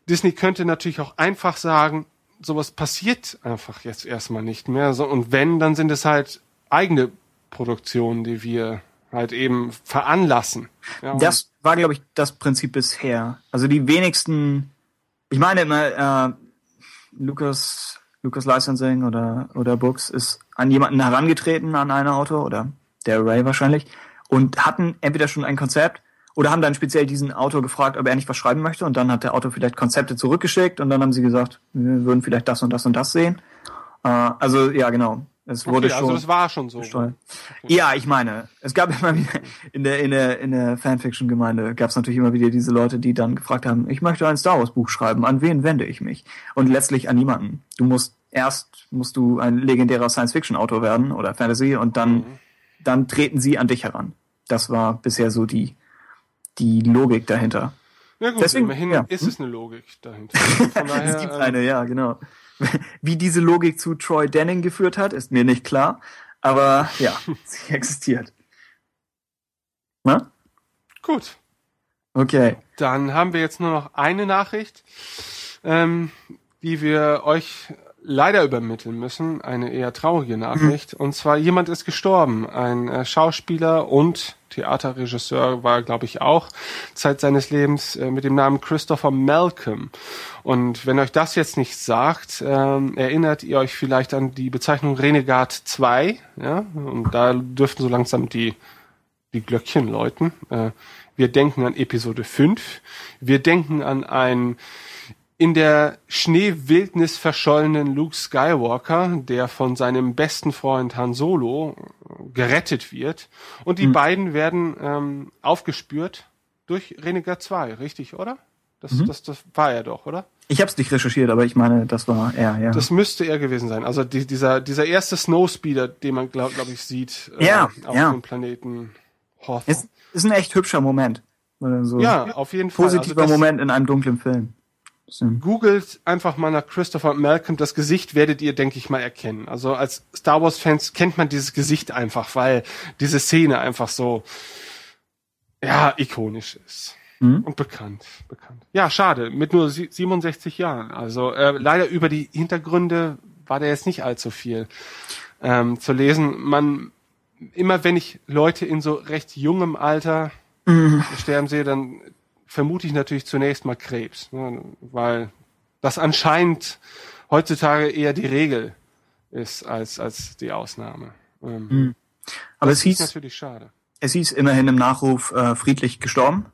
Disney könnte natürlich auch einfach sagen, sowas passiert einfach jetzt erstmal nicht mehr. So, und wenn, dann sind es halt eigene Produktionen, die wir halt eben veranlassen. Ja, Das war, glaube ich, das Prinzip bisher. Also die wenigsten, ich meine immer, äh, Lucas, Lucas Licensing oder, oder Books ist an jemanden herangetreten, an ein Auto oder der Ray wahrscheinlich und hatten entweder schon ein Konzept oder haben dann speziell diesen Autor gefragt, ob er nicht was schreiben möchte und dann hat der Autor vielleicht Konzepte zurückgeschickt und dann haben sie gesagt, wir würden vielleicht das und das und das sehen. Äh, also ja, genau. Es wurde okay, schon. also das war schon so. Steuern. Ja, ich meine, es gab immer wieder in der in der in der Fanfiction-Gemeinde gab es natürlich immer wieder diese Leute, die dann gefragt haben, ich möchte ein Star Wars Buch schreiben, an wen wende ich mich? Und letztlich an niemanden. Du musst erst musst du ein legendärer Science-Fiction-Autor werden oder Fantasy und dann dann treten sie an dich heran. Das war bisher so die die Logik dahinter. Ja gut, Deswegen, immerhin ja. ist es eine Logik dahinter. Daher, es gibt äh, eine, ja, genau. Wie diese Logik zu Troy Denning geführt hat, ist mir nicht klar. Aber ja, sie existiert. Na? Gut. Okay. Dann haben wir jetzt nur noch eine Nachricht, ähm, die wir euch leider übermitteln müssen. Eine eher traurige Nachricht. Und zwar jemand ist gestorben. Ein äh, Schauspieler und Theaterregisseur war, glaube ich, auch Zeit seines Lebens äh, mit dem Namen Christopher Malcolm. Und wenn euch das jetzt nicht sagt, ähm, erinnert ihr euch vielleicht an die Bezeichnung Renegat 2. Ja? Und da dürften so langsam die, die Glöckchen läuten. Äh, wir denken an Episode 5. Wir denken an ein in der Schneewildnis verschollenen Luke Skywalker, der von seinem besten Freund Han Solo gerettet wird. Und die Mhm. beiden werden ähm, aufgespürt durch Renegat 2, richtig, oder? Das, Mhm. das, das war er doch, oder? Ich habe es nicht recherchiert, aber ich meine, das war er, ja. Das müsste er gewesen sein. Also die, dieser, dieser erste Snowspeeder, den man, glaube glaub ich, sieht äh, Ja, auf ja. dem Planeten Hoth. ist, ist ein echt hübscher Moment. Oder So ja, auf jeden Fall. positiver Also Moment in einem dunklen Film. So. Googelt einfach mal nach Christopher Malcolm. Das Gesicht werdet ihr, denke ich mal, erkennen. Also als Star Wars Fans kennt man dieses Gesicht einfach, weil diese Szene einfach so, ja, ikonisch ist. Mhm. Und bekannt, bekannt. Ja, schade, mit nur sie- 67 Jahren. Also äh, leider über die Hintergründe war da jetzt nicht allzu viel ähm, zu lesen. Man, immer wenn ich Leute in so recht jungem Alter sterben sehe, dann vermute ich natürlich zunächst mal Krebs, ne, weil das anscheinend heutzutage eher die Regel ist als als die Ausnahme. Ähm, Aber das es ist hieß, natürlich schade. es hieß immerhin im Nachruf äh, friedlich gestorben.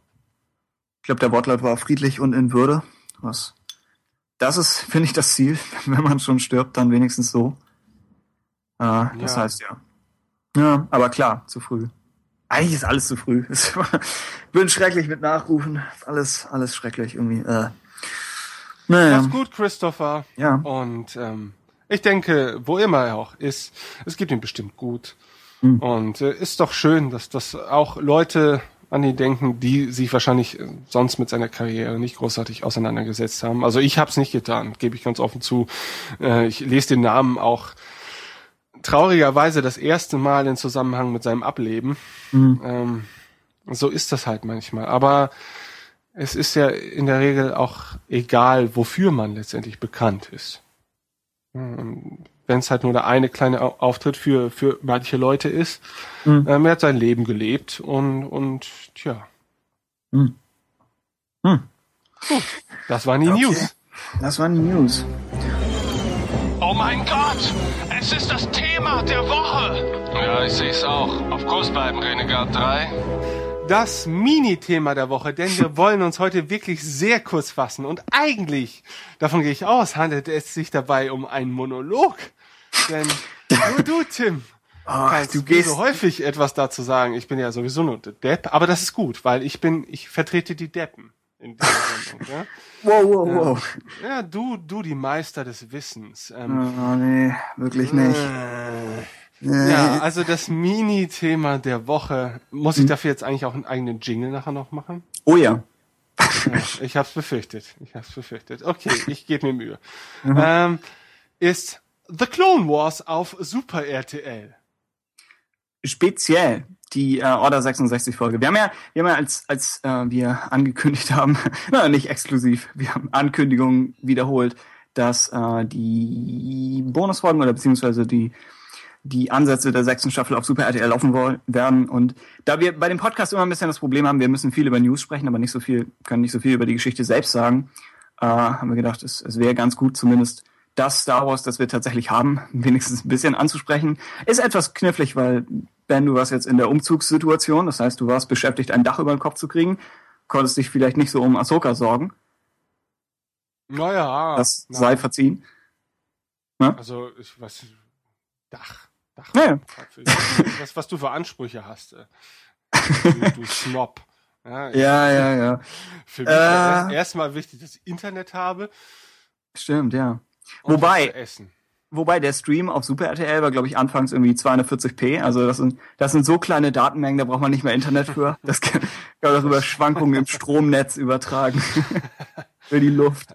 Ich glaube, der Wortlaut war friedlich und in Würde. Was? Das ist, finde ich, das Ziel. Wenn man schon stirbt, dann wenigstens so. Äh, das Ja. heißt ja. Ja, aber klar, zu früh. Eigentlich ist alles zu früh. War- bin schrecklich mit Nachrufen. Alles, alles schrecklich irgendwie. Äh. Naja. Mach's gut, Christopher. Ja. Und ähm, ich denke, wo immer er auch ist, es geht ihm bestimmt gut. Mhm. Und äh, ist doch schön, dass das auch Leute an ihn denken, die sich wahrscheinlich äh, sonst mit seiner Karriere nicht großartig auseinandergesetzt haben. Also ich habe es nicht getan, gebe ich ganz offen zu. Äh, ich lese den Namen auch traurigerweise das erste Mal in Zusammenhang mit seinem Ableben. Mhm. Ähm, so ist das halt manchmal. Aber es ist ja in der Regel auch egal, wofür man letztendlich bekannt ist. Wenn es halt nur der eine kleine Au- Auftritt für, für manche Leute ist, Mhm. ähm, er hat sein Leben gelebt und, und tja. Hm. Hm. Gut, das waren die Okay. News. Das waren die News. Oh mein Gott! Es ist das Thema der Woche! Ja, ich sehe es auch. Auf Kurs bleiben, Renegade 3. Das Mini-Thema der Woche, denn wir wollen uns heute wirklich sehr kurz fassen. Und eigentlich, davon gehe ich aus, handelt es sich dabei um einen Monolog. Denn nur du, Tim, kannst du gehst- so häufig etwas dazu sagen. Ich bin ja sowieso nur Depp, aber das ist gut, weil ich bin, ich vertrete die Deppen in dieser Sendung. Ja, Wow, wow, wow. ja du, du, die Meister des Wissens. Ähm, Oh, nee, wirklich nicht. Nee. Ja, also das Mini-Thema der Woche. Muss ich dafür jetzt eigentlich auch einen eigenen Jingle nachher noch machen? Oh ja. Ja, ich hab's befürchtet. Ich hab's befürchtet. Okay, ich gebe mir Mühe. Ähm, ist The Clone Wars auf Super RTL. Speziell die äh, Order 66 Folge. Wir haben ja, wir haben ja als, als äh, wir angekündigt haben, na, nicht exklusiv, wir haben Ankündigungen wiederholt, dass äh, die Bonusfolgen oder beziehungsweise die die Ansätze der sechsten Staffel auf Super RTL laufen werden. Und da wir bei dem Podcast immer ein bisschen das Problem haben, wir müssen viel über News sprechen, aber nicht so viel, können nicht so viel über die Geschichte selbst sagen, äh, haben wir gedacht, es, es wäre ganz gut, zumindest das Star Wars, das wir tatsächlich haben, wenigstens ein bisschen anzusprechen. Ist etwas knifflig, weil Ben, du warst jetzt in der Umzugssituation, das heißt, du warst beschäftigt, ein Dach über den Kopf zu kriegen, konntest dich vielleicht nicht so um Ahsoka sorgen. Naja. Das na, sei verziehen. Also, ich weiß, Dach. Dach. Naja. Was, was du für Ansprüche hast. äh. Du, du Snob. Ja, Ja, ja, ja. Für mich Äh. erstmal wichtig, dass ich Internet habe. Stimmt, ja. Und Wobei-. Wobei der Stream auf Super RTL war, glaube ich, anfangs irgendwie 240p. Also das sind, das sind so kleine Datenmengen, da braucht man nicht mehr Internet für. Das kann, kann man darüber Schwankungen im Stromnetz übertragen. für die Luft.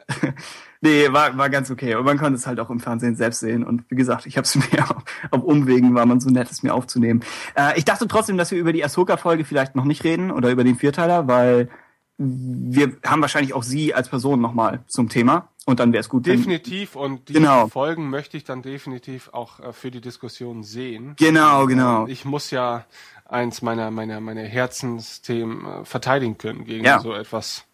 nee, war, war ganz okay. Und man konnte es halt auch im Fernsehen selbst sehen. Und wie gesagt, ich habe es mir auf, auf Umwegen, war man so nett, es mir aufzunehmen. Äh, ich dachte trotzdem, dass wir über die Ahsoka-Folge vielleicht noch nicht reden oder über den Vierteiler, weil wir haben wahrscheinlich auch sie als Person nochmal zum Thema. Und dann wäre es gut. wenn- Definitiv und diese Genau. Folgen möchte ich dann definitiv auch äh, für die Diskussion sehen. Genau, genau. Ich muss ja eins meiner meiner meiner Herzensthemen äh, verteidigen können gegen Ja. so etwas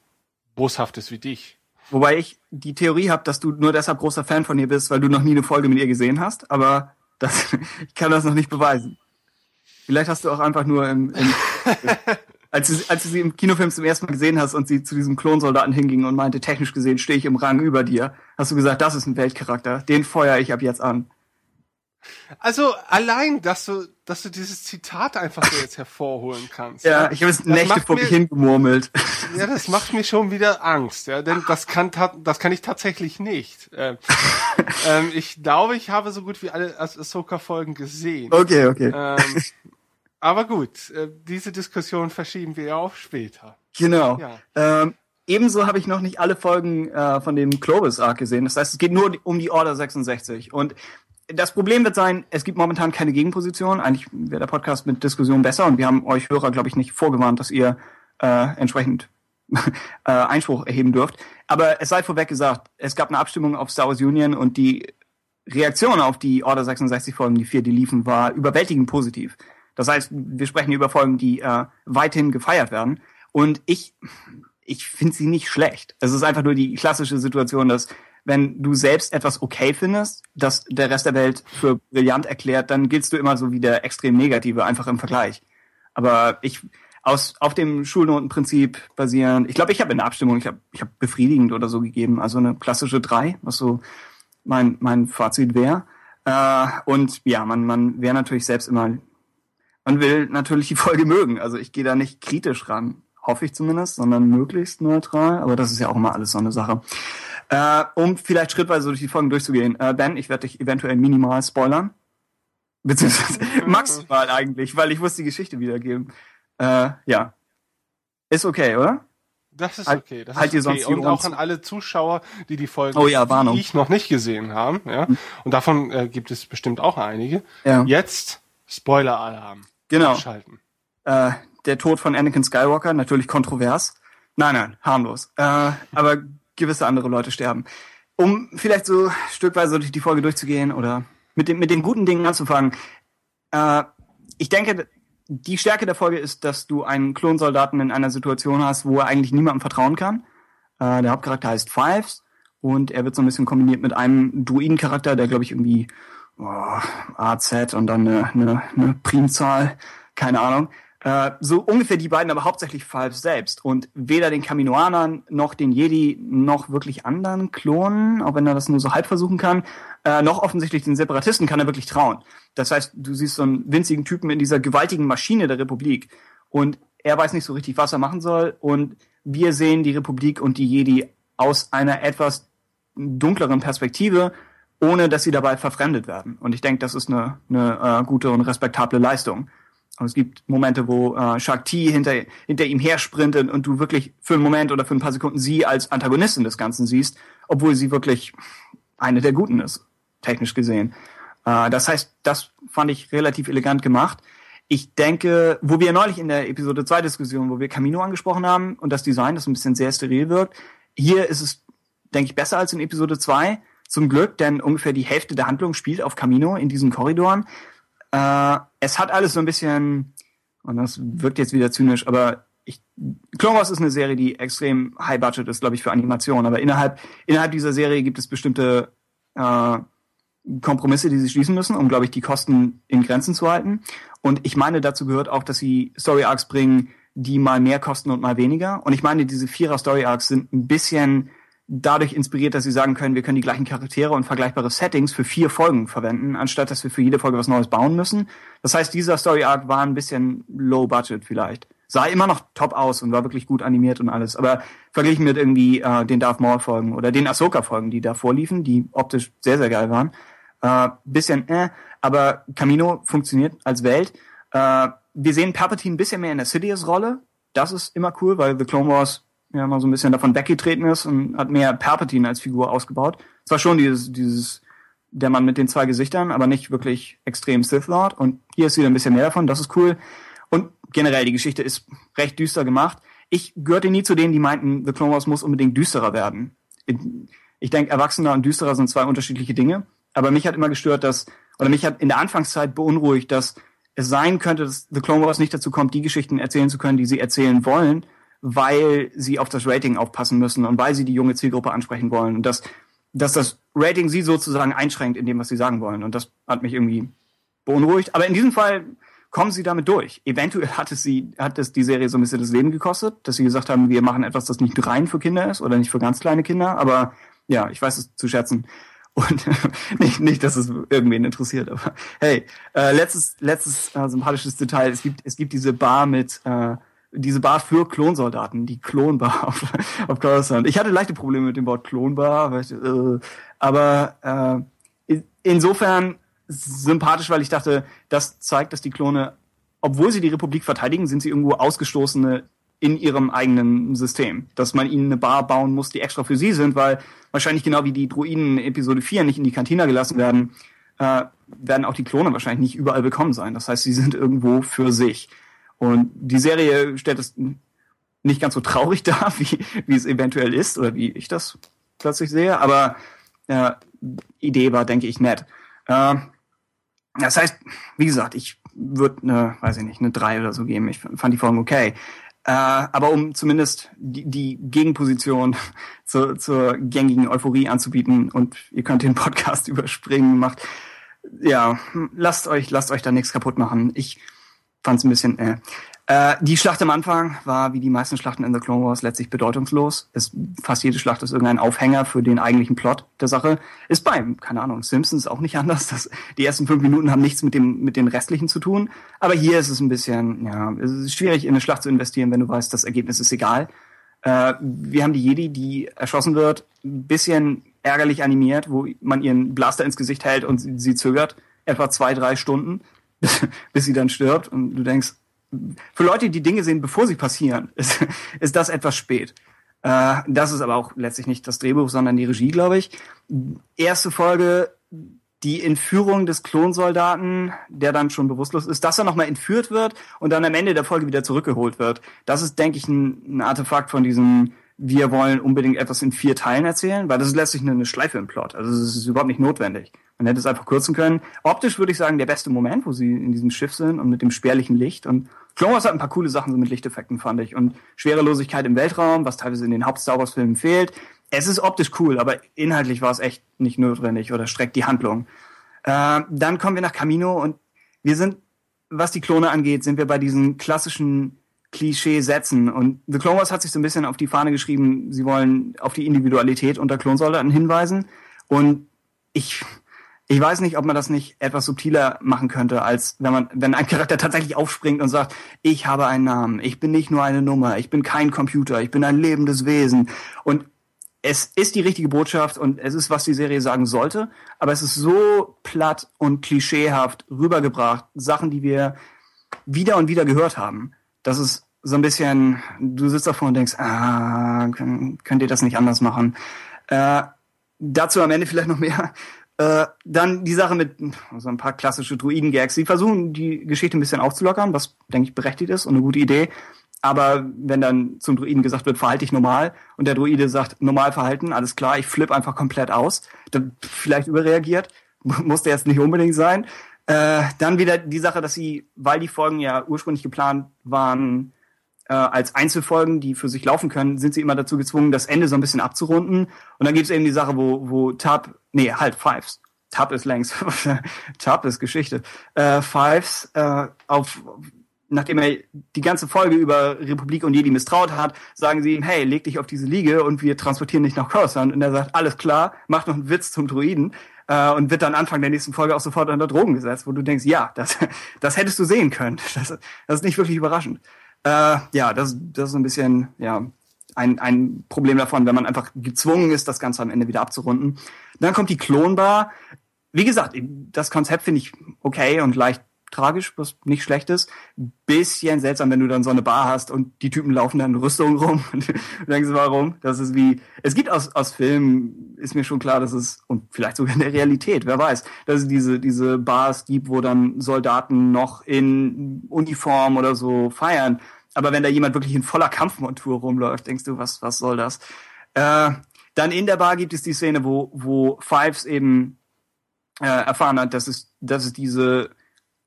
boshaftes wie dich. Wobei ich die Theorie habe, dass du nur deshalb großer Fan von ihr bist, weil du noch nie eine Folge mit ihr gesehen hast. Aber das, ich kann das noch nicht beweisen. Vielleicht hast du auch einfach nur im, im als, du, als du sie im Kinofilm zum ersten Mal gesehen hast und sie zu diesem Klonsoldaten hinging und meinte, technisch gesehen stehe ich im Rang über dir, hast du gesagt, das ist ein Weltcharakter. Den feuere ich ab jetzt an. Also allein, dass du dass du dieses Zitat einfach so jetzt hervorholen kannst. Ja, ich habe es Nächte vor mir- mich hingemurmelt. Ja, das macht mir schon wieder Angst, ja, denn das kann das kann ich tatsächlich nicht. Ähm, ähm, ich glaube, ich habe so gut wie alle Ahs- Ahsoka-Folgen gesehen. Okay, okay. Ähm, aber gut, äh, diese Diskussion verschieben wir ja auf später. Genau. Ja. Ähm, ebenso habe ich noch nicht alle Folgen äh, von dem Clovis Arc gesehen. Das heißt, es geht nur um die Order 66. Und das Problem wird sein, es gibt momentan keine Gegenposition. Eigentlich wäre der Podcast mit Diskussion besser und wir haben euch Hörer, glaube ich, nicht vorgewarnt, dass ihr äh, entsprechend äh, Einspruch erheben dürft. Aber es sei vorweg gesagt, es gab eine Abstimmung auf Star Wars Union und die Reaktion auf die Order 66 Folgen, die vier, die liefen, war überwältigend positiv. Das heißt, wir sprechen über Folgen, die äh, weithin gefeiert werden. Und ich, ich finde sie nicht schlecht. Es ist einfach nur die klassische Situation, dass wenn du selbst etwas okay findest, das der Rest der Welt für brillant erklärt, dann giltst du immer so wie der extrem Negative, einfach im Vergleich. Aber ich aus auf dem Schulnotenprinzip basierend, ich glaube, ich habe in der Abstimmung, ich habe ich hab befriedigend oder so gegeben, also eine klassische drei, was so mein mein Fazit wäre. Äh, und ja, man man wäre natürlich selbst immer, man will natürlich die Folge mögen. Also ich gehe da nicht kritisch ran, hoffe ich zumindest, sondern möglichst neutral. Aber das ist ja auch immer alles so eine Sache. Äh, um vielleicht schrittweise durch die Folgen durchzugehen. Äh, ben, ich werde dich eventuell minimal spoilern. Beziehungsweise maximal eigentlich, weil ich muss die Geschichte wiedergeben. Äh, ja. Ist okay, oder? Das ist Halt- okay. Das halt ist okay. Und auch an alle Zuschauer, die die Folgen, Oh ja, die ich noch nicht gesehen haben. Ja? Und davon äh, gibt es bestimmt auch einige. Ja. Jetzt Spoiler-Alarm. Genau. Schalten. Äh, der Tod von Anakin Skywalker, natürlich kontrovers. Nein, nein, harmlos. Äh, aber gewisse andere Leute sterben. Um vielleicht so stückweise durch die Folge durchzugehen oder mit, dem, mit den guten Dingen anzufangen. Äh, ich denke, die Stärke der Folge ist, dass du einen Klonsoldaten in einer Situation hast, wo er eigentlich niemandem vertrauen kann. Äh, der Hauptcharakter heißt Fives und er wird so ein bisschen kombiniert mit einem Druidencharakter, der glaube ich irgendwie oh, AZ und dann eine, eine, eine Primzahl, keine Ahnung. Äh, so ungefähr die beiden, aber hauptsächlich Fives selbst. Und weder den Kaminoanern noch den Jedi noch wirklich anderen Klonen, auch wenn er das nur so halb versuchen kann, äh, noch offensichtlich den Separatisten kann er wirklich trauen. Das heißt, du siehst so einen winzigen Typen in dieser gewaltigen Maschine der Republik und er weiß nicht so richtig, was er machen soll und wir sehen die Republik und die Jedi aus einer etwas dunkleren Perspektive, ohne dass sie dabei verfremdet werden. Und ich denke, das ist eine, eine äh, gute und respektable Leistung. Und es gibt Momente, wo äh, Shakti hinter, hinter ihm hersprintet und du wirklich für einen Moment oder für ein paar Sekunden sie als Antagonistin des Ganzen siehst, obwohl sie wirklich eine der Guten ist, technisch gesehen. Äh, das heißt, das fand ich relativ elegant gemacht. Ich denke, wo wir neulich in der Episode 2 Diskussion, wo wir Camino angesprochen haben und das Design, das ein bisschen sehr steril wirkt, hier ist es, denke ich, besser als in Episode 2. Zum Glück, denn ungefähr die Hälfte der Handlung spielt auf Camino in diesen Korridoren. Äh, es hat alles so ein bisschen, und das wirkt jetzt wieder zynisch, aber ich, Clone Wars ist eine Serie, die extrem high budget ist, glaube ich, für Animation. Aber innerhalb, innerhalb dieser Serie gibt es bestimmte äh, Kompromisse, die sie schließen müssen, um, glaube ich, die Kosten in Grenzen zu halten. Und ich meine, dazu gehört auch, dass sie Story Arcs bringen, die mal mehr kosten und mal weniger. Und ich meine, diese Vierer Story Arcs sind ein bisschen dadurch inspiriert, dass sie sagen können, wir können die gleichen Charaktere und vergleichbare Settings für vier Folgen verwenden, anstatt dass wir für jede Folge was Neues bauen müssen. Das heißt, dieser Story Arc war ein bisschen low budget vielleicht. Sah immer noch top aus und war wirklich gut animiert und alles. Aber verglichen mit irgendwie äh, den Darth Maul Folgen oder den Ahsoka Folgen, die da vorliefen, die optisch sehr, sehr geil waren, äh, bisschen äh, aber Camino funktioniert als Welt. Äh, wir sehen Palpatine ein bisschen mehr in der Sidious-Rolle. Das ist immer cool, weil The Clone Wars ja mal so ein bisschen davon weggetreten ist und hat mehr Palpatine als Figur ausgebaut. Zwar schon dieses, dieses, der Mann mit den zwei Gesichtern, aber nicht wirklich extrem Sith Lord. Und hier ist wieder ein bisschen mehr davon. Das ist cool. Und generell, die Geschichte ist recht düster gemacht. ich gehörte nie zu denen, die meinten, The Clone Wars muss unbedingt düsterer werden. Ich denke, Erwachsener und düsterer sind zwei unterschiedliche Dinge. Aber mich hat immer gestört, dass, oder mich hat in der Anfangszeit beunruhigt, dass es sein könnte, dass The Clone Wars nicht dazu kommt, die Geschichten erzählen zu können, die sie erzählen wollen, weil sie auf das Rating aufpassen müssen und weil sie die junge Zielgruppe ansprechen wollen. Und dass, dass das Rating sie sozusagen einschränkt in dem, was sie sagen wollen. Und das hat mich irgendwie beunruhigt. Aber in diesem Fall kommen sie damit durch. Eventuell hat es sie, hat es die Serie so ein bisschen das Leben gekostet, dass sie gesagt haben, wir machen etwas, das nicht rein für Kinder ist oder nicht für ganz kleine Kinder. Aber ja, ich weiß es zu schätzen. Und nicht, nicht, dass es irgendwen interessiert, aber hey, äh, letztes, letztes äh, sympathisches Detail, es gibt, es gibt diese Bar mit, äh, diese Bar für Klonsoldaten, die Klonbar auf, auf Coruscant. Ich hatte leichte Probleme mit dem Wort Klonbar, ich, äh, aber äh, insofern sympathisch, weil ich dachte, das zeigt, dass die Klone, obwohl sie die Republik verteidigen, sind sie irgendwo ausgestoßene in ihrem eigenen System. Dass man ihnen eine Bar bauen muss, die extra für sie sind, weil wahrscheinlich genau wie die Druiden in Episode 4 nicht in die Kantina gelassen werden, äh, werden auch die Klone wahrscheinlich nicht überall willkommen sein. Das heißt, sie sind irgendwo für sich. Und die Serie stellt es nicht ganz so traurig dar, wie, wie es eventuell ist oder wie ich das plötzlich sehe, aber äh, Idee war, denke ich, nett. Äh, das heißt, wie gesagt, ich würde eine, weiß ich nicht, eine drei oder so geben. Ich fand die Folgen okay. Äh, aber um zumindest die, die Gegenposition zu, zur gängigen Euphorie anzubieten und ihr könnt den Podcast überspringen, macht ja, lasst euch, lasst euch da nichts kaputt machen. Ich fand's ein bisschen, äh. Äh, die Schlacht am Anfang war wie die meisten Schlachten in The Clone Wars letztlich bedeutungslos. Es, fast jede Schlacht ist irgendein Aufhänger für den eigentlichen Plot der Sache. Ist bei, keine Ahnung, Simpsons auch nicht anders. Das, die ersten fünf Minuten haben nichts mit dem, mit den restlichen zu tun. Aber hier ist es ein bisschen, ja, es ist schwierig in eine Schlacht zu investieren, wenn du weißt, das Ergebnis ist egal. Äh, wir haben die Jedi, die erschossen wird, ein bisschen ärgerlich animiert, wo man ihren Blaster ins Gesicht hält und sie, sie zögert etwa zwei, drei Stunden, bis sie dann stirbt und du denkst, für Leute, die Dinge sehen, bevor sie passieren, ist, ist das etwas spät. Äh, das ist aber auch letztlich nicht das Drehbuch, sondern die Regie, glaube ich. Erste Folge, die Entführung des Klonsoldaten, der dann schon bewusstlos ist, dass er nochmal entführt wird und dann am Ende der Folge wieder zurückgeholt wird. Das ist, denke ich, ein, ein Artefakt von diesem wir wollen unbedingt etwas in vier Teilen erzählen, weil das ist letztlich eine Schleife im Plot. Also es ist überhaupt nicht notwendig. Man hätte es einfach kürzen können. Optisch würde ich sagen, der beste Moment, wo sie in diesem Schiff sind und mit dem spärlichen Licht. Und Clone Wars hat ein paar coole Sachen so mit Lichteffekten, fand ich. Und Schwerelosigkeit im Weltraum, was teilweise in den Haupt-Star Wars-Filmen fehlt. Es ist optisch cool, aber inhaltlich war es echt nicht notwendig oder streckt die Handlung. Äh, dann kommen wir nach Camino und wir sind, was die Klone angeht, sind wir bei diesen klassischen Klischee setzen. Und The Clone Wars hat sich so ein bisschen auf die Fahne geschrieben, sie wollen auf die Individualität unter Klonsoldaten hinweisen. Und ich, ich weiß nicht, ob man das nicht etwas subtiler machen könnte, als wenn man, wenn ein Charakter tatsächlich aufspringt und sagt, ich habe einen Namen, ich bin nicht nur eine Nummer, ich bin kein Computer, ich bin ein lebendes Wesen. Und es ist die richtige Botschaft und es ist, was die Serie sagen sollte, aber es ist so platt und klischeehaft rübergebracht, Sachen, die wir wieder und wieder gehört haben, dass es so ein bisschen, du sitzt davor und denkst, ah, könnt, ihr das nicht anders machen? Äh, dazu am Ende vielleicht noch mehr. Äh, dann die Sache mit so ein paar klassische Druiden-Gags. Sie versuchen, die Geschichte ein bisschen aufzulockern, was, denke ich, berechtigt ist und eine gute Idee. Aber wenn dann zum Druiden gesagt wird, verhalte dich normal und der Druide sagt, normal verhalten, alles klar, ich flippe einfach komplett aus, dann vielleicht überreagiert, muss der jetzt nicht unbedingt sein. Äh, dann wieder die Sache, dass sie, weil die Folgen ja ursprünglich geplant waren, äh, als Einzelfolgen, die für sich laufen können, sind sie immer dazu gezwungen, das Ende so ein bisschen abzurunden. Und dann gibt es eben die Sache, wo, wo Tab, nee, halt Fives. Tab ist längst, Tab ist Geschichte. Äh, Fives äh, auf nachdem er die ganze Folge über Republik und Jedi misstraut hat, sagen sie ihm, hey, leg dich auf diese Liege und wir transportieren dich nach Coruscant. Und er sagt, alles klar, macht noch einen Witz zum Druiden äh, und wird dann Anfang der nächsten Folge auch sofort unter Drogen gesetzt, wo du denkst, ja, das, das hättest du sehen können. Das, das ist nicht wirklich überraschend. Äh, ja, das, das ist ein bisschen ja, ein, ein Problem davon, wenn man einfach gezwungen ist, das Ganze am Ende wieder abzurunden. Dann kommt die Klonbar. Wie gesagt, das Konzept finde ich okay und leicht tragisch, was nicht schlecht ist. Bisschen seltsam, wenn du dann so eine Bar hast und die Typen laufen dann in Rüstung rum und denkst, warum? Das ist wie, es gibt aus, aus Filmen, ist mir schon klar, dass es, und vielleicht sogar in der Realität, wer weiß, dass es diese, diese Bars gibt, wo dann Soldaten noch in Uniform oder so feiern. Aber wenn da jemand wirklich in voller Kampfmontur rumläuft, denkst du, was, was soll das? Äh, dann in der Bar gibt es die Szene, wo, wo Fives eben äh, erfahren hat, dass es, dass es diese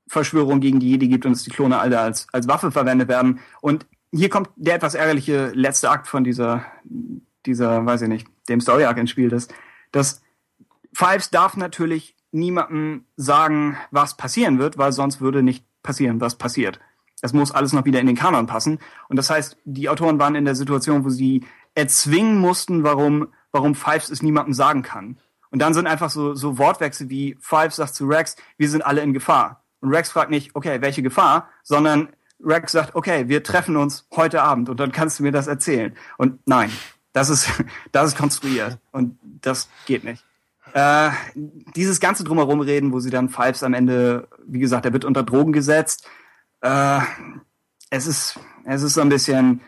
Verschwörung gegen die Jedi gibt und dass die Klone alle als, als Waffe verwendet werden. Und hier kommt der etwas ärgerliche letzte Akt von dieser, dieser, weiß ich nicht, dem Story Arc ins Spiel, dass, dass Fives darf natürlich niemandem sagen, was passieren wird, weil sonst würde nicht passieren, was passiert. Es muss alles noch wieder in den Kanon passen. Und das heißt, die Autoren waren in der Situation, wo sie erzwingen mussten, warum, warum Fives es niemandem sagen kann. Und dann sind einfach so, so Wortwechsel wie Fives sagt zu Rex, wir sind alle in Gefahr. Und Rex fragt nicht, okay, welche Gefahr, sondern Rex sagt, okay, wir treffen uns heute Abend und dann kannst du mir das erzählen. Und nein, das ist, das ist konstruiert und das geht nicht. Äh, dieses ganze drumherum reden, wo sie dann Fives am Ende, wie gesagt, er wird unter Drogen gesetzt. Äh, es ist, es ist so ein bisschen,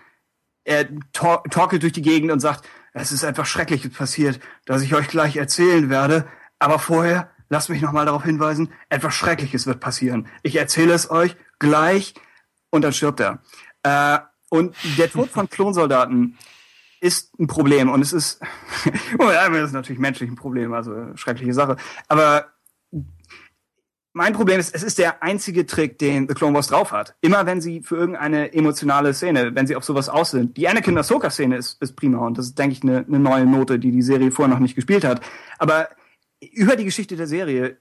er tor torkelt durch die Gegend und sagt, es ist etwas Schreckliches passiert, das ich euch gleich erzählen werde. Aber vorher, lasst mich nochmal darauf hinweisen, etwas Schreckliches wird passieren. Ich erzähle es euch gleich und dann stirbt er. Äh, und der Tod von Klonsoldaten ist ein Problem und es ist, das ist natürlich menschlich ein Problem, also schreckliche Sache. Aber mein Problem ist, es ist der einzige Trick, den The Clone Wars drauf hat. Immer wenn sie für irgendeine emotionale Szene, wenn sie auf sowas aus sind. Die Anakin Ahsoka Szene ist, ist prima und das ist, denke ich, eine, eine neue Note, die die Serie vorher noch nicht gespielt hat. Aber über die Geschichte der Serie,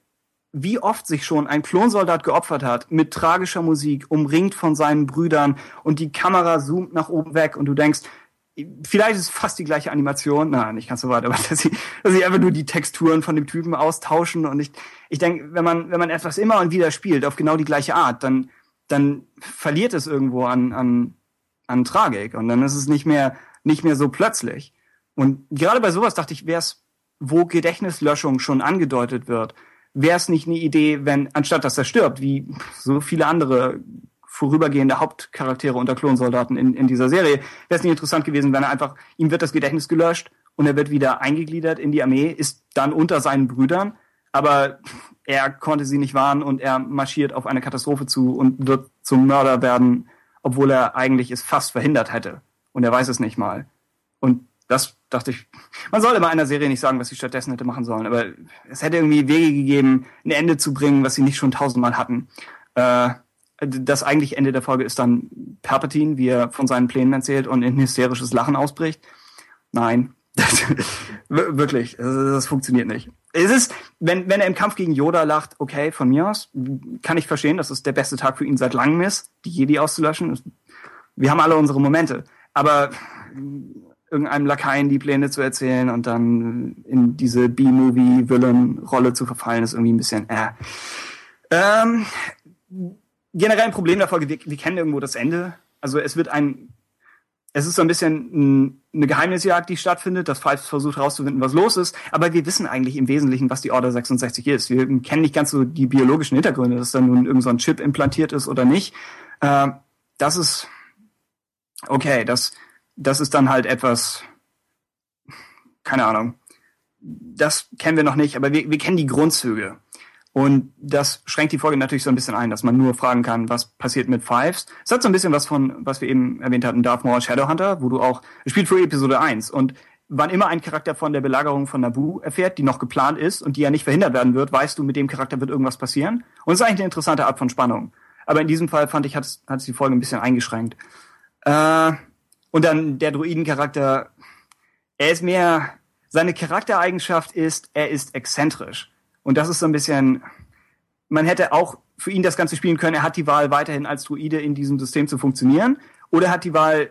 wie oft sich schon ein Klonsoldat geopfert hat, mit tragischer Musik, umringt von seinen Brüdern und die Kamera zoomt nach oben weg und du denkst, vielleicht ist es fast die gleiche Animation, nein, nicht ganz so weit, aber dass sie, dass sie einfach nur die Texturen von dem Typen austauschen und ich, ich denke, wenn man, wenn man etwas immer und wieder spielt auf genau die gleiche Art, dann, dann verliert es irgendwo an, an, an Tragik und dann ist es nicht mehr, nicht mehr so plötzlich. Und gerade bei sowas dachte ich, wäre es, wo Gedächtnislöschung schon angedeutet wird, wäre es nicht eine Idee, wenn, anstatt dass er stirbt, wie so viele andere vorübergehende Hauptcharaktere unter Klonsoldaten in, in dieser Serie. Wäre es nicht interessant gewesen, wenn er einfach, ihm wird das Gedächtnis gelöscht und er wird wieder eingegliedert in die Armee, ist dann unter seinen Brüdern, aber er konnte sie nicht warnen und er marschiert auf eine Katastrophe zu und wird zum Mörder werden, obwohl er eigentlich es fast verhindert hätte. Und er weiß es nicht mal. Und das dachte ich, man soll immer einer Serie nicht sagen, was sie stattdessen hätte machen sollen, aber es hätte irgendwie Wege gegeben, ein Ende zu bringen, was sie nicht schon tausendmal hatten. Äh, das eigentliche Ende der Folge ist dann Palpatine, wie er von seinen Plänen erzählt und in hysterisches Lachen ausbricht. Nein, das, wirklich, das, das, funktioniert nicht. Es ist, wenn, wenn er im Kampf gegen Yoda lacht, okay, von mir aus, kann ich verstehen, dass es der beste Tag für ihn seit langem ist, die Jedi auszulöschen. Wir haben alle unsere Momente. Aber irgendeinem Lakaien die Pläne zu erzählen und dann in diese B-Movie-Villain-Rolle zu verfallen, ist irgendwie ein bisschen, äh. Ähm, generell ein Problem der Folge, wir, wir kennen irgendwo das Ende. Also es wird ein, es ist so ein bisschen eine Geheimnisjagd, die stattfindet, dass Fives versucht herauszufinden, was los ist, aber wir wissen eigentlich im Wesentlichen, was die Order 66 ist. Wir kennen nicht ganz so die biologischen Hintergründe, dass da nun irgend so ein Chip implantiert ist oder nicht. Äh, das ist okay, das, das ist dann halt etwas, keine Ahnung. Das kennen wir noch nicht, aber wir, wir kennen die Grundzüge. Und das schränkt die Folge natürlich so ein bisschen ein, dass man nur fragen kann, was passiert mit Fives. Es hat so ein bisschen was von, was wir eben erwähnt hatten, Darth Maul Shadowhunter, wo du auch, es spielt für Episode 1 und wann immer ein Charakter von der Belagerung von Naboo erfährt, die noch geplant ist und die ja nicht verhindert werden wird, weißt du, mit dem Charakter wird irgendwas passieren. Und es ist eigentlich eine interessante Art von Spannung. Aber in diesem Fall fand ich, hat es, die Folge ein bisschen eingeschränkt. Äh, und dann der Druidencharakter, er ist mehr, seine Charaktereigenschaft ist, er ist exzentrisch. Und das ist so ein bisschen, man hätte auch für ihn das Ganze spielen können. Er hat die Wahl, weiterhin als Druide in diesem System zu funktionieren. Oder er hat die Wahl,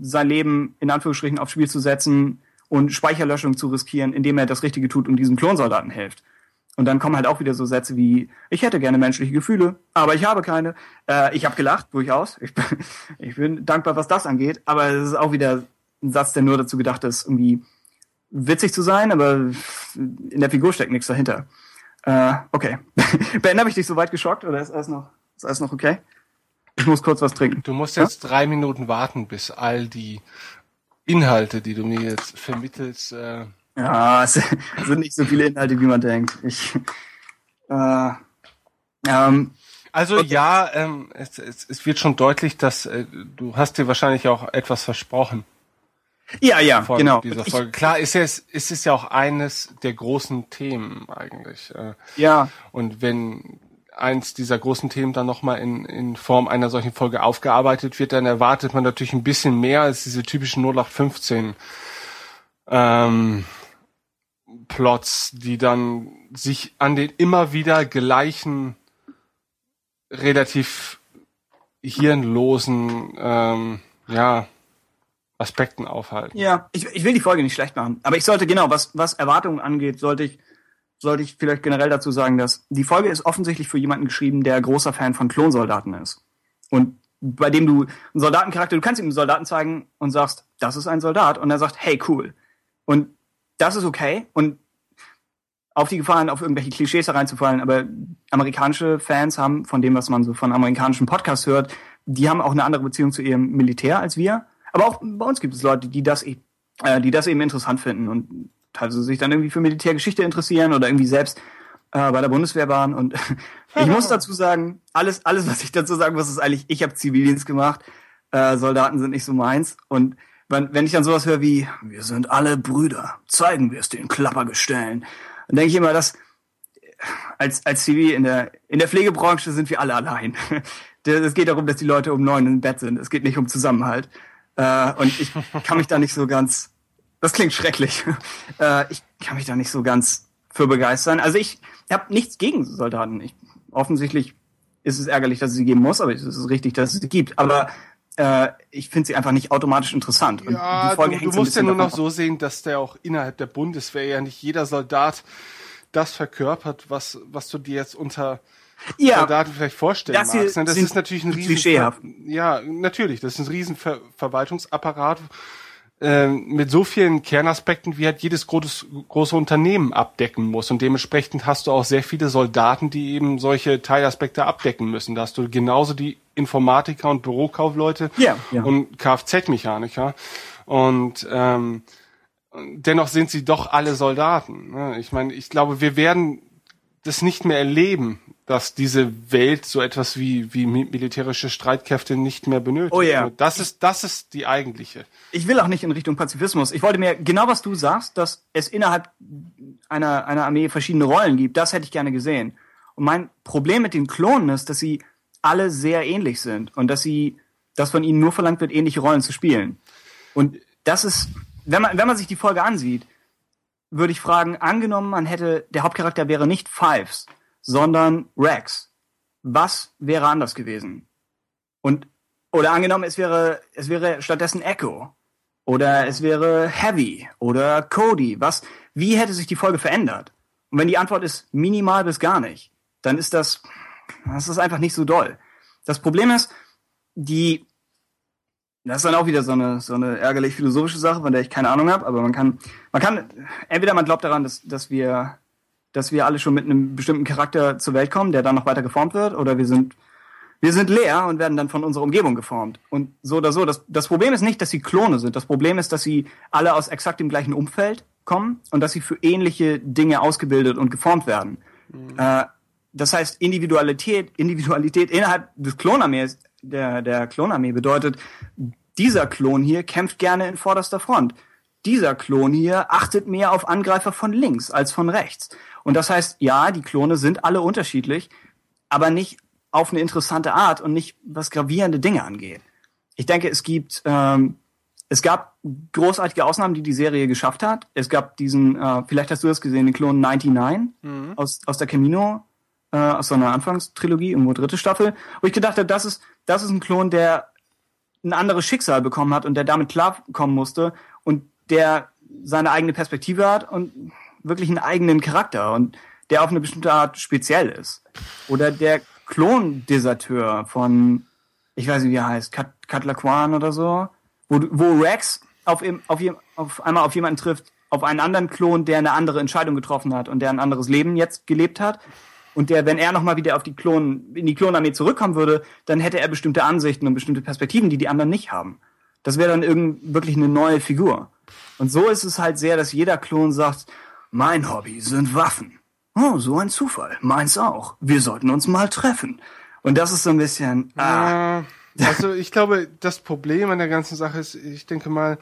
sein Leben in Anführungsstrichen aufs Spiel zu setzen und Speicherlöschung zu riskieren, indem er das Richtige tut und diesem Klonsoldaten hilft. Und dann kommen halt auch wieder so Sätze wie, ich hätte gerne menschliche Gefühle, aber ich habe keine. Äh, ich habe gelacht, durchaus. Ich bin, ich bin dankbar, was das angeht. Aber es ist auch wieder ein Satz, der nur dazu gedacht ist, irgendwie witzig zu sein, aber in der Figur steckt nichts dahinter. Äh, okay. Ben, habe ich dich so weit geschockt oder ist alles noch, ist alles noch okay? Ich muss kurz was trinken. Du musst jetzt ja? drei Minuten warten, bis all die Inhalte, die du mir jetzt vermittelst. Äh ja, es sind nicht so viele Inhalte, wie man denkt. Ich, äh, ähm, Also ja, ähm, es, es, es wird schon deutlich, dass äh, du hast dir wahrscheinlich auch etwas versprochen Ja, ja, von genau. dieser Ich, Folge. Klar, ist es, ist es ja auch eines der großen Themen eigentlich. Äh, ja, Und wenn eins dieser großen Themen dann nochmal in, in Form einer solchen Folge aufgearbeitet wird, dann erwartet man natürlich ein bisschen mehr als diese typischen 0815 ähm, Plots, die dann sich an den immer wieder gleichen, relativ hirnlosen ähm, ja, Aspekten aufhalten. ja. Ich, ich will die Folge nicht schlecht machen. Aber ich sollte, genau, was, was Erwartungen angeht, sollte ich, sollte ich vielleicht generell dazu sagen, dass die Folge ist offensichtlich für jemanden geschrieben, der großer Fan von Klonsoldaten ist. Und bei dem du einen Soldatencharakter, du kannst ihm einen Soldaten zeigen und sagst, das ist ein Soldat. Und er sagt, hey, cool. Und das ist okay. Und auf die Gefahren, auf irgendwelche Klischees hereinzufallen, aber amerikanische Fans haben, von dem, was man so von amerikanischen Podcasts hört, die haben auch eine andere Beziehung zu ihrem Militär als wir. Aber auch bei uns gibt es Leute, die das, e- äh, die das eben interessant finden und teilweise sich dann irgendwie für Militärgeschichte interessieren oder irgendwie selbst äh, bei der Bundeswehr waren. Und ich muss dazu sagen, alles, alles, was ich dazu sagen muss, ist eigentlich, ich habe Zivildienst gemacht. Äh, Soldaten sind nicht so meins. Und wenn, wenn ich dann sowas höre wie, wir sind alle Brüder, zeigen wir es den Klappergestellen, dann denke ich immer, dass als, als Zivil in der, in der Pflegebranche sind wir alle allein. Es geht darum, dass die Leute um neun im Bett sind. Es geht nicht um Zusammenhalt. Äh, und ich kann mich da nicht so ganz, das klingt schrecklich. Äh, ich kann mich da nicht so ganz für begeistern. Also ich habe nichts gegen Soldaten. Ich, offensichtlich ist es ärgerlich, dass es sie geben muss, aber es ist richtig, dass es sie gibt. Aber äh, ich finde sie einfach nicht automatisch interessant. Und Ja, du, du musst ja nur noch so sehen, dass der auch innerhalb der Bundeswehr ja nicht jeder Soldat das verkörpert, was, was du dir jetzt unter Ja, Soldaten vielleicht vorstellen das magst. ne? Das sind ist natürlich ein riesen. Ja, natürlich, das ist ein riesen Ver Verwaltungsapparat ähm, mit so vielen Kernaspekten, wie halt jedes großes, große Unternehmen abdecken muss. Und dementsprechend hast du auch sehr viele Soldaten, die eben solche Teilaspekte abdecken müssen. Da hast du genauso die Informatiker und Bürokaufleute Ja, ja. und Kfz-Mechaniker. Und ähm, dennoch sind sie doch alle Soldaten. ne? Ich meine, ich glaube, wir werden das nicht mehr erleben, dass diese Welt so etwas wie, wie mi- militärische Streitkräfte nicht mehr benötigt. Oh ja. Das ist, das ist die eigentliche. ich will auch nicht in Richtung Pazifismus. Ich wollte mir genau, was du sagst, dass es innerhalb einer, einer Armee verschiedene Rollen gibt. Das hätte ich gerne gesehen. Und mein Problem mit den Klonen ist, dass sie alle sehr ähnlich sind und dass sie, dass von ihnen nur verlangt wird, ähnliche Rollen zu spielen. Und das ist, wenn man, wenn man sich die Folge ansieht, würde ich fragen, angenommen, man hätte, der Hauptcharakter wäre nicht Fives, sondern Rex. Was wäre anders gewesen? Und, oder angenommen, es wäre, es wäre stattdessen Echo. Oder es wäre Heavy oder Cody. Was, wie hätte sich die Folge verändert? Und wenn die Antwort ist minimal bis gar nicht, dann ist das, das ist einfach nicht so doll. Das Problem ist, die, das ist dann auch wieder so eine, so eine ärgerlich philosophische Sache, von der ich keine Ahnung habe, aber man kann, man kann, entweder man glaubt daran, dass, dass wir, dass wir alle schon mit einem bestimmten Charakter zur Welt kommen, der dann noch weiter geformt wird, oder wir sind, wir sind leer und werden dann von unserer Umgebung geformt. Und so oder so. Das, das Problem ist nicht, dass sie Klone sind. Das Problem ist, dass sie alle aus exakt dem gleichen Umfeld kommen und dass sie für ähnliche Dinge ausgebildet und geformt werden. Äh, das heißt, Individualität, Individualität innerhalb des Klonarmees, der, der Klonarmee bedeutet, dieser Klon hier kämpft gerne in vorderster Front. Dieser Klon hier achtet mehr auf Angreifer von links als von rechts. Und das heißt, ja, die Klone sind alle unterschiedlich, aber nicht auf eine interessante Art und nicht was gravierende Dinge angeht. Ich denke, es gibt, ähm, es gab großartige Ausnahmen, die die Serie geschafft hat. Es gab diesen, äh, vielleicht hast du das gesehen, den Klon 99 aus, aus der Camino, äh, aus so einer Anfangstrilogie, irgendwo dritte Staffel, wo ich gedacht habe, das ist, das ist ein Klon, der ein anderes Schicksal bekommen hat und der damit klarkommen musste und der seine eigene Perspektive hat und wirklich einen eigenen Charakter und der auf eine bestimmte Art speziell ist. Oder der Klondeserteur von, ich weiß nicht, wie er heißt, Kat Katlaquan oder so, wo, wo Rex auf, ihm- auf, jem- auf einmal auf jemanden trifft, auf einen anderen Klon, der eine andere Entscheidung getroffen hat und der ein anderes Leben jetzt gelebt hat. Und der, wenn er nochmal wieder auf die Klon, in die Klonarmee zurückkommen würde, dann hätte er bestimmte Ansichten und bestimmte Perspektiven, die die anderen nicht haben. Das wäre dann irgend, wirklich eine neue Figur. Und so ist es halt sehr, dass jeder Klon sagt, mein Hobby sind Waffen. Oh, so ein Zufall. Meins auch. Wir sollten uns mal treffen. Und das ist so ein bisschen. Ah. Also ich glaube, das Problem an der ganzen Sache ist, ich denke mal,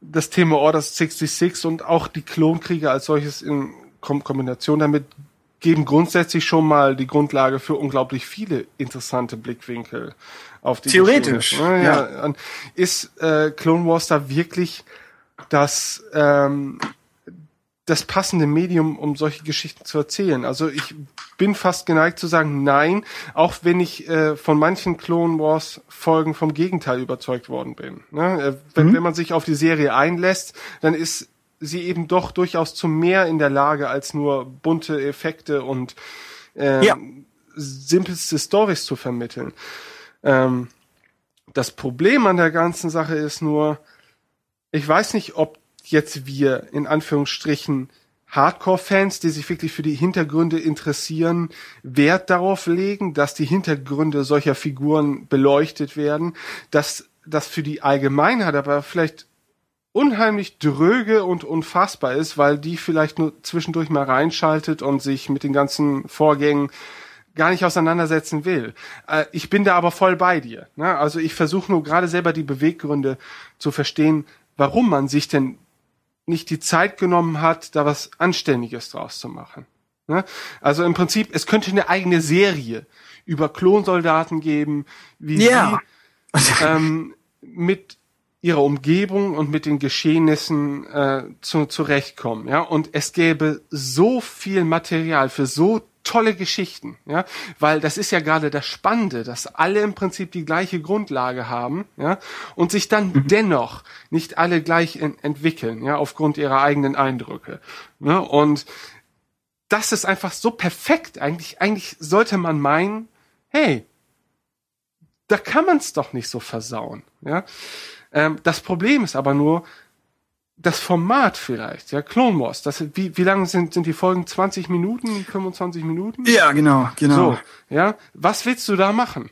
das Thema Order 66 und auch die Klonkriege als solches in Kom Kombination damit geben grundsätzlich schon mal die Grundlage für unglaublich viele interessante Blickwinkel auf die Theoretisch, Geschichte. Ja, ja. Ist äh, Clone Wars da wirklich das ähm, das passende Medium, um solche Geschichten zu erzählen. Also ich bin fast geneigt zu sagen, nein, auch wenn ich äh, von manchen Clone Wars Folgen vom Gegenteil überzeugt worden bin. Ne? Äh, wenn, mhm. wenn man sich auf die Serie einlässt, dann ist sie eben doch durchaus zu mehr in der Lage als nur bunte Effekte und äh, ja. simpelste Stories zu vermitteln. Ähm, das Problem an der ganzen Sache ist nur, ich weiß nicht, ob jetzt wir in Anführungsstrichen Hardcore-Fans, die sich wirklich für die Hintergründe interessieren, Wert darauf legen, dass die Hintergründe solcher Figuren beleuchtet werden, dass das für die Allgemeinheit aber vielleicht unheimlich dröge und unfassbar ist, weil die vielleicht nur zwischendurch mal reinschaltet und sich mit den ganzen Vorgängen gar nicht auseinandersetzen will. Äh, ich bin da aber voll bei dir. Ne? Also ich versuche nur gerade selber die Beweggründe zu verstehen, warum man sich denn nicht die Zeit genommen hat, da was Anständiges draus zu machen. Ne? Also im Prinzip, es könnte eine eigene Serie über Klonsoldaten geben, wie yeah. sie ähm, mit ihrer Umgebung und mit den Geschehnissen äh, zu, zurechtkommen. Ja? Und es gäbe so viel Material für so tolle Geschichten, ja, weil das ist ja gerade das Spannende, dass alle im Prinzip die gleiche Grundlage haben, ja, und sich dann mhm. dennoch nicht alle gleich in, entwickeln, ja, aufgrund ihrer eigenen Eindrücke, ne, und das ist einfach so perfekt. Eigentlich, eigentlich sollte man meinen, hey, da kann man es doch nicht so versauen, ja. Ähm, das Problem ist aber nur, das Format vielleicht, ja, Clone Wars, das, wie, wie lange sind, sind die Folgen? 20 Minuten, 25 Minuten? Ja, genau, genau. So, ja, was willst du da machen?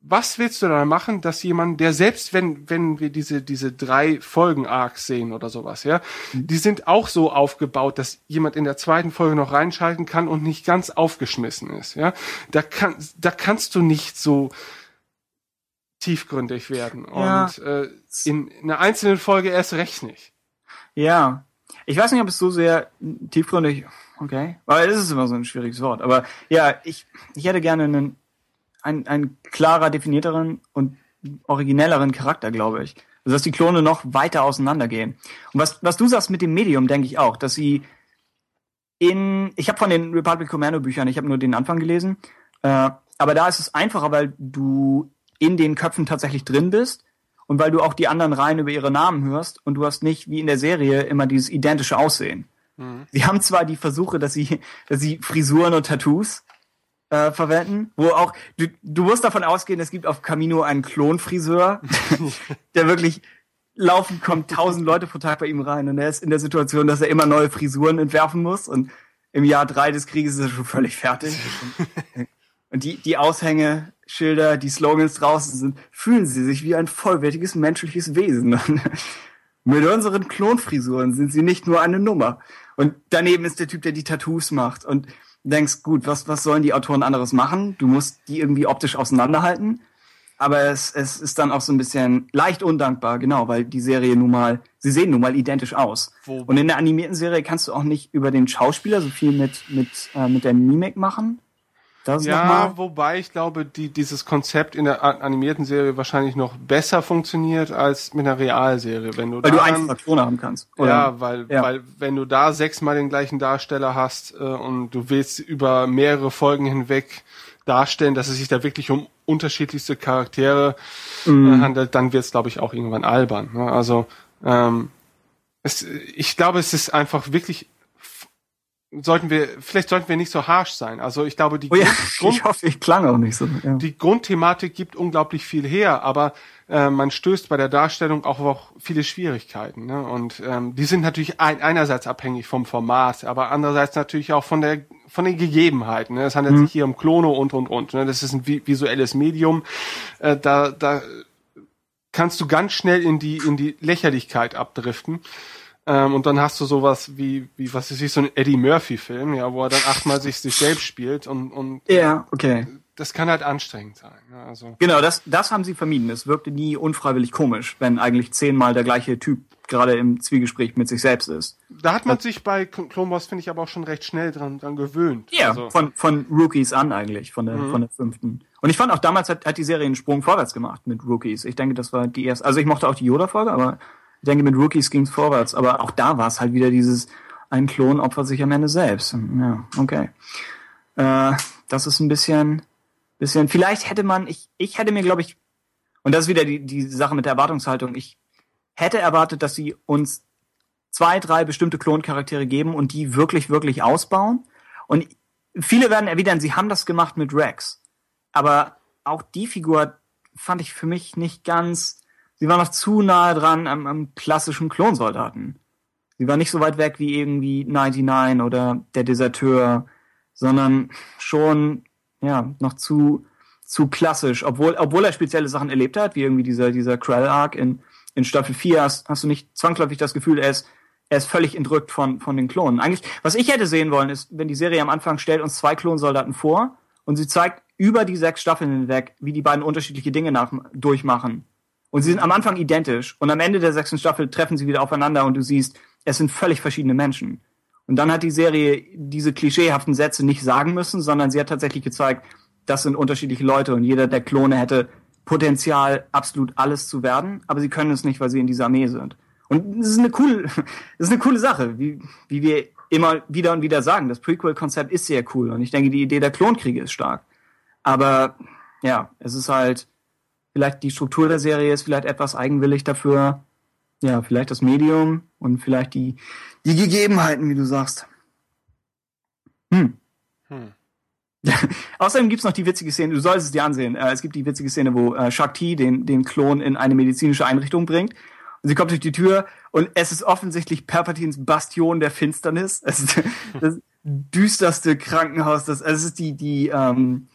Was willst du da machen, dass jemand, der selbst wenn, wenn wir diese, diese drei Folgen Arcs sehen oder sowas, ja, mhm. die sind auch so aufgebaut, dass jemand in der zweiten Folge noch reinschalten kann und nicht ganz aufgeschmissen ist, ja. Da kann, da kannst du nicht so, tiefgründig werden. Ja. Und äh, in einer einzelnen Folge erst recht nicht. Ja. Ich weiß nicht, ob es so sehr tiefgründig, okay, weil das ist immer so ein schwieriges Wort. Aber ja, ich, ich hätte gerne einen, einen, einen klarer definierteren und originelleren Charakter, glaube ich. Also dass die Klone noch weiter auseinandergehen. Und was, was du sagst mit dem Medium, denke ich auch, dass sie in, ich habe von den Republic Commando Büchern, ich habe nur den Anfang gelesen, äh, aber da ist es einfacher, weil du in den Köpfen tatsächlich drin bist und weil du auch die anderen Reihen über ihre Namen hörst und du hast nicht wie in der Serie immer dieses identische Aussehen. Mhm. Sie haben zwar die Versuche, dass sie, dass sie Frisuren und Tattoos äh, verwenden, wo auch du, du musst davon ausgehen, es gibt auf Camino einen Klonfriseur, der wirklich laufend kommt tausend Leute pro Tag bei ihm rein und er ist in der Situation, dass er immer neue Frisuren entwerfen muss und im Jahr drei des Krieges ist er schon völlig fertig. und die, die Aushänge Schilder, die Slogans draußen sind, fühlen sie sich wie ein vollwertiges menschliches Wesen. Mit unseren Klonfrisuren sind sie nicht nur eine Nummer. Und daneben ist der Typ, der die Tattoos macht. Und denkst, gut, was, was sollen die Autoren anderes machen? Du musst die irgendwie optisch auseinanderhalten. Aber es, es ist dann auch so ein bisschen leicht undankbar, genau, weil die Serie nun mal, sie sehen nun mal identisch aus. Wo? Und in der animierten Serie kannst du auch nicht über den Schauspieler so viel mit, mit, äh, mit der Mimik machen. Das ja, wobei ich glaube, die, dieses Konzept in der animierten Serie wahrscheinlich noch besser funktioniert als mit einer Realserie. Wenn du weil du einfache Klone haben kannst. Oder? Ja, weil, ja. weil wenn du da sechsmal den gleichen Darsteller hast äh, und du willst über mehrere Folgen hinweg darstellen, dass es sich da wirklich um unterschiedlichste Charaktere mm. äh, handelt, dann wird es, glaube ich, auch irgendwann albern. Ne? Also ähm, es, ich glaube, es ist einfach wirklich sollten wir, vielleicht sollten wir nicht so harsh sein. Also ich glaube, die oh ja, Grund, ich hoffe, ich klang auch nicht so. Ja. Die Grundthematik gibt unglaublich viel her, aber äh, man stößt bei der Darstellung auch auf viele Schwierigkeiten. Ne? Und ähm, die sind natürlich ein, einerseits abhängig vom Format, aber andererseits natürlich auch von der von den Gegebenheiten. Ne? Es handelt mhm. sich hier um Klono und und und. Ne? Das ist ein visuelles Medium. Äh, da da kannst du ganz schnell in die in die Lächerlichkeit abdriften. Ähm, und dann hast du sowas wie, wie was ist wie so ein Eddie Murphy-Film, ja, wo er dann achtmal sich, sich selbst spielt und, und ja, okay. das kann halt anstrengend sein. Ne? Also, Genau, das, das haben sie vermieden. Es wirkte nie unfreiwillig komisch, wenn eigentlich zehnmal der gleiche Typ gerade im Zwiegespräch mit sich selbst ist. da hat man sich bei Clone Wars, finde ich, aber auch schon recht schnell dran, dran gewöhnt. Ja, Also, von, von Rookies an eigentlich, von der, von der fünften. Und ich fand auch damals hat, hat die Serie einen Sprung vorwärts gemacht mit Rookies. Ich denke, das war die erste. Also ich mochte auch die Yoda-Folge, aber ich denke, mit Rookies ging's vorwärts. Aber auch da war es halt wieder dieses, ein Klon opfert sich am Ende selbst. Ja, okay. Äh, das ist ein bisschen, bisschen, vielleicht hätte man, ich, ich hätte mir, glaube ich, und das ist wieder die, die Sache mit der Erwartungshaltung, ich hätte erwartet, dass sie uns zwei, drei bestimmte Kloncharaktere geben und die wirklich, wirklich ausbauen. Und viele werden erwidern, sie haben das gemacht mit Rex. Aber auch die Figur fand ich für mich nicht ganz, sie war noch zu nahe dran am, am klassischen Klonsoldaten. Sie war nicht so weit weg wie irgendwie 99 oder der Deserteur, sondern schon, ja, noch zu, zu klassisch. Obwohl, obwohl er spezielle Sachen erlebt hat, wie irgendwie dieser, dieser Krell-Arc in, in Staffel 4, hast, hast du nicht zwangsläufig das Gefühl, er ist, er ist völlig entrückt von, von den Klonen. Eigentlich, was ich hätte sehen wollen, ist, wenn die Serie am Anfang stellt uns zwei Klonsoldaten vor und sie zeigt über die sechs Staffeln hinweg, wie die beiden unterschiedliche Dinge nach, durchmachen. Und sie sind am Anfang identisch und am Ende der sechsten Staffel treffen sie wieder aufeinander und du siehst, es sind völlig verschiedene Menschen. Und dann hat die Serie diese klischeehaften Sätze nicht sagen müssen, sondern sie hat tatsächlich gezeigt, das sind unterschiedliche Leute und jeder der Klone hätte Potenzial, absolut alles zu werden, aber sie können es nicht, weil sie in dieser Armee sind. Und das ist eine coole, das ist eine coole Sache, wie, wie wir immer wieder und wieder sagen. Das Prequel-Konzept ist sehr cool und ich denke, die Idee der Klonkriege ist stark. Aber ja, es ist halt, vielleicht die Struktur der Serie ist vielleicht etwas eigenwillig dafür. Ja, vielleicht das Medium und vielleicht die, die Gegebenheiten, wie du sagst. Hm. Hm. Außerdem gibt's noch die witzige Szene, du solltest es dir ansehen. Äh, es gibt die witzige Szene, wo äh, Shakti den, den Klon in eine medizinische Einrichtung bringt. Und sie kommt durch die Tür und es ist offensichtlich Palpatines Bastion der Finsternis. Es ist das düsterste Krankenhaus. Das, also es ist die, die, ähm,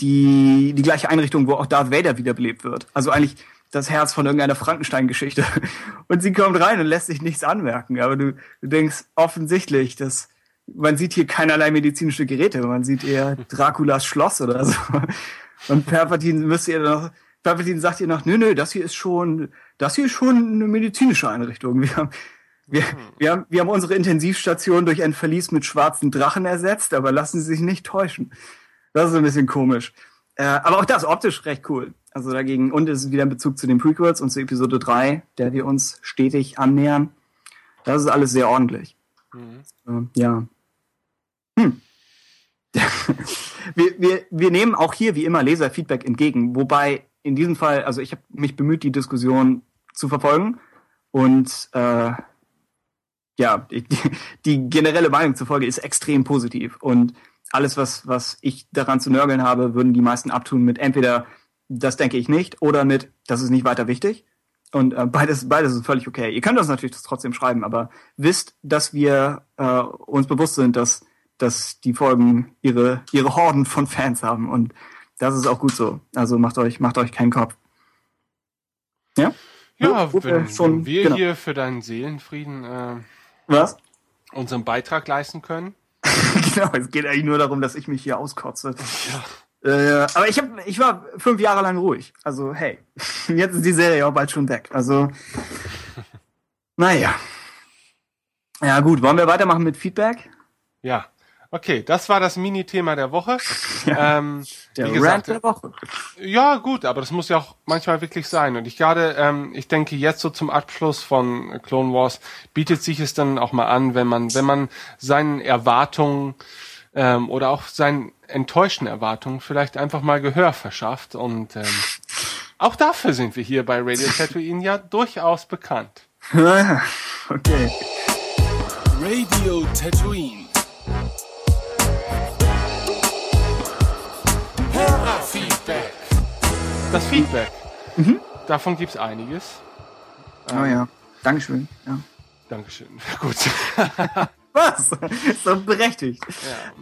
die, die gleiche Einrichtung, wo auch Darth Vader wiederbelebt wird. Also eigentlich das Herz von irgendeiner Frankenstein-Geschichte. Und sie kommt rein und lässt sich nichts anmerken. Aber du, du denkst offensichtlich, dass man sieht hier keinerlei medizinische Geräte. Man sieht eher Draculas Schloss oder so. Und Palpatine müsste ihr noch, Palpatine sagt ihr noch, nö, nö, das hier ist schon, das hier ist schon eine medizinische Einrichtung. Wir haben, wir, wir haben, wir haben unsere Intensivstation durch ein Verlies mit schwarzen Drachen ersetzt, aber lassen Sie sich nicht täuschen. Das ist ein bisschen komisch. Äh, aber auch das optisch recht cool. Also dagegen, und es ist wieder ein Bezug zu den Prequels und zu Episode 3, der wir uns stetig annähern. Das ist alles sehr ordentlich. Äh, ja. Hm. wir, wir, wir nehmen auch hier wie immer Leserfeedback entgegen, wobei in diesem Fall, also ich habe mich bemüht, die Diskussion zu verfolgen und äh, ja, die, die generelle Meinung zur Folge ist extrem positiv und alles, was, was ich daran zu nörgeln habe, würden die meisten abtun mit entweder das denke ich nicht oder mit das ist nicht weiter wichtig. Und äh, beides, beides ist völlig okay. Ihr könnt das natürlich trotzdem schreiben, aber wisst, dass wir äh, uns bewusst sind, dass, dass die Folgen ihre, ihre Horden von Fans haben. Und das ist auch gut so. Also macht euch, macht euch keinen Kopf. Ja? Ja, wir wenn, schon- wenn wir genau. hier für deinen Seelenfrieden äh, Was? unseren Beitrag leisten können. genau, es geht eigentlich nur darum, dass ich mich hier auskotze. Äh, aber ich, hab, ich war fünf Jahre lang ruhig. Also, hey, jetzt ist die Serie auch bald schon weg. Also, naja. Ja, gut, wollen wir weitermachen mit Feedback? Ja. Okay, das war das Mini-Thema der Woche. Ja. Ähm, Der wie gesagt, Rant der Woche. Ja, gut, aber das muss ja auch manchmal wirklich sein. Und ich gerade, ähm, ich denke jetzt so zum Abschluss von Clone Wars bietet sich es dann auch mal an, wenn man, wenn man seinen Erwartungen ähm, oder auch seinen enttäuschten Erwartungen vielleicht einfach mal Gehör verschafft. Und ähm, auch dafür sind wir hier bei Radio Tatooine ja durchaus bekannt. okay. Radio Tatooine. Das Feedback. Davon gibt's einiges. Oh ja. Dankeschön. Ja. Dankeschön. Gut. Was? ist doch berechtigt.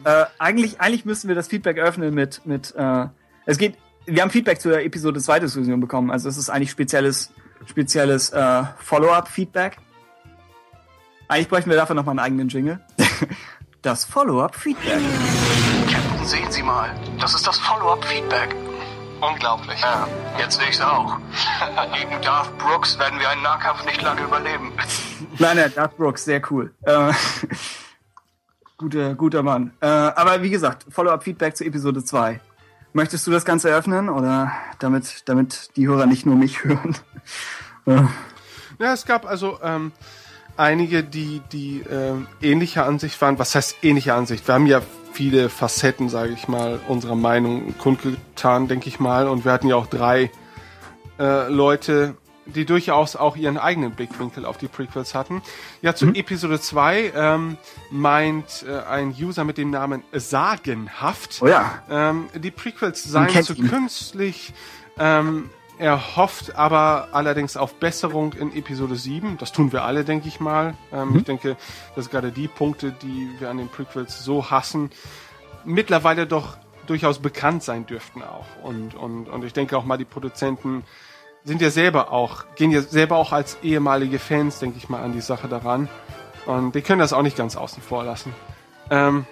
Äh, eigentlich, eigentlich müssten wir das Feedback öffnen mit, mit äh, es geht, wir haben Feedback zur Episode 2 Diskussion bekommen, also es ist eigentlich spezielles, spezielles äh, Follow-up-Feedback. Eigentlich bräuchten wir dafür nochmal einen eigenen Jingle. Das Follow-up-Feedback. sehen Sie mal. Das ist das Follow-up-Feedback. Unglaublich. Ja, jetzt sehe ich es auch. Gegen Darth Brooks werden wir einen Nahkampf nicht lange überleben. Nein, nein, Darth Brooks, sehr cool. Äh, guter, guter Mann. Äh, aber wie gesagt, Follow-up-Feedback zu Episode 2. Möchtest du das Ganze eröffnen oder damit, damit die Hörer nicht nur mich hören? Äh, Ja, es gab also ähm, einige, die, die ähm, ähnlicher Ansicht waren. Was heißt ähnliche Ansicht? Wir haben ja viele Facetten, sage ich mal, unserer Meinung kundgetan, denke ich mal. Und wir hatten ja auch drei äh, Leute, die durchaus auch ihren eigenen Blickwinkel auf die Prequels hatten. Ja, zu Episode 2 ähm, meint äh, ein User mit dem Namen Sagenhaft, oh ja. ähm, die Prequels seien zu ihn. künstlich. Ähm, er hofft aber allerdings auf Besserung in Episode 7. Das tun wir alle, denke ich mal. Ähm, Mhm. Ich denke, dass gerade die Punkte, die wir an den Prequels so hassen, mittlerweile doch durchaus bekannt sein dürften auch. Und, und, und ich denke auch mal, die Produzenten sind ja selber auch, gehen ja selber auch als ehemalige Fans, denke ich mal, an die Sache daran. Und die können das auch nicht ganz außen vor lassen. Ähm,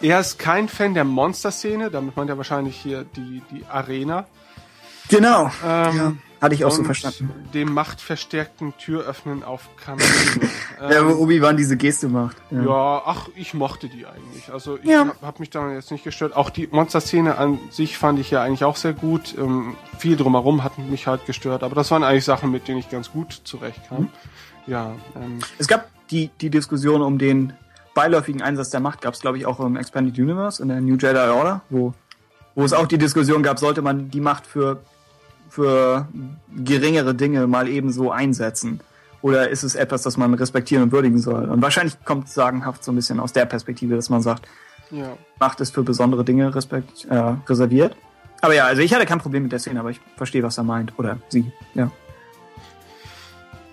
er ist kein Fan der Monster-Szene, damit meint er wahrscheinlich hier die, die Arena. Genau. Ähm, ja, hatte ich auch so verstanden. Dem machtverstärkten Türöffnen auf Kamino. Ja, wo Obi-Wan diese Geste macht. Ja. Ja, ach, ich mochte die eigentlich. Also ich Ja. hab habe mich daran jetzt nicht gestört. Auch die Monster-Szene an sich fand ich ja eigentlich auch sehr gut. Ähm, viel drumherum hat mich halt gestört, aber das waren eigentlich Sachen, mit denen ich ganz gut zurechtkam. Mhm. Ja, ähm, Es gab die, die Diskussion um den beiläufigen Einsatz der Macht, gab es, glaube ich, auch im Expanded Universe, in der New Jedi Order, wo, wo es auch die Diskussion gab, sollte man die Macht für, für geringere Dinge mal ebenso einsetzen? Oder ist es etwas, das man respektieren und würdigen soll? Und wahrscheinlich kommt sagenhaft so ein bisschen aus der Perspektive, dass man sagt, ja. Macht ist für besondere Dinge respekt, äh, reserviert. Aber ja, also ich hatte kein Problem mit der Szene, aber ich verstehe, was er meint. Oder sie, ja.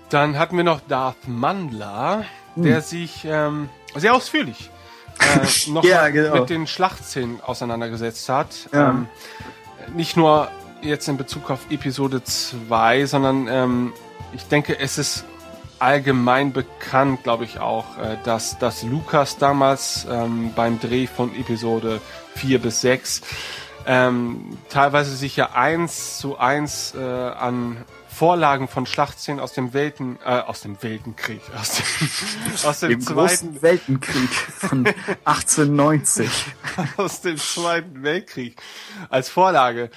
Dann hatten wir noch Darth Mandler, Hm. der sich ähm, sehr ausführlich äh, noch Ja, genau. mit den Schlachtszenen auseinandergesetzt hat. Ja. Ähm, nicht nur jetzt in Bezug auf Episode 2, sondern ähm, ich denke, es ist allgemein bekannt, glaube ich auch, äh, dass, dass Lukas damals ähm, beim Dreh von Episode 4 bis 6 ähm, teilweise sich ja eins zu eins äh, an Vorlagen von Schlachtszenen aus dem Welten, äh, aus dem Weltenkrieg, aus dem, aus dem Im zweiten, Weltenkrieg von 1890. aus dem Zweiten Weltkrieg als Vorlage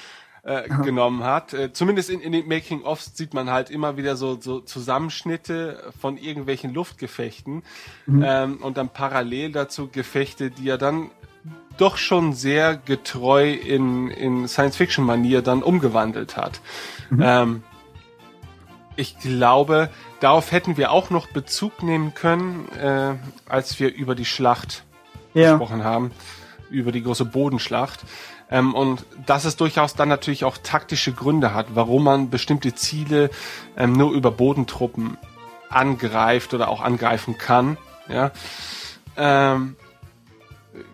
äh, genommen hat. Äh, zumindest in, in den Making-ofs sieht man halt immer wieder so, so Zusammenschnitte von irgendwelchen Luftgefechten ähm, und dann parallel dazu Gefechte, die er dann doch schon sehr getreu in, in Science-Fiction-Manier dann umgewandelt hat. Ähm, ich glaube, darauf hätten wir auch noch Bezug nehmen können, äh, als wir über die Schlacht Ja. gesprochen haben, über die große Bodenschlacht. Ähm, und dass es durchaus dann natürlich auch taktische Gründe hat, warum man bestimmte Ziele ähm, nur über Bodentruppen angreift oder auch angreifen kann. Ja. Ähm,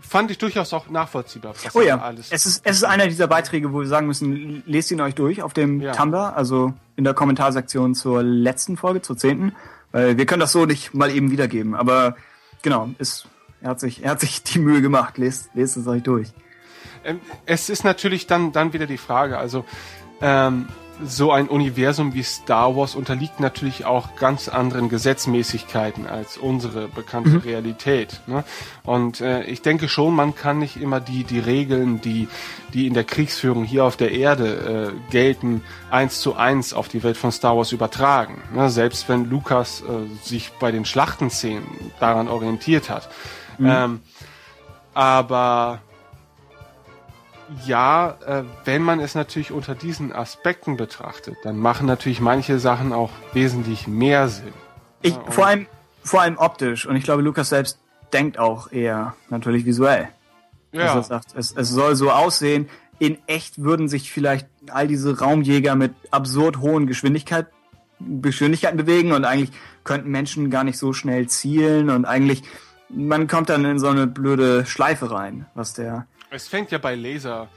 fand ich durchaus auch nachvollziehbar. Oh ja, alles. es ist, es ist einer dieser Beiträge, wo wir sagen müssen, lest ihn euch durch auf dem Ja. Tumblr, also in der Kommentarsektion zur letzten Folge, zur zehnten. Weil wir können das so nicht mal eben wiedergeben. Aber genau, ist, er, hat sich, er hat sich die Mühe gemacht. Lest, lest es euch durch. Ähm, es ist natürlich dann, dann wieder die Frage, also ähm, so ein Universum wie Star Wars unterliegt natürlich auch ganz anderen Gesetzmäßigkeiten als unsere bekannte Realität. Ne? Und äh, ich denke schon, man kann nicht immer die, die Regeln, die, die in der Kriegsführung hier auf der Erde äh, gelten, eins zu eins auf die Welt von Star Wars übertragen. Ne? Selbst wenn Lukas äh, sich bei den Schlachtenszenen daran orientiert hat. Ähm, aber ja, äh, wenn man es natürlich unter diesen Aspekten betrachtet, dann machen natürlich manche Sachen auch wesentlich mehr Sinn. Ich, Ja, vor allem, vor allem optisch. Und ich glaube, Lukas selbst denkt auch eher natürlich visuell. Dass er sagt, es, es soll so aussehen. In echt würden sich vielleicht all diese Raumjäger mit absurd hohen Geschwindigkeit, Geschwindigkeiten bewegen und eigentlich könnten Menschen gar nicht so schnell zielen und eigentlich, man kommt dann in so eine blöde Schleife rein, was der, Es fängt ja bei Laser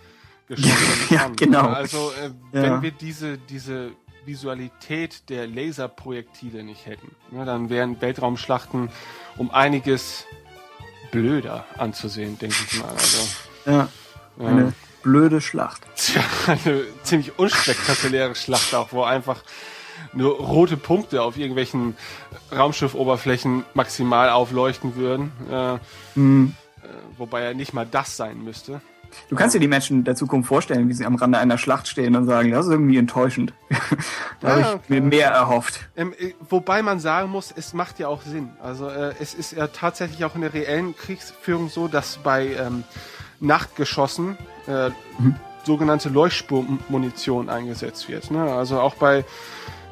Ja, an. genau. Also äh, Ja. wenn wir diese, diese Visualität der Laserprojektile nicht hätten, ne, dann wären Weltraumschlachten um einiges blöder anzusehen, denke ich mal. Also Ja. Eine blöde Schlacht. Tja, eine ziemlich unspektakuläre Schlacht auch, wo einfach nur rote Punkte auf irgendwelchen Raumschiffoberflächen maximal aufleuchten würden. Äh, äh, wobei ja nicht mal das sein müsste. Du kannst dir die Menschen der Zukunft vorstellen, wie sie am Rande einer Schlacht stehen und sagen, das ist irgendwie enttäuschend. da habe Ja, ich mir mehr erhofft. Ähm, äh, wobei man sagen muss, es macht ja auch Sinn. Also äh, es ist ja tatsächlich auch in der reellen Kriegsführung so, dass bei ähm, Nachtgeschossen äh, sogenannte Leuchtspurmunition eingesetzt wird. Ne? Also auch bei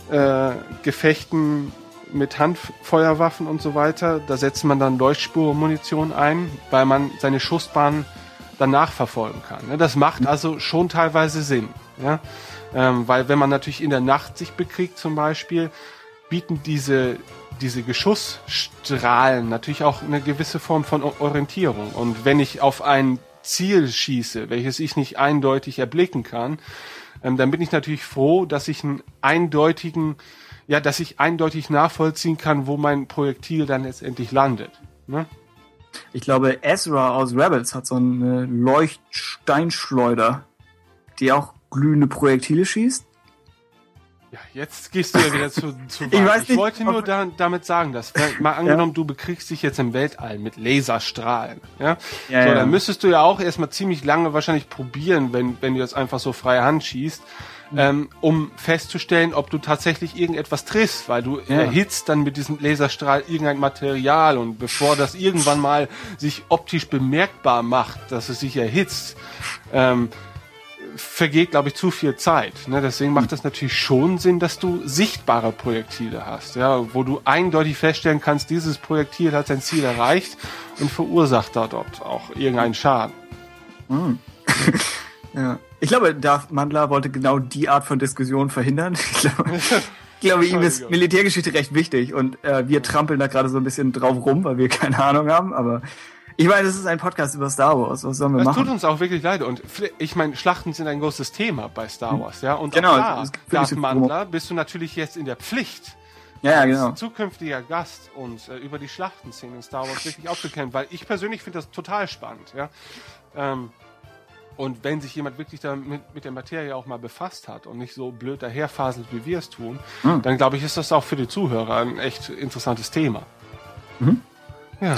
äh, Gefechten mit Handfeuerwaffen und so weiter, da setzt man dann Leuchtspurmunition ein, weil man seine Schussbahn danach verfolgen kann. Ne? Das macht also schon teilweise Sinn. Ja? Ähm, weil wenn man natürlich in der Nacht sich bekriegt zum Beispiel, bieten diese, diese Geschussstrahlen natürlich auch eine gewisse Form von Orientierung. Und wenn ich auf ein Ziel schieße, welches ich nicht eindeutig erblicken kann, ähm, dann bin ich natürlich froh, dass ich einen eindeutigen, ja, dass ich eindeutig nachvollziehen kann, wo mein Projektil dann letztendlich landet. Ne? Ich glaube, Ezra aus Rebels hat so eine Leuchtsteinschleuder, die auch glühende Projektile schießt. Ja, jetzt gehst du ja wieder zu, zu weit. Ich weiß Ich nicht, wollte nur da, damit sagen, dass, mal angenommen, du bekriegst dich jetzt im Weltall mit Laserstrahlen, ja, Ja, so, ja. dann müsstest du ja auch erstmal ziemlich lange wahrscheinlich probieren, wenn, wenn du das einfach so freie Hand schießt. Ähm, um festzustellen, ob du tatsächlich irgendetwas triffst, weil du Ja. erhitzt dann mit diesem Laserstrahl irgendein Material und bevor das irgendwann mal sich optisch bemerkbar macht, dass es sich erhitzt, ähm, vergeht, glaube ich, zu viel Zeit. Ne? Deswegen macht es natürlich schon Sinn, dass du sichtbare Projektile hast, ja, wo du eindeutig feststellen kannst, dieses Projektil hat sein Ziel erreicht und verursacht da dort auch irgendeinen Schaden. Ja. Ich glaube, Darth Mandler wollte genau die Art von Diskussion verhindern. Ich glaube, ich glaube ihm ist. Militärgeschichte recht wichtig und äh, wir trampeln da gerade so ein bisschen drauf rum, weil wir keine Ahnung haben. Aber ich meine, es ist ein Podcast über Star Wars. Was sollen wir Das tut machen? uns auch wirklich leid. Und ich meine, Schlachten sind ein großes Thema bei Star Wars, ja. Und Genau, auch da, Darth Mandler, bist du natürlich jetzt in der Pflicht, Ja, als genau. zukünftiger Gast und äh, über die Schlachtenszenen in Star Wars wirklich aufzuklären, weil ich persönlich finde das total spannend, ja. Ähm, und wenn sich jemand wirklich damit mit der Materie auch mal befasst hat und nicht so blöd daherfaselt, wie wir es tun, Hm. dann glaube ich, ist das auch für die Zuhörer ein echt interessantes Thema. Mhm. Ja.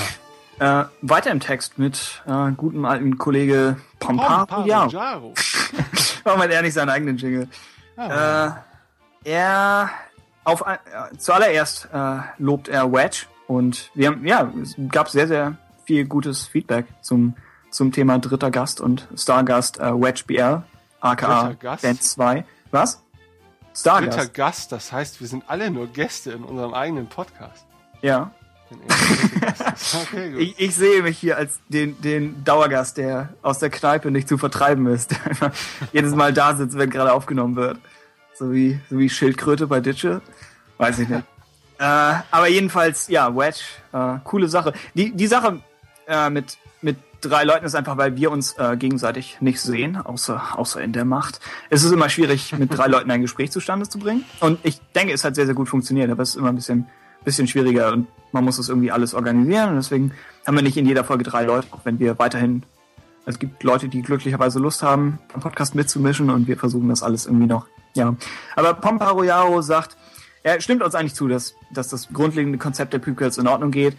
Äh, weiter im Text mit äh, gutem alten Kollege Pomparo. Ja, Jaro. war mal ehrlich seinen eigenen Jingle. Äh, er auf ein, äh, zuallererst äh, lobt er Wedge und wir haben ja es gab sehr sehr viel gutes Feedback zum zum Thema dritter Gast und Stargast äh, Wedge BR aka Dritter Gast? Band 2. Was? Dritter Stargast. Gast, das heißt, wir sind alle nur Gäste in unserem eigenen Podcast. Ja. Dritter. Okay. Ich, ich sehe mich hier als den, den Dauergast, der aus der Kneipe nicht zu vertreiben ist, der einfach jedes Mal da sitzt, wenn gerade aufgenommen wird. So wie, so wie Schildkröte bei Ditsche. Weiß ich nicht. äh, aber jedenfalls, ja, Wedge, äh, coole Sache. Die, die Sache äh, mit, mit drei Leuten ist einfach, weil wir uns äh, gegenseitig nicht sehen, außer, außer in der Macht. Es ist immer schwierig, mit drei Leuten ein Gespräch zustande zu bringen. Und ich denke, es hat sehr, sehr gut funktioniert, aber es ist immer ein bisschen, bisschen schwieriger und man muss das irgendwie alles organisieren. Und deswegen haben wir nicht in jeder Folge drei Leute, auch wenn wir weiterhin, es gibt Leute, die glücklicherweise Lust haben, am Podcast mitzumischen und wir versuchen das alles irgendwie noch. Ja. Aber Pomparo Yaro sagt, er stimmt uns eigentlich zu, dass, dass das grundlegende Konzept der Prequels in Ordnung geht.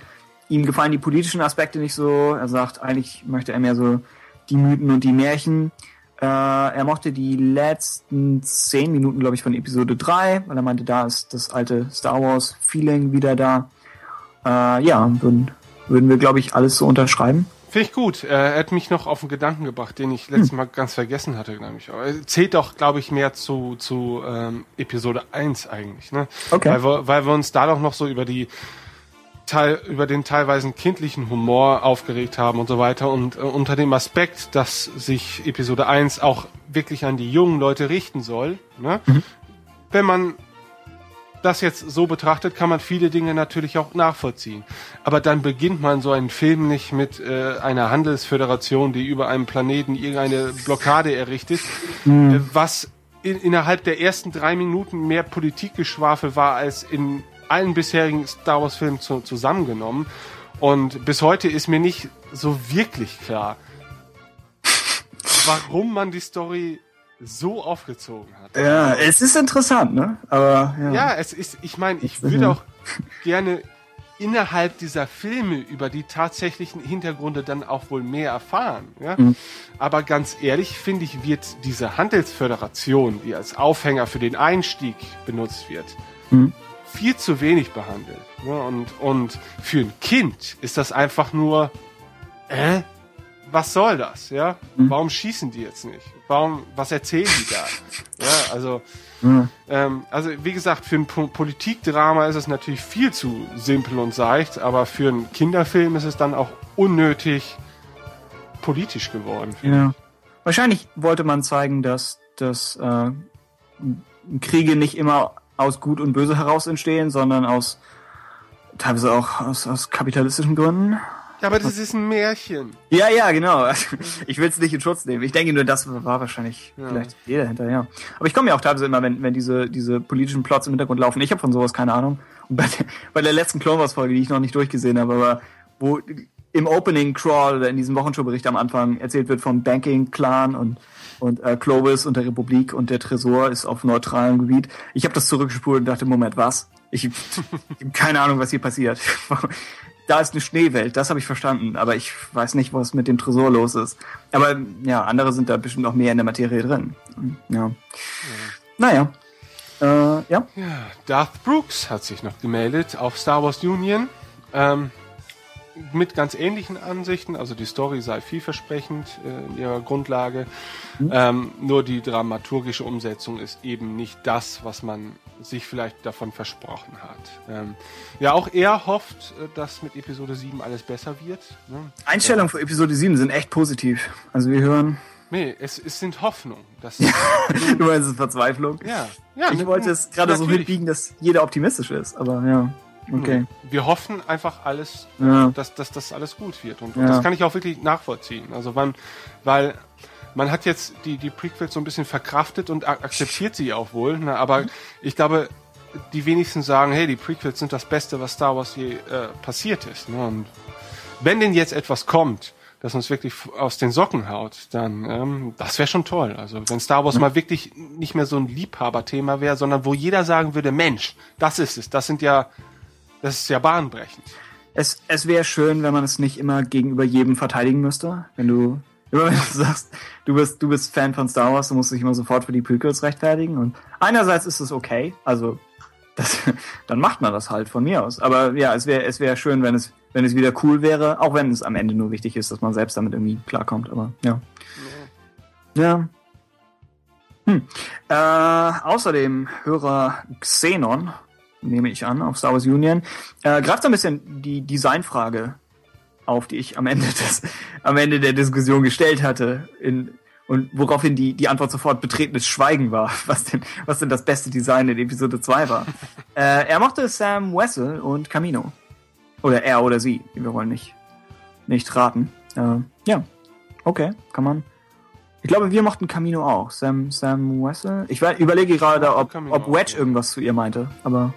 Ihm gefallen die politischen Aspekte nicht so. Er sagt, eigentlich möchte er mehr so die Mythen und die Märchen. Äh, er mochte die letzten zehn Minuten, glaube ich, von Episode 3, weil er meinte, da ist das alte Star Wars Feeling wieder da. Äh, ja, würden, würden wir, glaube ich, alles so unterschreiben. Finde ich gut. Äh, Er hat mich noch auf einen Gedanken gebracht, den ich Hm. letztes Mal ganz vergessen hatte, glaube ich. Aber er zählt doch, glaube ich, mehr zu, zu ähm, Episode 1 eigentlich. Ne? Okay. Weil, wir, weil wir uns da doch noch so über die Teil, über den teilweise kindlichen Humor aufgeregt haben und so weiter. Und äh, unter dem Aspekt, dass sich Episode 1 auch wirklich an die jungen Leute richten soll, ne? wenn man das jetzt so betrachtet, kann man viele Dinge natürlich auch nachvollziehen. Aber dann beginnt man so einen Film nicht mit äh, einer Handelsföderation, die über einem Planeten irgendeine Blockade errichtet, äh, was in, innerhalb der ersten drei Minuten mehr Politikgeschwafel war als in allen bisherigen Star Wars Filmen zu, zusammengenommen. Und bis heute ist mir nicht so wirklich klar, warum man die Story so aufgezogen hat. Ja, es ist interessant, ne? Aber ja. Ja, es ist, ich meine, ich würde auch gerne innerhalb dieser Filme über die tatsächlichen Hintergründe dann auch wohl mehr erfahren. Ja? Mhm. Aber ganz ehrlich, finde ich, wird diese Handelsföderation, die als Aufhänger für den Einstieg benutzt wird, Mhm. Viel zu wenig behandelt. Ne? Und, und für ein Kind ist das einfach nur, äh, was soll das? Ja? Mhm. Warum schießen die jetzt nicht? Warum, was erzählen die da? Ja, also, Ja. ähm, also wie gesagt, für ein po Politikdrama ist es natürlich viel zu simpel und seicht, aber für einen Kinderfilm ist es dann auch unnötig politisch geworden. Ja. Wahrscheinlich wollte man zeigen, dass, dass äh, Kriege nicht immer aus Gut und Böse heraus entstehen, sondern aus teilweise auch aus, aus kapitalistischen Gründen. Ja, aber das ist ein Märchen. Ja, ja, genau. Ich will es nicht in Schutz nehmen. Ich denke nur, das war wahrscheinlich Ja. vielleicht jeder hinterher. Aber ich komme ja auch teilweise immer, wenn, wenn diese, diese politischen Plots im Hintergrund laufen. Ich habe von sowas keine Ahnung. Und bei der, bei der letzten Clone Wars Folge, die ich noch nicht durchgesehen habe, aber wo im Opening Crawl oder in diesem Wochenshow-Bericht am Anfang erzählt wird vom Banking Clan und und äh, Clovis und der Republik und der Tresor ist auf neutralem Gebiet. Ich habe das zurückgespult und dachte, Moment, was? Ich, keine Ahnung, was hier passiert. da ist eine Schneewelt, das habe ich verstanden, aber ich weiß nicht, was mit dem Tresor los ist. Aber ja, andere sind da bestimmt noch mehr in der Materie drin. Ja. Naja. Äh, ja. Ja, Darth Brooks hat sich noch gemeldet auf Star Wars Union. Ähm, mit ganz ähnlichen Ansichten, also die Story sei vielversprechend äh, in ihrer Grundlage. Ähm, nur die dramaturgische Umsetzung ist eben nicht das, was man sich vielleicht davon versprochen hat. Ähm, ja, auch er hofft, äh, dass mit Episode 7 alles besser wird. Ne? Einstellungen für Episode 7 sind echt positiv. Also wir hören, Nee, es, es sind Hoffnungen. Dass, du meinst es ist Verzweiflung. ja, ja, Ich ne- wollte es gerade so hinbiegen, dass jeder optimistisch ist, aber ja. Okay. Wir hoffen einfach alles, Ja. dass, dass das alles gut wird. Und, und Ja. das kann ich auch wirklich nachvollziehen. Also man, weil man hat jetzt die, die Prequels so ein bisschen verkraftet und ak akzeptiert sie auch wohl. Ne? Aber ich glaube, die wenigsten sagen, hey, die Prequels sind das Beste, was Star Wars je äh, passiert ist. Ne? Und wenn denn jetzt etwas kommt, das uns wirklich aus den Socken haut, dann ähm, das wäre schon toll. Also wenn Star Wars mal wirklich nicht mehr so ein Liebhaberthema wäre, sondern wo jeder sagen würde, Mensch, das ist es. Das sind ja, das ist ja bahnbrechend. Es, es wäre schön, wenn man es nicht immer gegenüber jedem verteidigen müsste. Wenn du, immer wenn du sagst, du bist, du bist Fan von Star Wars, du musst dich immer sofort für die Prequels rechtfertigen. Und einerseits ist es okay, also das, dann macht man das halt von mir aus. Aber ja, es wäre es wäre schön, wenn es, wenn es wieder cool wäre, auch wenn es am Ende nur wichtig ist, dass man selbst damit irgendwie klarkommt. Aber ja. Ja. Hm. Äh, außerdem Hörer Xenon, nehme ich an, auf Star Wars Union, äh, greift so ein bisschen die Designfrage auf, die ich am Ende des, am Ende der Diskussion gestellt hatte, in, und woraufhin die, die Antwort sofort betretenes Schweigen war, was denn, was denn das beste Design in Episode 2 war. äh, er mochte Sam Wessel und Camino. Oder er oder sie, wir wollen nicht, nicht raten. Äh, ja, okay, kann man. Ich glaube, wir mochten Camino auch. Sam, Sam Wessel. Ich überlege gerade, ob, ob Wedge irgendwas zu ihr meinte, aber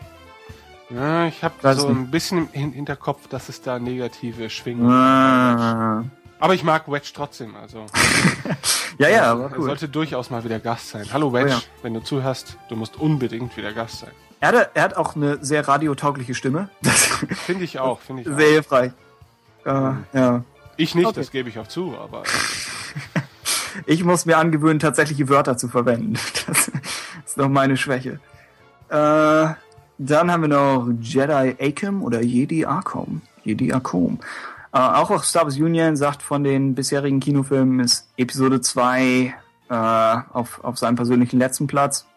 Ja, ich habe so nicht. ein bisschen im Hin- Hinterkopf, dass es da negative Schwingungen Ah. Aber ich mag Wedge trotzdem. Also Ja, ja, er aber cool. sollte durchaus mal wieder Gast sein. Hallo Wedge, Oh ja. wenn du zuhörst, du musst unbedingt wieder Gast sein. Er, hatte, er hat auch eine sehr radiotaugliche Stimme. Finde ich auch, finde ich sehr auch. hilfreich. Äh, ja. Ich nicht, Okay. das gebe ich auch zu, aber Ich muss mir angewöhnen, tatsächliche Wörter zu verwenden. Das ist noch meine Schwäche. Äh, dann haben wir noch Jedi Akum oder Jedi Akom. Jedi Akom. Äh, auch auf Star Wars Union sagt von den bisherigen Kinofilmen ist Episode 2 äh, auf, auf seinem persönlichen letzten Platz.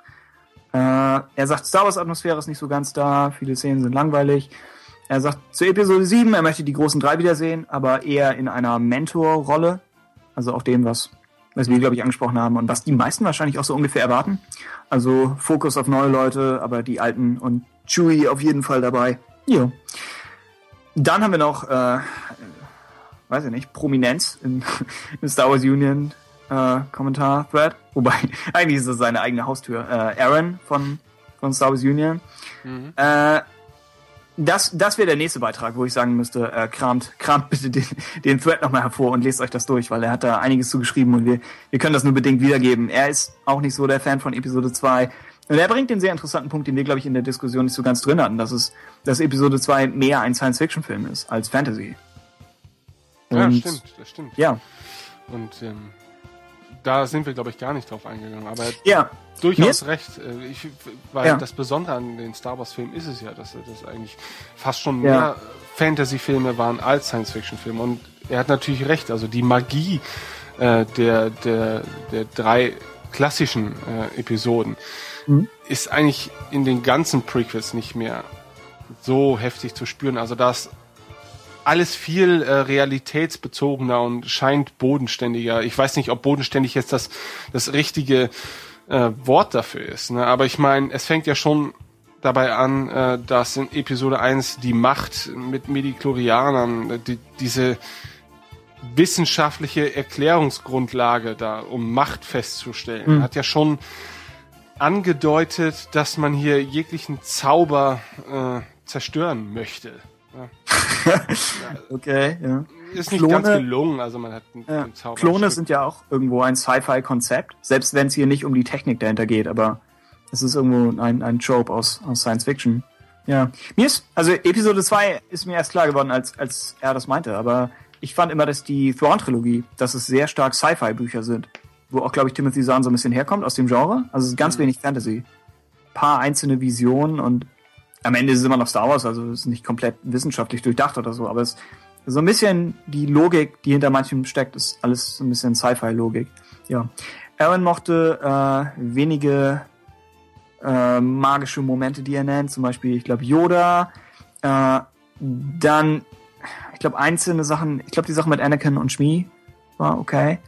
Äh, er sagt, Star Wars Atmosphäre ist nicht so ganz da, viele Szenen sind langweilig. Er sagt zu Episode 7, er möchte die großen drei wiedersehen, aber eher in einer Mentor-Rolle. Also auch dem, was, was wir, glaube ich, angesprochen haben und was die meisten wahrscheinlich auch so ungefähr erwarten. Also Fokus auf neue Leute, aber die alten und Chewie auf jeden Fall dabei. Ja. Dann haben wir noch, äh, weiß ich nicht, Prominenz im, im Star Wars Union äh, Kommentar-Thread. Wobei, eigentlich ist es seine eigene Haustür. Äh, Aaron von, von Star Wars Union. Äh, das, das wäre der nächste Beitrag, wo ich sagen müsste, äh, kramt, kramt bitte den, den Thread nochmal hervor und lest euch das durch, weil er hat da einiges zugeschrieben und wir, wir können das nur bedingt wiedergeben. Er ist auch nicht so der Fan von Episode 2. Und er bringt den sehr interessanten Punkt, den wir, glaube ich, in der Diskussion nicht so ganz drin hatten, dass es, dass Episode 2 mehr ein Science-Fiction-Film ist als Fantasy. Ja, Und- stimmt, das stimmt. Ja, Und ähm, da sind wir, glaube ich, gar nicht drauf eingegangen. Aber ja, Mir durchaus ist- recht. Äh, Ich, weil Ja. das Besondere an den Star Wars-Filmen ist es ja, dass das eigentlich fast schon Ja. mehr Fantasy-Filme waren als Science-Fiction-Filme. Und er hat natürlich recht. Also die Magie äh, der, der, der drei klassischen äh, Episoden Mhm. ist eigentlich in den ganzen Prequels nicht mehr so heftig zu spüren. Also das alles viel äh, realitätsbezogener und scheint bodenständiger. Ich weiß nicht, ob bodenständig jetzt das, das richtige äh, Wort dafür ist. Ne? Aber ich meine, es fängt ja schon dabei an, äh, dass in Episode 1 die Macht mit Mediklorianern, die, diese wissenschaftliche Erklärungsgrundlage da, um Macht festzustellen, Mhm. hat ja schon angedeutet, dass man hier jeglichen Zauber äh, zerstören möchte. okay, ja. Ist nicht Klone- ganz gelungen, also man hat einen, Ja. einen Zauber. Klone sind ja auch irgendwo ein Sci-Fi-Konzept, selbst wenn es hier nicht um die Technik dahinter geht, aber es ist irgendwo ein, ein Trope aus, aus Science Fiction. Ja. Mir ist, also Episode 2 ist mir erst klar geworden, als, als er das meinte, aber ich fand immer, dass die Thrawn-Trilogie, dass es sehr stark Sci-Fi-Bücher sind, wo auch, glaube ich, Timothy Zahn so ein bisschen herkommt aus dem Genre. Also es ist ganz wenig Fantasy. Paar einzelne Visionen und am Ende ist es immer noch Star Wars, also es ist nicht komplett wissenschaftlich durchdacht oder so, aber es so ein bisschen die Logik, die hinter manchem steckt, ist alles so ein bisschen Sci-Fi-Logik. Ja. Aaron mochte äh, wenige äh, magische Momente, die er nennt, zum Beispiel, ich glaube, Yoda, äh, dann, ich glaube, einzelne Sachen, ich glaube, die Sache mit Anakin und Shmi war okay.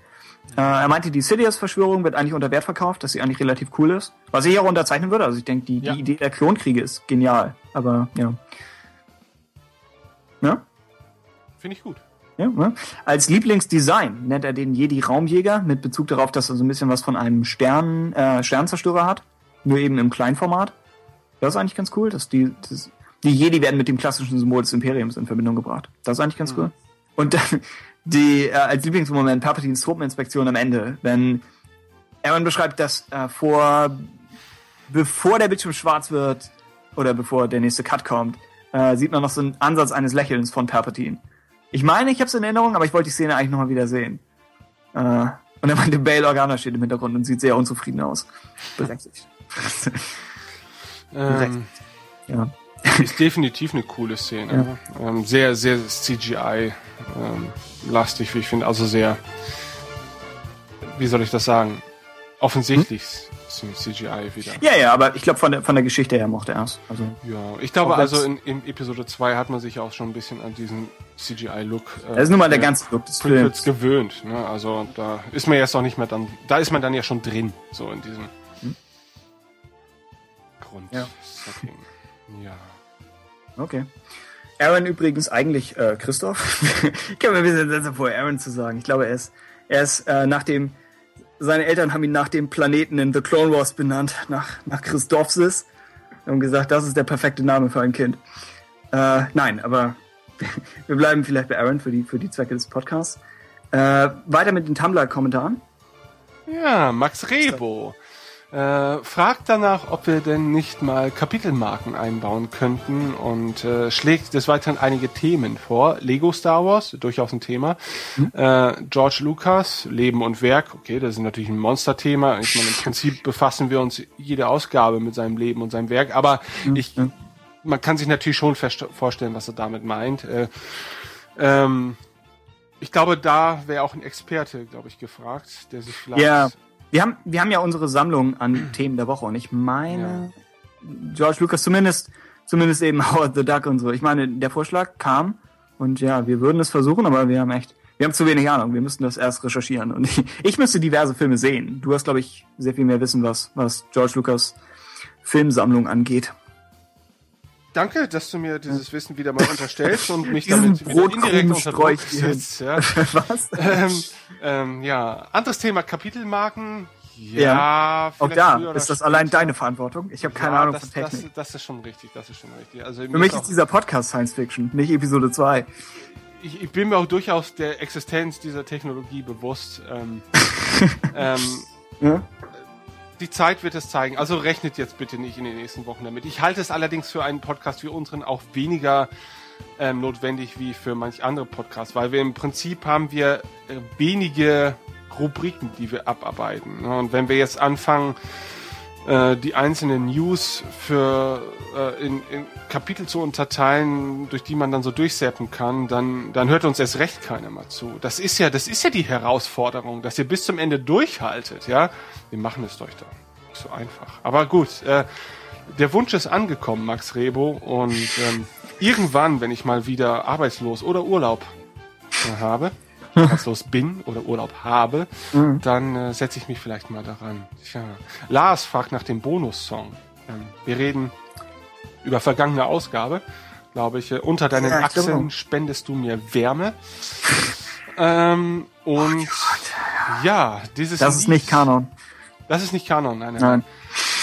Äh, er meinte, die Sidious-Verschwörung wird eigentlich unter Wert verkauft, dass sie eigentlich relativ cool ist. Was ich auch unterzeichnen würde. Also ich denke, die, Ja. die Idee der Klonkriege ist genial. Aber ja. Ja? Finde ich gut. Ja, ne? Als Lieblingsdesign nennt er den Jedi Raumjäger mit Bezug darauf, dass er so ein bisschen was von einem Stern, äh, Sternzerstörer hat, nur eben im Kleinformat. Das ist eigentlich ganz cool, dass die, das, die Jedi werden mit dem klassischen Symbol des Imperiums in Verbindung gebracht. Das ist eigentlich ganz cool. Und dann die äh, als Lieblingsmoment Palpatines Truppeninspektion am Ende, wenn Aaron beschreibt, dass äh, vor bevor der Bildschirm schwarz wird oder bevor der nächste Cut kommt, äh, sieht man noch so einen Ansatz eines Lächelns von Palpatine. Ich meine, ich habe es in Erinnerung, aber ich wollte die Szene eigentlich nochmal wieder sehen. Äh, und er meinte, Bail Organa steht im Hintergrund und sieht sehr unzufrieden aus. Berechtigt. Ähm, ja. ist definitiv eine coole Szene. Ähm, sehr, sehr CGI-lastig, wie ich finde. Also sehr, wie soll ich das sagen? Offensichtlich CGI wieder. ja, ja, aber ich glaube, von der, von der Geschichte her mochte er es. Also, Ja, ich glaube also in, in Episode 2 hat man sich auch schon ein bisschen an diesen CGI-Look äh, das ist nun mal der der ganze Look des Films. gewöhnt. Ne? Also da ist man jetzt auch nicht mehr dann, da ist man dann ja schon drin, so in diesem Grundsetting. Ja. Okay. Aaron übrigens eigentlich äh, Christoph. ich kann mir ein bisschen besser vor, Aaron zu sagen. Ich glaube, er ist, er ist äh, nach dem, seine Eltern haben ihn nach dem Planeten in The Clone Wars benannt, nach, nach Christophsis. Und gesagt, das ist der perfekte Name für ein Kind. Äh, nein, aber wir bleiben vielleicht bei Aaron für die, für die Zwecke des Podcasts. Äh, weiter mit den Tumblr-Kommentaren. Ja, Max Rebo äh, fragt danach, ob wir denn nicht mal Kapitelmarken einbauen könnten und äh, schlägt des Weiteren einige Themen vor. Lego Star Wars, durchaus ein Thema. Äh, George Lucas, Leben und Werk, okay, das ist natürlich ein Monsterthema. Ich meine, im Prinzip befassen wir uns jede Ausgabe mit seinem Leben und seinem Werk, aber ich, man kann sich natürlich schon vorstellen, was er damit meint. Äh, ähm, ich glaube, da wäre auch ein Experte, glaube ich, gefragt, der sich vielleicht Ja, wir haben, wir haben ja unsere Sammlung an Themen der Woche und ich meine, George Lucas zumindest, zumindest eben Howard the Duck und so. Ich meine, der Vorschlag kam und ja, wir würden es versuchen, aber wir haben echt, wir haben zu wenig Ahnung. Wir müssten das erst recherchieren und ich, ich müsste diverse Filme sehen. Du hast, glaube ich, sehr viel mehr Wissen, was, was George Lucas Filmsammlung angeht. Danke, dass du mir dieses Wissen wieder mal unterstellst und mich damit indirekt unter Druck setzt. Ja. Was? ähm, ähm, ja, anderes Thema, Kapitelmarken. Ja, Auch vielleicht da ist das später. allein deine Verantwortung. Ich habe keine ja, Ahnung das, von Technik. Das, das ist schon richtig, das ist schon richtig. Also Für mich ist ist auch, dieser Podcast Science Fiction, nicht Episode 2. ich, ich bin mir auch durchaus der Existenz dieser Technologie bewusst. Ähm, ähm, Ja? Die Zeit wird es zeigen. Also rechnet jetzt bitte nicht in den nächsten Wochen damit. Ich halte es allerdings für einen Podcast wie unseren auch weniger ähm, notwendig wie für manch andere Podcasts, weil wir im Prinzip haben wir äh, wenige Rubriken, die wir abarbeiten. Und wenn wir jetzt anfangen, äh, die einzelnen News für äh, in, in Kapitel zu unterteilen, durch die man dann so durchseppen kann, dann, dann hört uns erst recht keiner mal zu. Das ist ja, das ist ja die Herausforderung, dass ihr bis zum Ende durchhaltet, ja. Wir machen es euch da. Nicht so einfach. Aber gut, äh, der Wunsch ist angekommen, Max Rebo, und ähm, irgendwann, wenn ich mal wieder arbeitslos oder Urlaub äh, habe, arbeitslos bin oder Urlaub habe, dann äh, setze ich mich vielleicht mal daran. Tja. Lars fragt nach dem Bonussong. Ähm, wir reden über vergangene Ausgabe, glaube ich. Äh, unter deinen Ja, Achseln glaube. spendest du mir Wärme. Ähm, und ja, dieses Das ist Lied- nicht Kanon. Das ist nicht Kanon, nein, nein. Nein.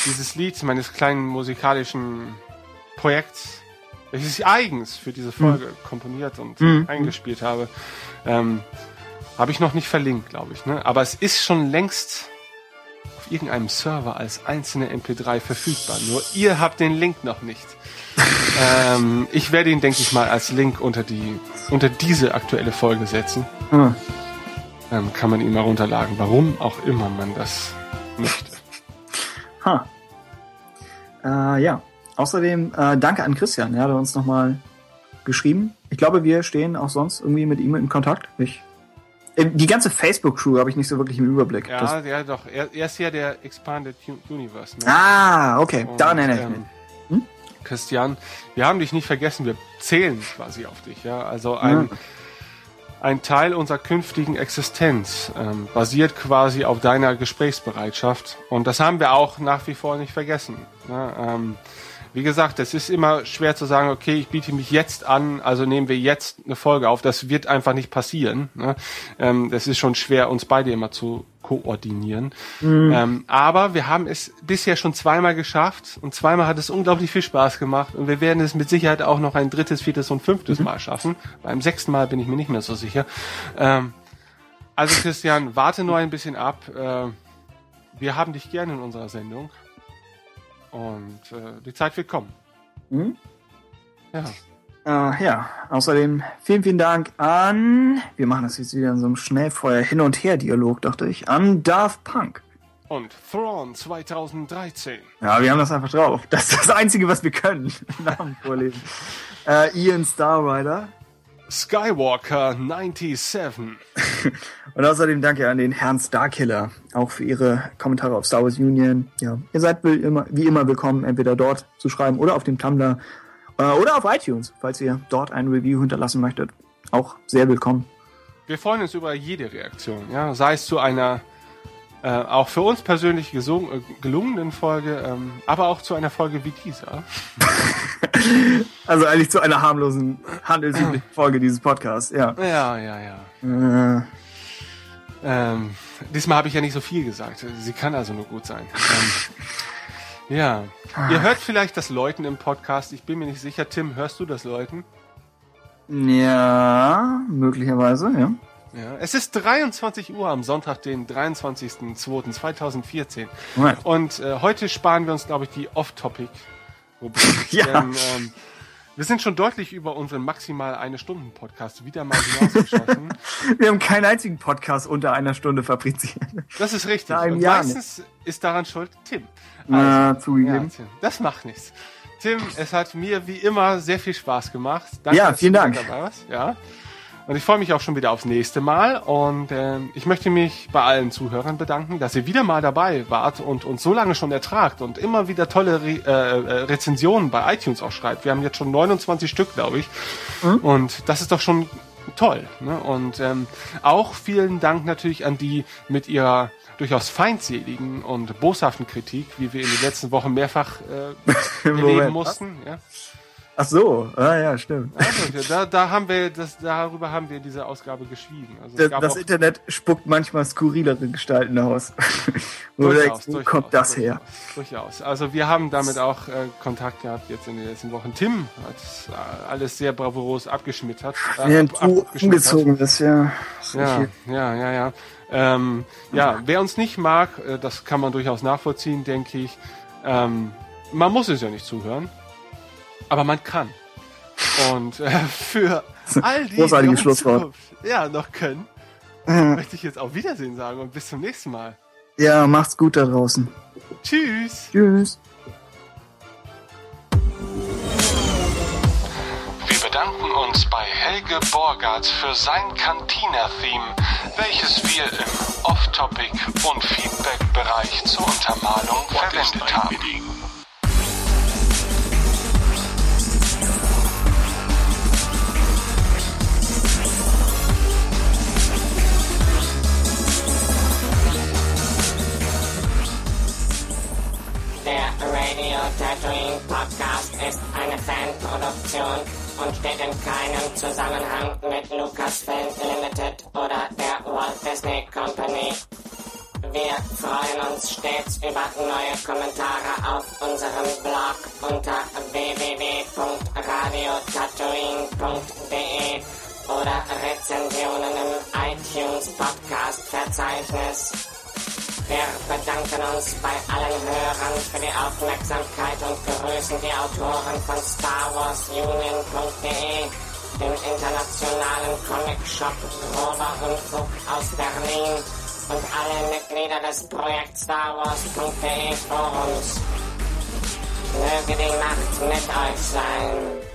Dieses Lied meines kleinen musikalischen Projekts, welches ich eigens für diese Folge komponiert und Mhm. eingespielt habe, ähm, habe ich noch nicht verlinkt, glaube ich. Ne? Aber es ist schon längst auf irgendeinem Server als einzelne MP3 verfügbar. Nur ihr habt den Link noch nicht. ähm, ich werde ihn, denke ich mal, als Link unter die unter diese aktuelle Folge setzen. Hm. Dann kann man ihn mal runterladen, warum auch immer man das möchte. Ha. Äh, ja. Außerdem äh, danke an Christian. Er hat uns nochmal geschrieben. Ich glaube, wir stehen auch sonst irgendwie mit ihm in Kontakt. Ich, äh, die ganze Facebook-Crew habe ich nicht so wirklich im Überblick. Ja, Das, ja doch. Er, er ist ja der Expanded Universe. Ne? ah, okay. Und, Daran erinnere ich ähm, mich. Hm? Christian, wir haben dich nicht vergessen. Wir zählen quasi auf dich. Ja, also ein, ein Teil unserer künftigen Existenz ähm, basiert quasi auf deiner Gesprächsbereitschaft. Und das haben wir auch nach wie vor nicht vergessen. Ne? Ähm, wie gesagt, es ist immer schwer zu sagen, okay, ich biete mich jetzt an, also nehmen wir jetzt eine Folge auf. Das wird einfach nicht passieren. Ne? Ähm, das ist schon schwer, uns beide immer zu koordinieren. Ähm, aber wir haben es bisher schon zweimal geschafft und zweimal hat es unglaublich viel Spaß gemacht und wir werden es mit Sicherheit auch noch ein drittes, viertes und fünftes Mal schaffen. Beim sechsten Mal bin ich mir nicht mehr so sicher. Ähm, also Christian, warte nur ein bisschen ab. Äh, wir haben dich gerne in unserer Sendung. Und äh, die Zeit wird kommen. Mhm. Ja. Äh, ja, außerdem vielen, vielen Dank an, wir machen das jetzt wieder in so einem Schnellfeuer Hin- und Her-Dialog, dachte ich, an Daft Punk. Und Thrawn 2013. Ja, wir haben das einfach drauf. Das ist das Einzige, was wir können. Namen vorlesen. Äh, Ian Starrider. Skywalker 97. Und außerdem danke an den Herrn Starkiller, auch für Ihre Kommentare auf Star Wars Union. Ja, ihr seid will immer, wie immer willkommen, entweder dort zu schreiben oder auf dem Tumblr äh, oder auf iTunes, falls ihr dort ein Review hinterlassen möchtet. Auch sehr willkommen. Wir freuen uns über jede Reaktion, ja, sei es zu einer äh, auch für uns persönlich gesung, äh, gelungenen Folge, ähm, aber auch zu einer Folge wie dieser. Also eigentlich zu einer harmlosen, handelsüblichen Folge dieses Podcasts, ja. Ja, ja, ja. Äh, Ähm, diesmal habe ich ja nicht so viel gesagt. Sie kann also nur gut sein. Ähm, ja. Ihr hört vielleicht das Läuten im Podcast. Ich bin mir nicht sicher. Tim, hörst du das Läuten? ja, möglicherweise, ja. Ja. Es ist 23 Uhr am Sonntag, den 23.02.2014. Right. Und äh, heute sparen wir uns, glaube ich, die Off-Topic-Rubrik. Ja. Denn, ähm, wir sind schon deutlich über unseren maximal eine Stunden Podcast wieder mal hinausgeschossen. Wir haben keinen einzigen Podcast unter einer Stunde fabriziert. Das ist richtig. Und meistens ist daran schuld Tim. Na, zugegeben. Ja, Tim, das macht nichts. Tim, es hat mir wie immer sehr viel Spaß gemacht. Danke, Ja, dass vielen du Dank. Dabei warst. Ja. Und ich freue mich auch schon wieder aufs nächste Mal. Und ähm, ich möchte mich bei allen Zuhörern bedanken, dass ihr wieder mal dabei wart und uns so lange schon ertragt und immer wieder tolle Re äh, äh, Rezensionen bei iTunes auch schreibt. Wir haben jetzt schon 29 Stück, glaube ich. Mhm. Und das ist doch schon toll. Ne? Und ähm, auch vielen Dank natürlich an die mit ihrer durchaus feindseligen und boshaften Kritik, wie wir in den letzten Wochen mehrfach äh, erleben mussten. Ja. Ach so, ah ja, stimmt. Also, da, da haben wir das, darüber haben wir diese Ausgabe geschwiegen. Also, Das, das Internet spuckt manchmal skurrilere Gestalten aus. Wo kommt das her? Durchaus. Also wir haben damit auch äh, Kontakt gehabt jetzt in den letzten Wochen. Tim hat äh, alles sehr bravourös abgeschmittert. Äh, Während ab- du abgeschmettert. umgezogen bist, ja. Ja, ja, ja, ja. Ähm, ja, wer uns nicht mag, äh, das kann man durchaus nachvollziehen, denke ich. Ähm, man muss es ja nicht zuhören, aber man kann. Und äh, für all die, Großartiges die Schlusswort. ja noch können, Äh, möchte ich jetzt auf Wiedersehen sagen und bis zum nächsten Mal. Ja, macht's gut da draußen. Tschüss. Tschüss. Wir bedanken uns bei Helge Borgert für sein Cantina-Theme, welches wir im Off-Topic- und Feedback-Bereich zur Untermalung verwendet haben. Der Radio Tatooine Podcast ist eine Fanproduktion und steht in keinem Zusammenhang mit Lucasfilm Limited oder der Walt Disney Company. Wir freuen uns stets über neue Kommentare auf unserem Blog unter www.radiotatooine.de oder Rezensionen im iTunes Podcast Verzeichnis. Wir bedanken uns bei allen Hörern für die Aufmerksamkeit und begrüßen die Autoren von StarWarsUnion.de, dem internationalen Comic-Shop Grober Unfug aus Berlin und alle Mitglieder des Projekt StarWars.de Forums. Möge die Macht mit euch sein.